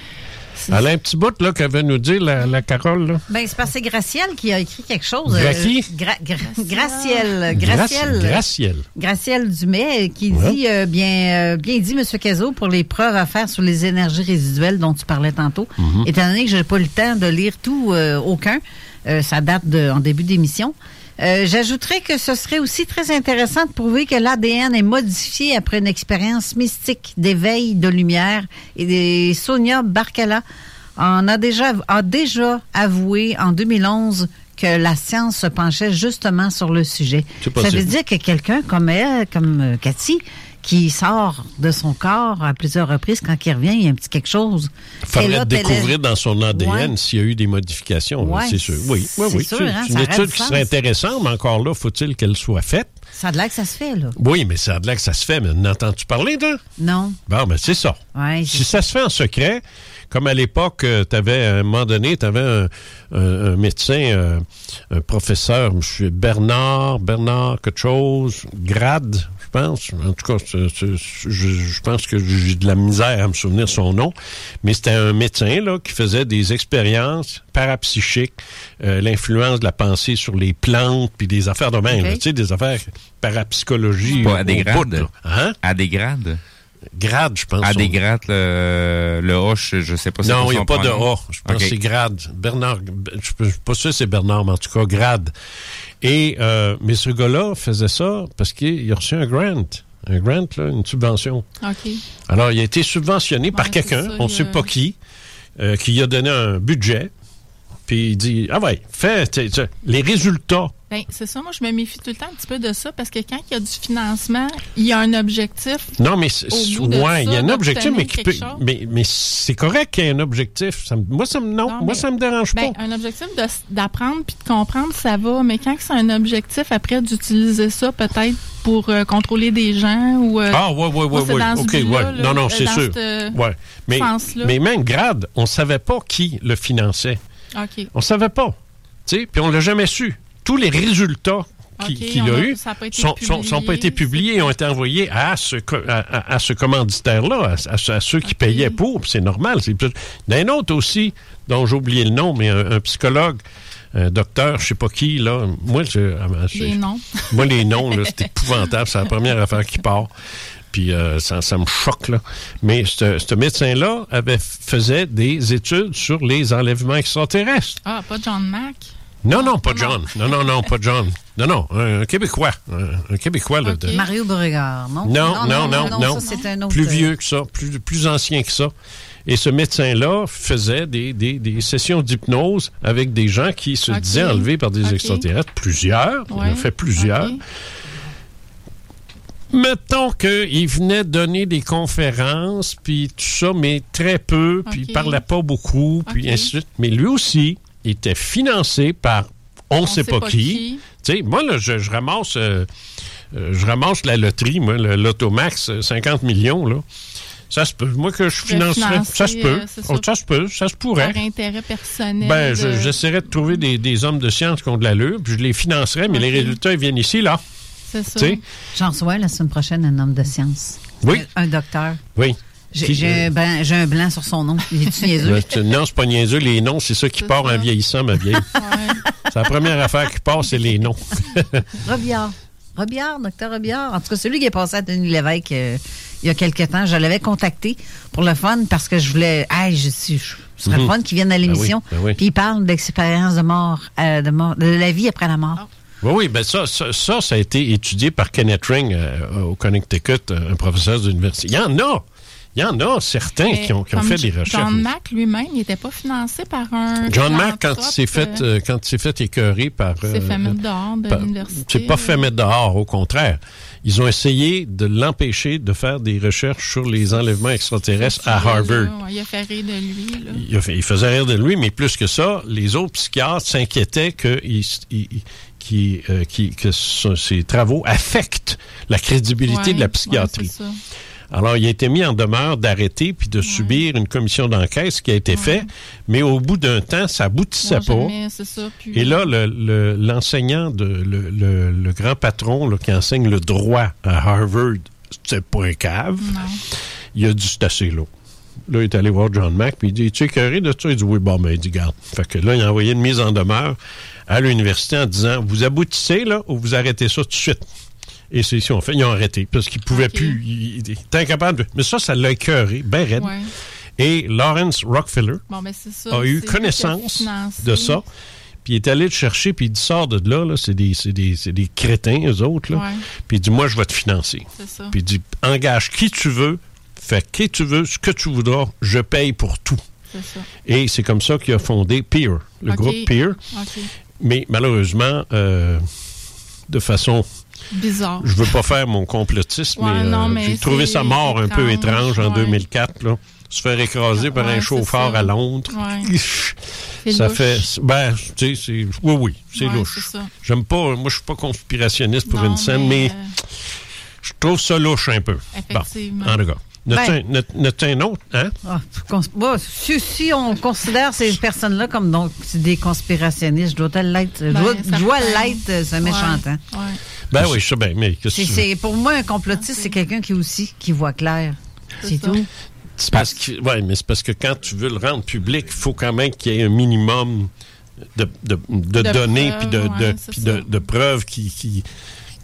Elle a un petit bout là, qu'elle veut nous dire, la, la Carole. Là? Ben, c'est parce que c'est Gracielle qui a écrit quelque chose. Gra qui? Gra- Gra- Gracielle. Graci- Gracielle. Gracielle. Gracielle Dumais, euh, qui Ouais. dit, euh, bien, euh, bien dit, M. Cazot, pour les preuves à faire sur les énergies résiduelles dont tu parlais tantôt. Mhm. Étant donné que je n'ai pas eu le temps de lire tout, euh, aucun, euh, ça date de, en début d'émission. Euh, J'ajouterais que ce serait aussi très intéressant de prouver que l'ADN est modifié après une expérience mystique d'éveil de lumière et des Sonia Barkala en a déjà, a déjà avoué en 2011 que la science se penchait justement sur le sujet. Ça veut dire que quelqu'un comme elle, comme euh, Cathy, qui sort de son corps à plusieurs reprises, quand il revient, il y a un petit quelque chose. Il faudrait découvrir dans son ADN Ouais. s'il y a eu des modifications, Ouais, c'est sûr. Oui, oui, oui. C'est hein, une étude qui serait intéressante, mais encore là, faut-il qu'elle soit faite? Ça a de là que ça se fait, là. Oui, mais ça a de là que ça se fait. Mais n'entends-tu parler, toi? Non. Bon, ben c'est ça. Ouais, si ça se fait en secret, comme à l'époque, tu avais, à un moment donné, tu avais un, un- un médecin, euh, un professeur, M. Bernard, Bernard quelque chose, grade, je pense. En tout cas, je, je pense que j'ai de la misère à me souvenir son nom. Mais c'était un médecin là, qui faisait des expériences parapsychiques, euh, l'influence de la pensée sur les plantes, puis des affaires de même. Tu sais, des affaires parapsychologie. Pas à des au bout, grades. Hein? À des grades. Grade, je pense. À son- des grades, le, le H, je sais pas c'est non, il n'y a pas de. A. Je pense que c'est Grade. Bernard, je ne suis pas sûr que c'est Bernard, mais en tout cas, Grade. Et, euh, mais ce gars-là faisait ça parce qu'il a reçu un grant. Un grant, là, une subvention. OK. Alors, il a été subventionné par quelqu'un, on ne sait pas qui, euh, qui a donné un budget. Puis il dit, ah ouais, fais t'sais, t'sais, les résultats. Ben, c'est ça, moi, je me méfie tout le temps un petit peu de ça parce que quand il y a du financement, il y a un objectif. Non, mais ouais, il y a un objectif, mais qui peut, mais, mais c'est correct qu'il y ait un objectif. Ça moi, ça me, non, Non, moi, mais- ça me dérange Ben, pas. un objectif d'apprendre puis de comprendre, ça va. Mais quand c'est un objectif, après, d'utiliser ça peut-être pour euh, contrôler des gens ou. euh, Ah, ouais, ouais, ouais, ouais. dans ce OK, but-là, ouais. là, non, non, euh, c'est sûr. cette, Ouais. Mais, mais même grade, on savait pas qui le finançait. On savait pas. Puis on l'a jamais su. Tous les résultats qu'il a a- eu sont, sont, sont pas été publiés ont été envoyés à ce, co- à, à- à ce commanditaire-là, à, ceux qui payaient pour. C'est normal. Il y en a un autre aussi, dont j'ai oublié le nom, mais un, un psychologue, un docteur, je sais pas qui, là. Moi, je, ah, ben, Les noms. moi, les noms, c'est épouvantable. C'est la première affaire qui part. Puis euh, ça, ça me choque, là. Mais ce ce médecin-là avait faisait des études sur les enlèvements extraterrestres. Ah, pas John Mack? Non, non, pas John. Non, non, non, pas John. Non, non, un, Québécois. Un, Québécois, là. de- Mario Beauregard, non? Non, non, non, non. ça, c'est un autre. Plus euh, vieux que ça, plus, plus ancien que ça. Et ce médecin-là faisait des, des, des sessions d'hypnose avec des gens qui se disaient enlevés par des extraterrestres. Plusieurs. Il en a Ouais. fait plusieurs. Mettons qu'il venait donner des conférences, puis tout ça, mais très peu, puis il parlait pas beaucoup, puis ainsi de suite. Mais lui aussi, il était financé par on ne sait, pas, qui. Tu sais, moi, là, je, je ramasse euh, euh, je ramasse la loterie, moi, le l'Automax, euh, 50 millions, là. Ça se peut. Moi, que je financerais, financer, ça se peut. euh, Oh, ça. se peut, ça se pourrait. Par intérêt personnel. Ben, de- je- j'essaierais de trouver des, des hommes de science qui ont de l'allure, puis je les financerais, mais les résultats, ils viennent ici, là. C'est ça. Tu sais? J'en reçois la semaine prochaine un homme de science. Oui. Un, un docteur. Oui. J'ai Qui- j'ai un, blanc- j'ai un blanc sur son nom. Il est-tu niaiseux? Ben, tu- non, c'est pas niaiseux. Les noms, c'est ça qui part en vieillissant, ma vieille. C'est la première affaire qui part, c'est les noms. Robillard. Robillard, docteur Robillard. En tout cas, celui qui est passé à Denis Lévesque euh, il y a quelques temps, je l'avais contacté pour le fun parce que je voulais. Hey, je suis. Ce serait Mhm. le fun qu'il vienne à Ben oui, l'émission. ben oui. Puis il parle d'expérience de mort, euh, de mort, de la vie après la mort. Oui, oui, ben ça, ça, ça, ça a été étudié par Kenneth Ring euh, au Connecticut, euh, un professeur d'université. Il y en a! Il y en a certains qui ont, qui ont comme fait des John recherches. Mack lui-même, il n'était pas financé par un. John Mack, quand il s'est fait, euh, quand il s'est fait écœurer par. fait euh, mettre dehors de l'université. C'est pas fait mettre dehors, au contraire. Ils ont essayé de l'empêcher de faire des recherches sur les enlèvements extraterrestres à Harvard. Il a fait rire de lui. Là. Il, a fait- il faisait rire de lui, mais plus que ça, les autres psychiatres s'inquiétaient que, il- euh, qu'il- que ce- ces travaux affectent la crédibilité Ouais, de la psychiatrie. Alors, il a été mis en demeure d'arrêter puis de subir une commission d'enquête, ce qui a été fait, mais au bout d'un temps, ça aboutissait Non, pas. ça, puis- Et là, le- le- l'enseignant, de le, grand patron là, qui enseigne le droit à Harvard, c'est pas un cave. Il a dit c'est assez là. Là, il est allé voir John Mack, puis il dit Tu es écœuré de ça Il dit Oui, bon, ben, il dit Garde. Fait que là, il a envoyé une mise en demeure à l'université en disant Vous aboutissez, là, ou vous arrêtez ça tout de suite. Et c'est ce qu'ils ont fait. Ils ont arrêté parce qu'ils pouvaient plus. Ils, étaient incapables de. Mais ça, ça l'a écœuré, ben raide. Ouais. Et Lawrence Rockefeller Bon, ben, ça. a eu connaissance de ça. Puis il est allé le chercher, puis il dit sort de là, là c'est des, c'est des, des crétins, eux autres. Là. Ouais. Puis il dit moi, je vais te financer. Ça. Puis il dit engage qui tu veux, fais qui tu veux, ce que tu voudras, je paye pour tout. Ça. Et c'est comme ça qu'il a fondé Peer, le groupe Peer. Mais malheureusement, euh, de façon. Bizarre. Je veux pas faire mon complotisme, Ouais, mais, euh, mais j'ai trouvé sa mort un peu étrange, en ouais. 2004. Là. Se faire écraser par Ouais, un chauffeur ça. à Londres. Ça louche. fait. Ben, tu sais, c'est. Oui, oui, c'est louche. J'aime pas. Moi, je suis pas conspirationniste pour Non, une scène, mais, mais, euh, je trouve ça louche un peu. Effectivement. Bon, en tout N'as-tu Ben- un- autre, hein? Ah, bon, si, si on considère ces personnes-là comme donc des conspirationnistes, te l'être. Je Ben, dois l'être, euh, Ouais, méchant ouais. Ben oui, je sais bien, mais qu'est-ce que C'est, pour moi, un complotiste, c'est quelqu'un qui aussi qui voit clair. C'est tout. C'est parce que, ouais, mais c'est parce que quand tu veux le rendre public, il faut quand même qu'il y ait un minimum de, de, de De données puis de, ouais, preuves qui, qui,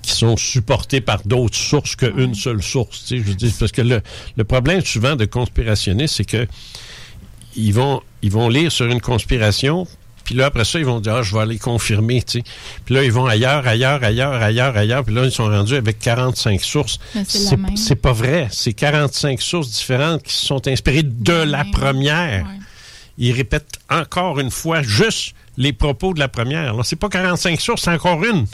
qui sont supportées par d'autres sources qu'une seule source. Tu sais, je dire, parce que le, le problème souvent de conspirationnistes, c'est que ils vont, ils vont lire sur une conspiration, puis là, après ça, ils vont dire, ah, je vais aller confirmer, tu sais. Puis là, ils vont ailleurs, ailleurs, ailleurs, ailleurs, ailleurs, puis là, ils sont rendus avec 45 sources. Mais c'est pas vrai. C'est 45 sources différentes qui se sont inspirées de la première. Ils répètent encore une fois juste les propos de la première. Là, c'est pas 45 sources, c'est encore une.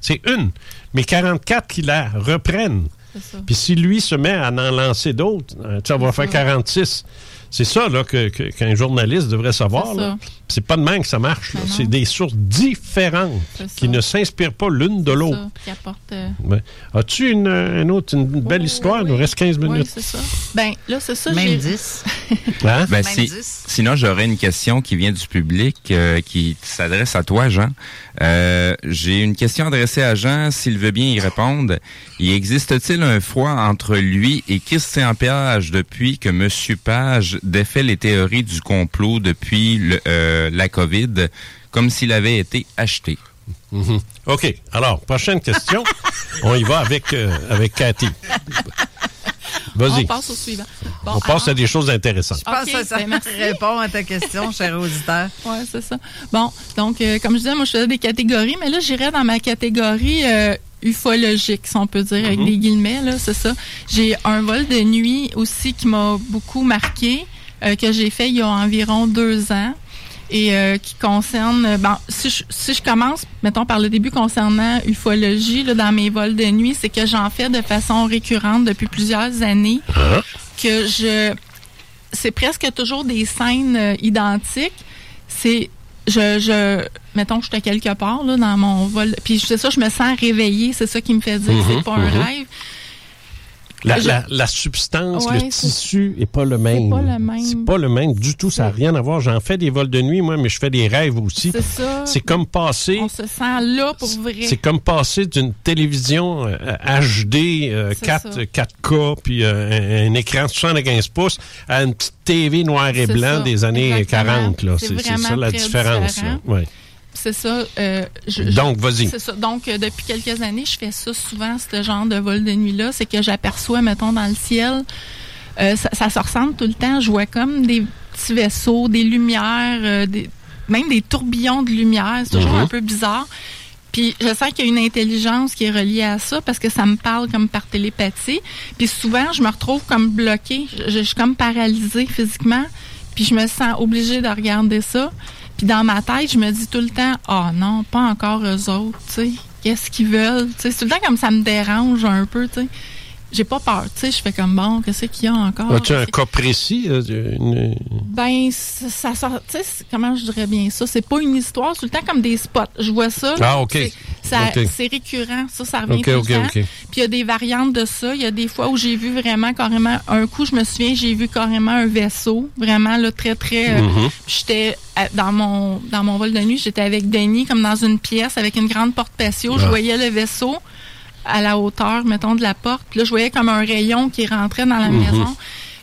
C'est une. Mais 44 qui la reprennent. Ça. Puis si lui se met à en lancer d'autres, euh, on va faire 46. C'est ça là, que, que- qu'un journaliste devrait savoir. C'est pas de même que ça marche. là. Ben. C'est des sources différentes qui ne s'inspirent pas l'une de l'autre. Ça, qui apporte. euh, Ouais. As-tu une, une autre, une belle histoire? Il nous reste 15 Oui, minutes. c'est ça. Ben, là, c'est ça. Même j'ai- 10. Hein? Ben, Même si- 10. sinon, j'aurais une question qui vient du public, euh, qui s'adresse à toi, Jean. Euh, J'ai une question adressée à Jean, s'il veut bien y répondre. Y existe-t-il un froid entre lui et Christian Page depuis que Monsieur Page défait les théories du complot depuis le- euh, la COVID, comme s'il avait été acheté? Mhm. OK. Alors, prochaine question. On y va avec, euh, avec Cathy. Vas-y. On passe au suivant. Bon, On passe alors- à des choses intéressantes. Je pense Ok, que ça ben, répond à ta question, cher auditeur. Oui, c'est ça. Bon, donc, euh, comme je disais, moi, je faisais des catégories, mais là, j'irais dans ma catégorie euh, ufologique, si on peut dire, avec Mhm. des guillemets, là, c'est ça. J'ai un vol de nuit aussi qui m'a beaucoup marqué, euh, que j'ai fait il y a environ deux ans. Et euh, qui concerne, euh, bon, si je, si je commence, mettons par le début concernant ufologie, là, dans mes vols de nuit, c'est que j'en fais de façon récurrente depuis plusieurs années que je c'est presque toujours des scènes euh, identiques. C'est je, je mettons suis quelque part là dans mon vol puis c'est ça je me sens réveillée, c'est ça qui me fait dire que Mhm, c'est pas un mhm. rêve. La, Je- la- la substance, Ouais, le c'est- tissu est pas le même. pas le même. C'est pas le même du tout. Ça n'a rien à voir. J'en fais des vols de nuit, moi, mais je fais des rêves aussi. C'est ça. C'est comme passer. On se sent là pour vrai. C'est comme passer d'une télévision euh, HD euh, C'est 4, ça. 4K puis euh, un, un écran de 75 pouces à une petite TV noir et C'est blanc ça, des années exactement. 40. là. C'est C'est c'est ça la différence. différent. là. Ouais. C'est ça. euh, je- Donc, vas-y. C'est ça. Donc, euh, depuis quelques années, je fais ça souvent, ce genre de vol de nuit-là. C'est que j'aperçois, mettons, dans le ciel, euh, ça, ça se ressemble tout le temps. Je vois comme des petits vaisseaux, des lumières, des, même des tourbillons de lumière. C'est toujours Mhm. un peu bizarre. Puis je sens qu'il y a une intelligence qui est reliée à ça parce que ça me parle comme par télépathie. Puis souvent, je me retrouve comme bloquée. Je, je suis comme paralysée physiquement. Puis je me sens obligée de regarder ça. Puis dans ma tête, je me dis tout le temps, oh non, pas encore eux autres, tu sais. Qu'est-ce qu'ils veulent? Tu sais, c'est tout le temps comme ça me dérange un peu, tu sais. J'ai pas peur, tu sais. Je fais comme bon, qu'est-ce qu'il y a encore? As-tu un cas précis? euh, une- Ben, ça, ça sort, tu sais, comment je dirais bien ça? C'est pas une histoire, c'est tout le temps comme des spots. Je vois ça. là, Ah, OK. c'est- récurrent, ça, ça revient tout le temps. Puis il y a des variantes de ça. Il y a des fois où j'ai vu vraiment carrément, un coup, je me souviens, j'ai vu carrément un vaisseau, vraiment, là, très, très... euh, Mhm. J'étais à- dans mon, dans mon vol de nuit, j'étais avec Denis, comme dans une pièce, avec une grande porte patio. Je Ah. voyais le vaisseau à la hauteur, mettons, de la porte. Puis là, je voyais comme un rayon qui rentrait dans la Mhm. maison.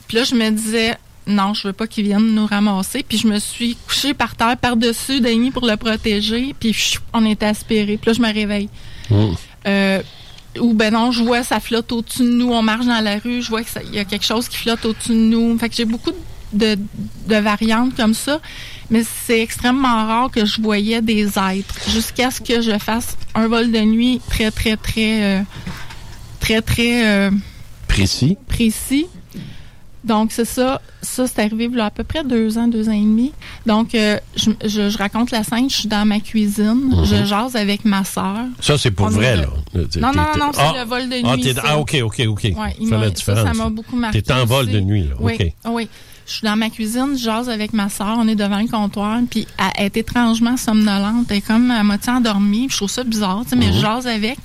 Puis là, je me disais, non, je veux pas qu'il vienne nous ramasser. Puis je me suis couchée par terre, par-dessus Denis pour le protéger. Puis on est aspiré. Puis là, je me réveille. Euh, ou ben non, je vois ça flotte au-dessus de nous. On marche dans la rue, je vois qu'il y a quelque chose qui flotte au-dessus de nous. Fait que j'ai beaucoup de, de variantes comme ça. Mais c'est extrêmement rare que je voyais des êtres. Jusqu'à ce que je fasse un vol de nuit très, très, très, euh, très, très euh, Précis. précis. Donc, c'est ça. Ça, c'est arrivé à peu près deux ans, deux ans et demi. Donc, euh, je, je- je raconte la scène. Je suis dans ma cuisine. Mhm. Je jase avec ma sœur. Ça, c'est pour On vrai, là. Non, non, non, c'est Ah! le vol de Ah, nuit. ah, OK, OK, OK. Ouais, ça, m'a beaucoup marqué. T'es en vol de nuit, là. Oui. Je suis dans ma cuisine, je jase avec ma soeur, on est devant le comptoir, puis elle est étrangement somnolente, elle est comme à moitié endormie, je trouve ça bizarre, tu sais, mais Mhm. je jase avec.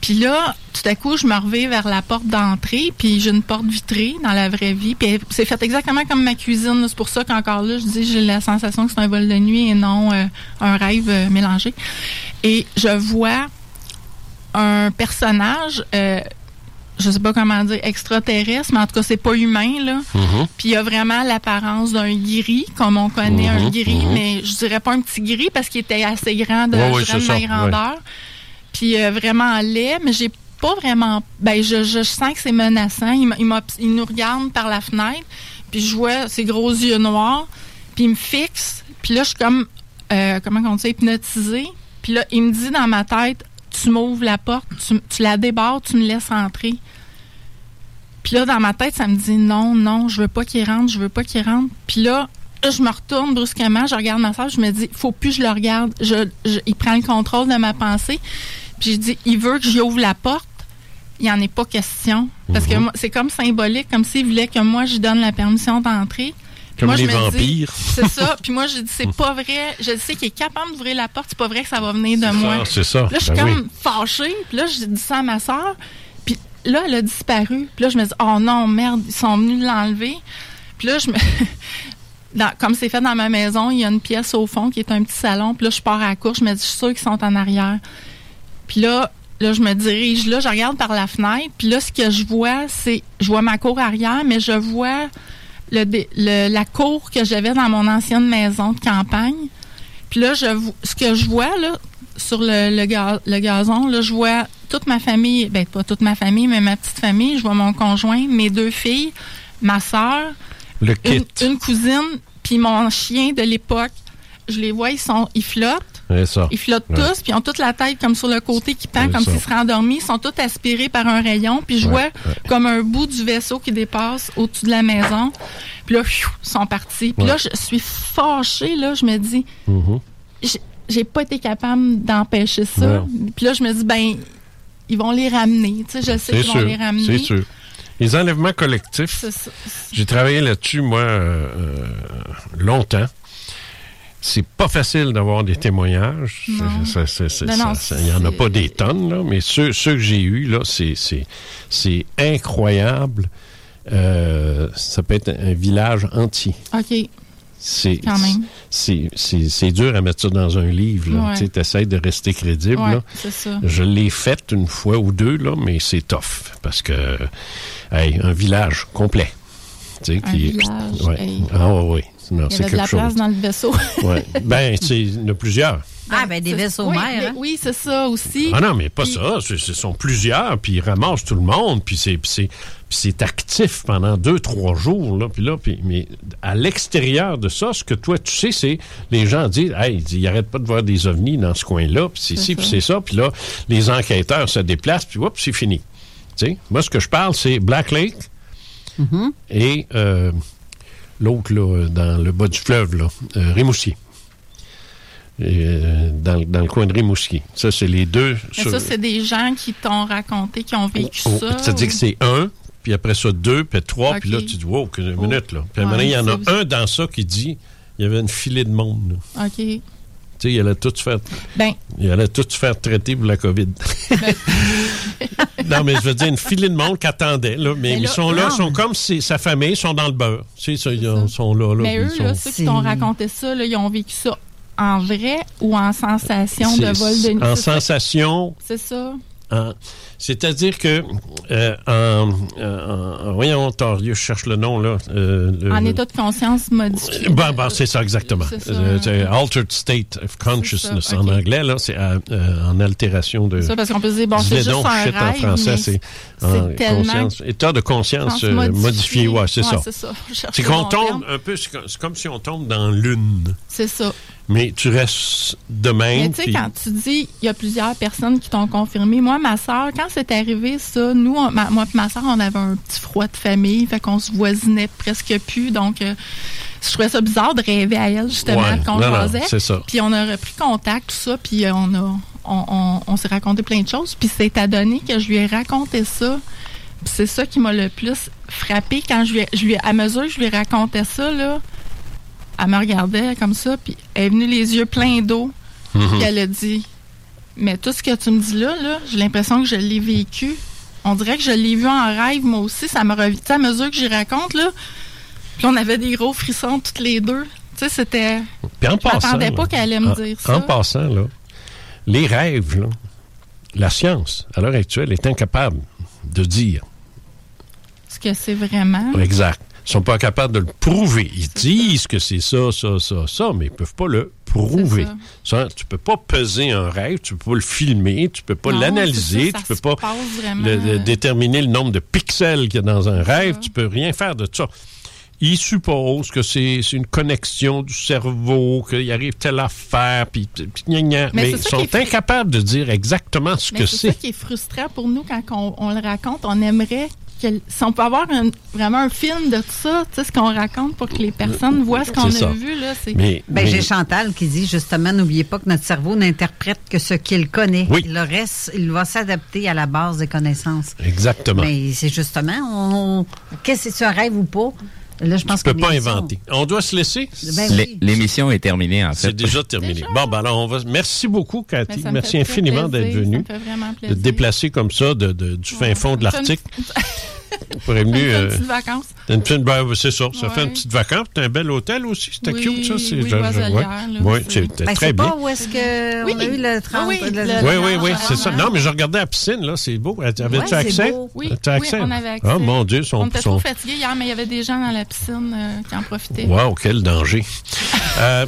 Puis là, tout à coup, je me reviens vers la porte d'entrée, puis j'ai une porte vitrée dans la vraie vie, puis c'est fait exactement comme ma cuisine, c'est pour ça qu'encore là, je dis, j'ai la sensation que c'est un vol de nuit et non euh, un rêve euh, mélangé. Et je vois un personnage, euh, je sais pas comment dire, extraterrestre, mais en tout cas, c'est pas humain, là. Mhm. Puis il a vraiment l'apparence d'un guéri, comme on connaît un Mhm, guéri, mhm. mais je dirais pas un petit guéri parce qu'il était assez grand de, ma grandeur. Puis euh, vraiment laid, mais j'ai pas vraiment. Ben, je, je sens que c'est menaçant. Il, il nous regarde par la fenêtre, puis je vois ses gros yeux noirs, puis il me fixe. Puis là, je suis comme, euh, comment on dit, hypnotisée. Puis là, il me dit dans ma tête, tu m'ouvres la porte, tu, tu la débarres, tu me laisses entrer. Puis là, dans ma tête, ça me dit non, non, je veux pas qu'il rentre, je veux pas qu'il rentre. Puis là, je me retourne brusquement, je regarde ma soeur, je me dis, faut plus que je le regarde. Je, je- il prend le contrôle de ma pensée. Puis je dis, il veut que j'y ouvre la porte. Il n'y en est pas question. Parce que moi, c'est comme symbolique, comme s'il voulait que moi, je donne la permission d'entrer. Comme moi, les vampires. C'est ça. Puis moi, je dis, c'est pas vrai. Je sais qu'il est capable d'ouvrir la porte. C'est pas vrai que ça va venir de moi. c'est ça. Là, je suis Ben comme oui. fâchée. Puis là, je dis ça à ma soeur. Puis là, elle a disparu. Puis là, je me dis, oh non, merde, ils sont venus l'enlever. Puis là, je me. Dans- comme c'est fait dans ma maison, il y a une pièce au fond qui est un petit salon. Puis là, je pars à la cour. Je me dis, je suis sûre qu'ils sont en arrière. Puis là, là, je me dirige là, je regarde par la fenêtre. Puis là, ce que je vois, c'est, je vois ma cour arrière, mais je vois le, la cour que j'avais dans mon ancienne maison de campagne. Puis là, je, ce que je vois là sur le, le, le gazon, là, je vois toute ma famille, ben pas toute ma famille, mais ma petite famille. Je vois mon conjoint, mes deux filles, ma soeur, Le une, une cousine, puis mon chien de l'époque. Je les vois, ils sont, ils flottent. Ça. Ils flottent Ouais. tous, puis ils ont toute la tête comme sur le côté qui pend, comme s'ils seraient endormis. Ils sont tous aspirés par un rayon, puis je vois ouais. comme un bout du vaisseau qui dépasse au-dessus de la maison. Puis là, pfiou, ils sont partis. Puis Ouais. là, je suis fâchée, là, je me dis, Mhm. j'ai- j'ai pas été capable d'empêcher ça. Puis là, je me dis, ben, ils vont les ramener. Tu sais, je sais qu'ils vont les ramener. C'est sûr. Les enlèvements collectifs, j'ai travaillé là-dessus, moi, euh, euh, longtemps. C'est pas facile d'avoir des témoignages. Il n'y en a pas des tonnes, là, mais ceux, ceux que j'ai eus, là, c'est, incroyable. Euh, ça peut être un village entier. OK. C'est, dur à mettre ça dans un livre. Ouais. Tu essaies de rester crédible. Ouais, là. c'est ça. Je l'ai fait une fois ou deux, là, mais c'est tough. Parce que, hey, un village complet. Un qui- village, ouais. hey. Ah, ouais, Non, Il y c'est avait de la chose. place dans le vaisseau. Ouais. Ben, c'est- il y en a plusieurs. Ah, ben des vaisseaux oui, mères. hein. Oui, c'est ça aussi. Ah non, mais pas Puis- ça. Ce sont plusieurs, puis ils ramassent tout le monde, puis c'est, puis c'est, puis c'est actif pendant deux, trois jours. Là, puis là, puis, mais à l'extérieur de ça, ce que toi, tu sais, c'est les gens disent Hey, ils n'arrêtent pas de voir des ovnis dans ce coin-là, puis c'est ci, puis ça. c'est ça. Puis là, les enquêteurs se déplacent, puis hop, c'est fini. Tu sais, moi, ce que je parle, c'est Black Lake Mhm. et euh, l'autre, là, dans le bas du fleuve, là, euh, Rimouski. Euh, dans, dans le coin de Rimouski. Ça, c'est les deux. Mais sur- ça, c'est des gens qui t'ont raconté, qui ont vécu Oh, ça. C'est-à-dire ou- que c'est un, puis après ça deux, puis trois, puis là, tu dis, wow, une Oh. minute, là. Puis à un moment Ouais, donné, il y en a un dans ça qui dit, il y avait une filée de monde, là. OK. Tu sais, il allait tout se faire, Ben, il allait tout se faire traiter pour la COVID. non, mais je veux dire, une filée de monde qui attendait, là. Mais, Mais ils là, sont là, non. ils sont comme si sa famille, ils sont dans le beurre. Tu sais, ça, ils sont là, là. mais eux, là, ceux qui t'ont raconté ça, là, ils ont vécu ça en vrai ou en sensation de vol de nuit? En C'est ça- sensation, C'est ça. En- C'est-à-dire que euh, en, en- en- voyons, je cherche le nom là. euh, En le- état de conscience modifié. Bon, bon, c'est ça exactement. C'est ça. Euh, altered state of consciousness ça, en anglais là, c'est euh, euh, en altération de. Ça, parce qu'on peut se dire, bon, c'est juste donc, un shit, en rêve, français, mais c'est en conscience- état de conscience euh, modifié. modifié, ouais, c'est Ouais, ça. c'est qu'on tombe terme. un peu, c'est comme si on tombe dans l'une, C'est ça. Mais tu restes de Mais même. tu sais, quand tu dis, il y a plusieurs personnes qui t'ont confirmé. Moi, ma soeur, quand c'est arrivé, ça, nous, on- ma- moi et ma soeur, on avait un petit froid de famille, fait qu'on se voisinait presque plus. Donc, euh, je trouvais ça bizarre de rêver à elle, justement, Ouais, qu'on ça. Puis on a repris contact, tout ça, puis euh, on a, on, on- on s'est raconté plein de choses. Puis c'est à donner que je lui ai raconté ça. Puis c'est ça qui m'a le plus frappé quand je lui, je à mesure que je lui racontais ça, là, elle me regardait comme ça, puis elle est venue les yeux pleins d'eau, Mhm. puis elle a dit Mais tout ce que tu me dis là, là j'ai l'impression que je l'ai vécu. On dirait que je l'ai vu en rêve, moi aussi. Ça me revient. À mesure que j'y raconte, là, puis on avait des gros frissons toutes les deux. Tu sais, c'était. Puis en Je passant, là, pas qu'elle allait me en- dire ça. En passant, là, les rêves, là, la science, à l'heure actuelle, est incapable de dire Ce que c'est vraiment. exact. Ils sont pas capables de le prouver. Ils disent que c'est ça, ça, ça, ça, mais ils peuvent pas le prouver. Ça, tu peux pas peser un rêve, tu peux pas le filmer, tu peux pas l'analyser, ça, tu ça peux pas le- le- euh, déterminer le nombre de pixels qu'il y a dans un rêve, tu peux rien faire de ça. Ils supposent que c'est une connexion du cerveau, qu'il arrive telle affaire, puis, puis gna, gna. Mais ils ça sont qui incapables de dire exactement ce Mais que c'est c'est. ça qui est frustrant pour nous quand on, on le raconte. On aimerait que, si on peut avoir un- vraiment un film de tout ça, tu sais, ce qu'on raconte pour que les personnes voient ce qu'on a ça. vu. Là, c'est... Ben, j'ai Chantal qui dit justement, n'oubliez pas que notre cerveau n'interprète que ce qu'il connaît. Oui. Le reste, il va s'adapter à la base des connaissances. Exactement. Mais c'est justement, on, qu'est-ce que c'est un rêve ou pas? Là, je pense Tu peux que pas inventer. On doit se laisser. Ben oui. L'émission est terminée, en fait. C'est déjà terminé. Bon, ben alors, on va. Merci beaucoup, Mais Cathy. Merci infiniment d'être venue. Ça me fait vraiment De te déplacer comme ça de, de- du fin fond de l'Arctique. une- pour être venu. Ça me fait une euh, petite vacance. une petite- ben, c'est ça. Ça fait une petite vacance. C'est un bel hôtel aussi. C'était Oui, cute, ça. C'est oui, ouais. c'est- c'était Ben, très c'est bien. pas où est-ce qu'on Oui. a eu le 30... Oui, oui, le- le- Oui, oui, oui, Ah, c'est ça. ah, Non, mais je regardais la piscine, là, c'est beau. Avais-tu Ouais, c'est accès? Oui, on avait accès. Ah, mon Dieu, son, On était son... trop fatigués hier, mais il y avait des gens dans la piscine euh, qui en profitaient. Wow, quel danger. Euh,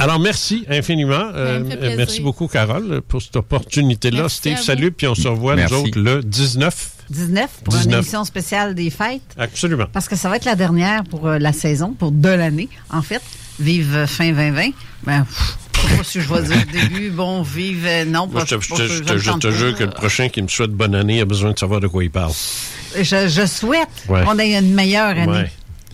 alors, merci infiniment. Euh, Ben, plaisir. merci beaucoup, Carole, pour cette opportunité-là. Steve, salut, puis on se revoit, nous autres, le 19. 19 pour 19. une émission spéciale des fêtes. Absolument. Parce que ça va être la dernière pour euh, la saison, pour de l'année, en fait. Vive euh, fin 2020. Ben, pff, je sais pas si je vais dire début, bon, vive, euh, non, Moi, pas, je te, pas je je te- je jure que le prochain qui me souhaite bonne année a besoin de savoir de quoi il parle. Je, je souhaite Ouais. qu'on ait une meilleure année. Ouais.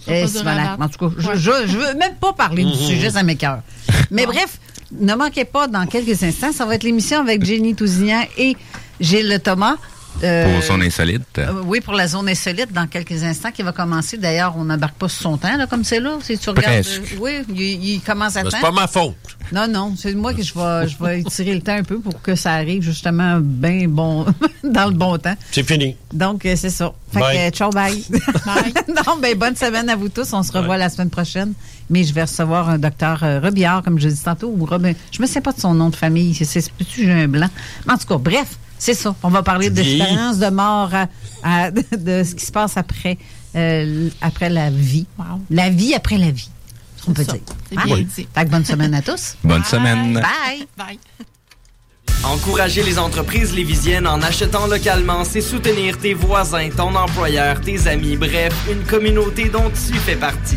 Eh, malade. battre. En tout cas, je, je, je veux même pas parler du Mhm. sujet, ça m'écoeure. Mais bref, ne manquez pas, dans quelques instants, ça va être l'émission avec Jenny Tousignan et Gilles Thomas. Euh, Pour son insolite. euh, oui, pour la zone insolite, dans quelques instants, qui va commencer. D'ailleurs, on n'embarque pas sur son temps, là, comme c'est là. Si tu regardes. Euh, oui, il, il commence à Ben, temps. c'est pas ma faute. Non, non, c'est moi que je vais, je vais étirer le temps un peu pour que ça arrive justement bien bon, dans le bon temps. C'est fini. Donc, euh, c'est ça. Fait Bye. que, ciao, bye. non, ben, bonne semaine à vous tous. On se revoit la semaine prochaine. Mais je vais recevoir un docteur euh, Robillard, comme je dis tantôt, ou Robin. Je me sais pas de son nom de famille. C'est, c'est, j'ai un blanc? En tout cas, bref, c'est ça. On va parler Tu de vieillis. l'expérience de mort, à- à- de, ce qui se passe après, euh, après la vie. La vie après la vie. On peut dire. C'est Hein? bien dit. Fait que bonne semaine à tous. Bonne semaine. Bye. Bye. Encourager les entreprises lévisiennes en achetant localement, c'est soutenir tes voisins, ton employeur, tes amis, bref, une communauté dont tu fais partie.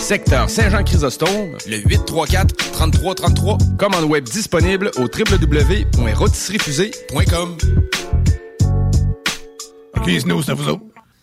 secteur Saint-Jean-Chrysostome, le 834 3333. Commande web disponible au Snow, c'est à vous autres.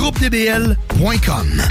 GroupeDBL.com.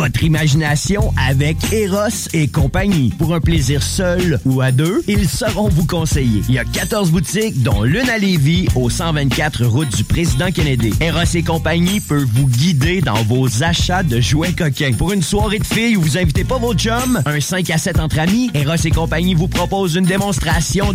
votre imagination avec Eros et compagnie. Pour un plaisir seul ou à deux, ils sauront vous conseiller. Il y a 14 boutiques, dont l'une à Lévis, au 124 route du Président Kennedy. Eros et compagnie peut vous guider dans vos achats de jouets coquins. Pour une soirée de filles où vous invitez pas vos chums, un 5 à 7 entre amis, Eros et compagnie vous propose une démonstration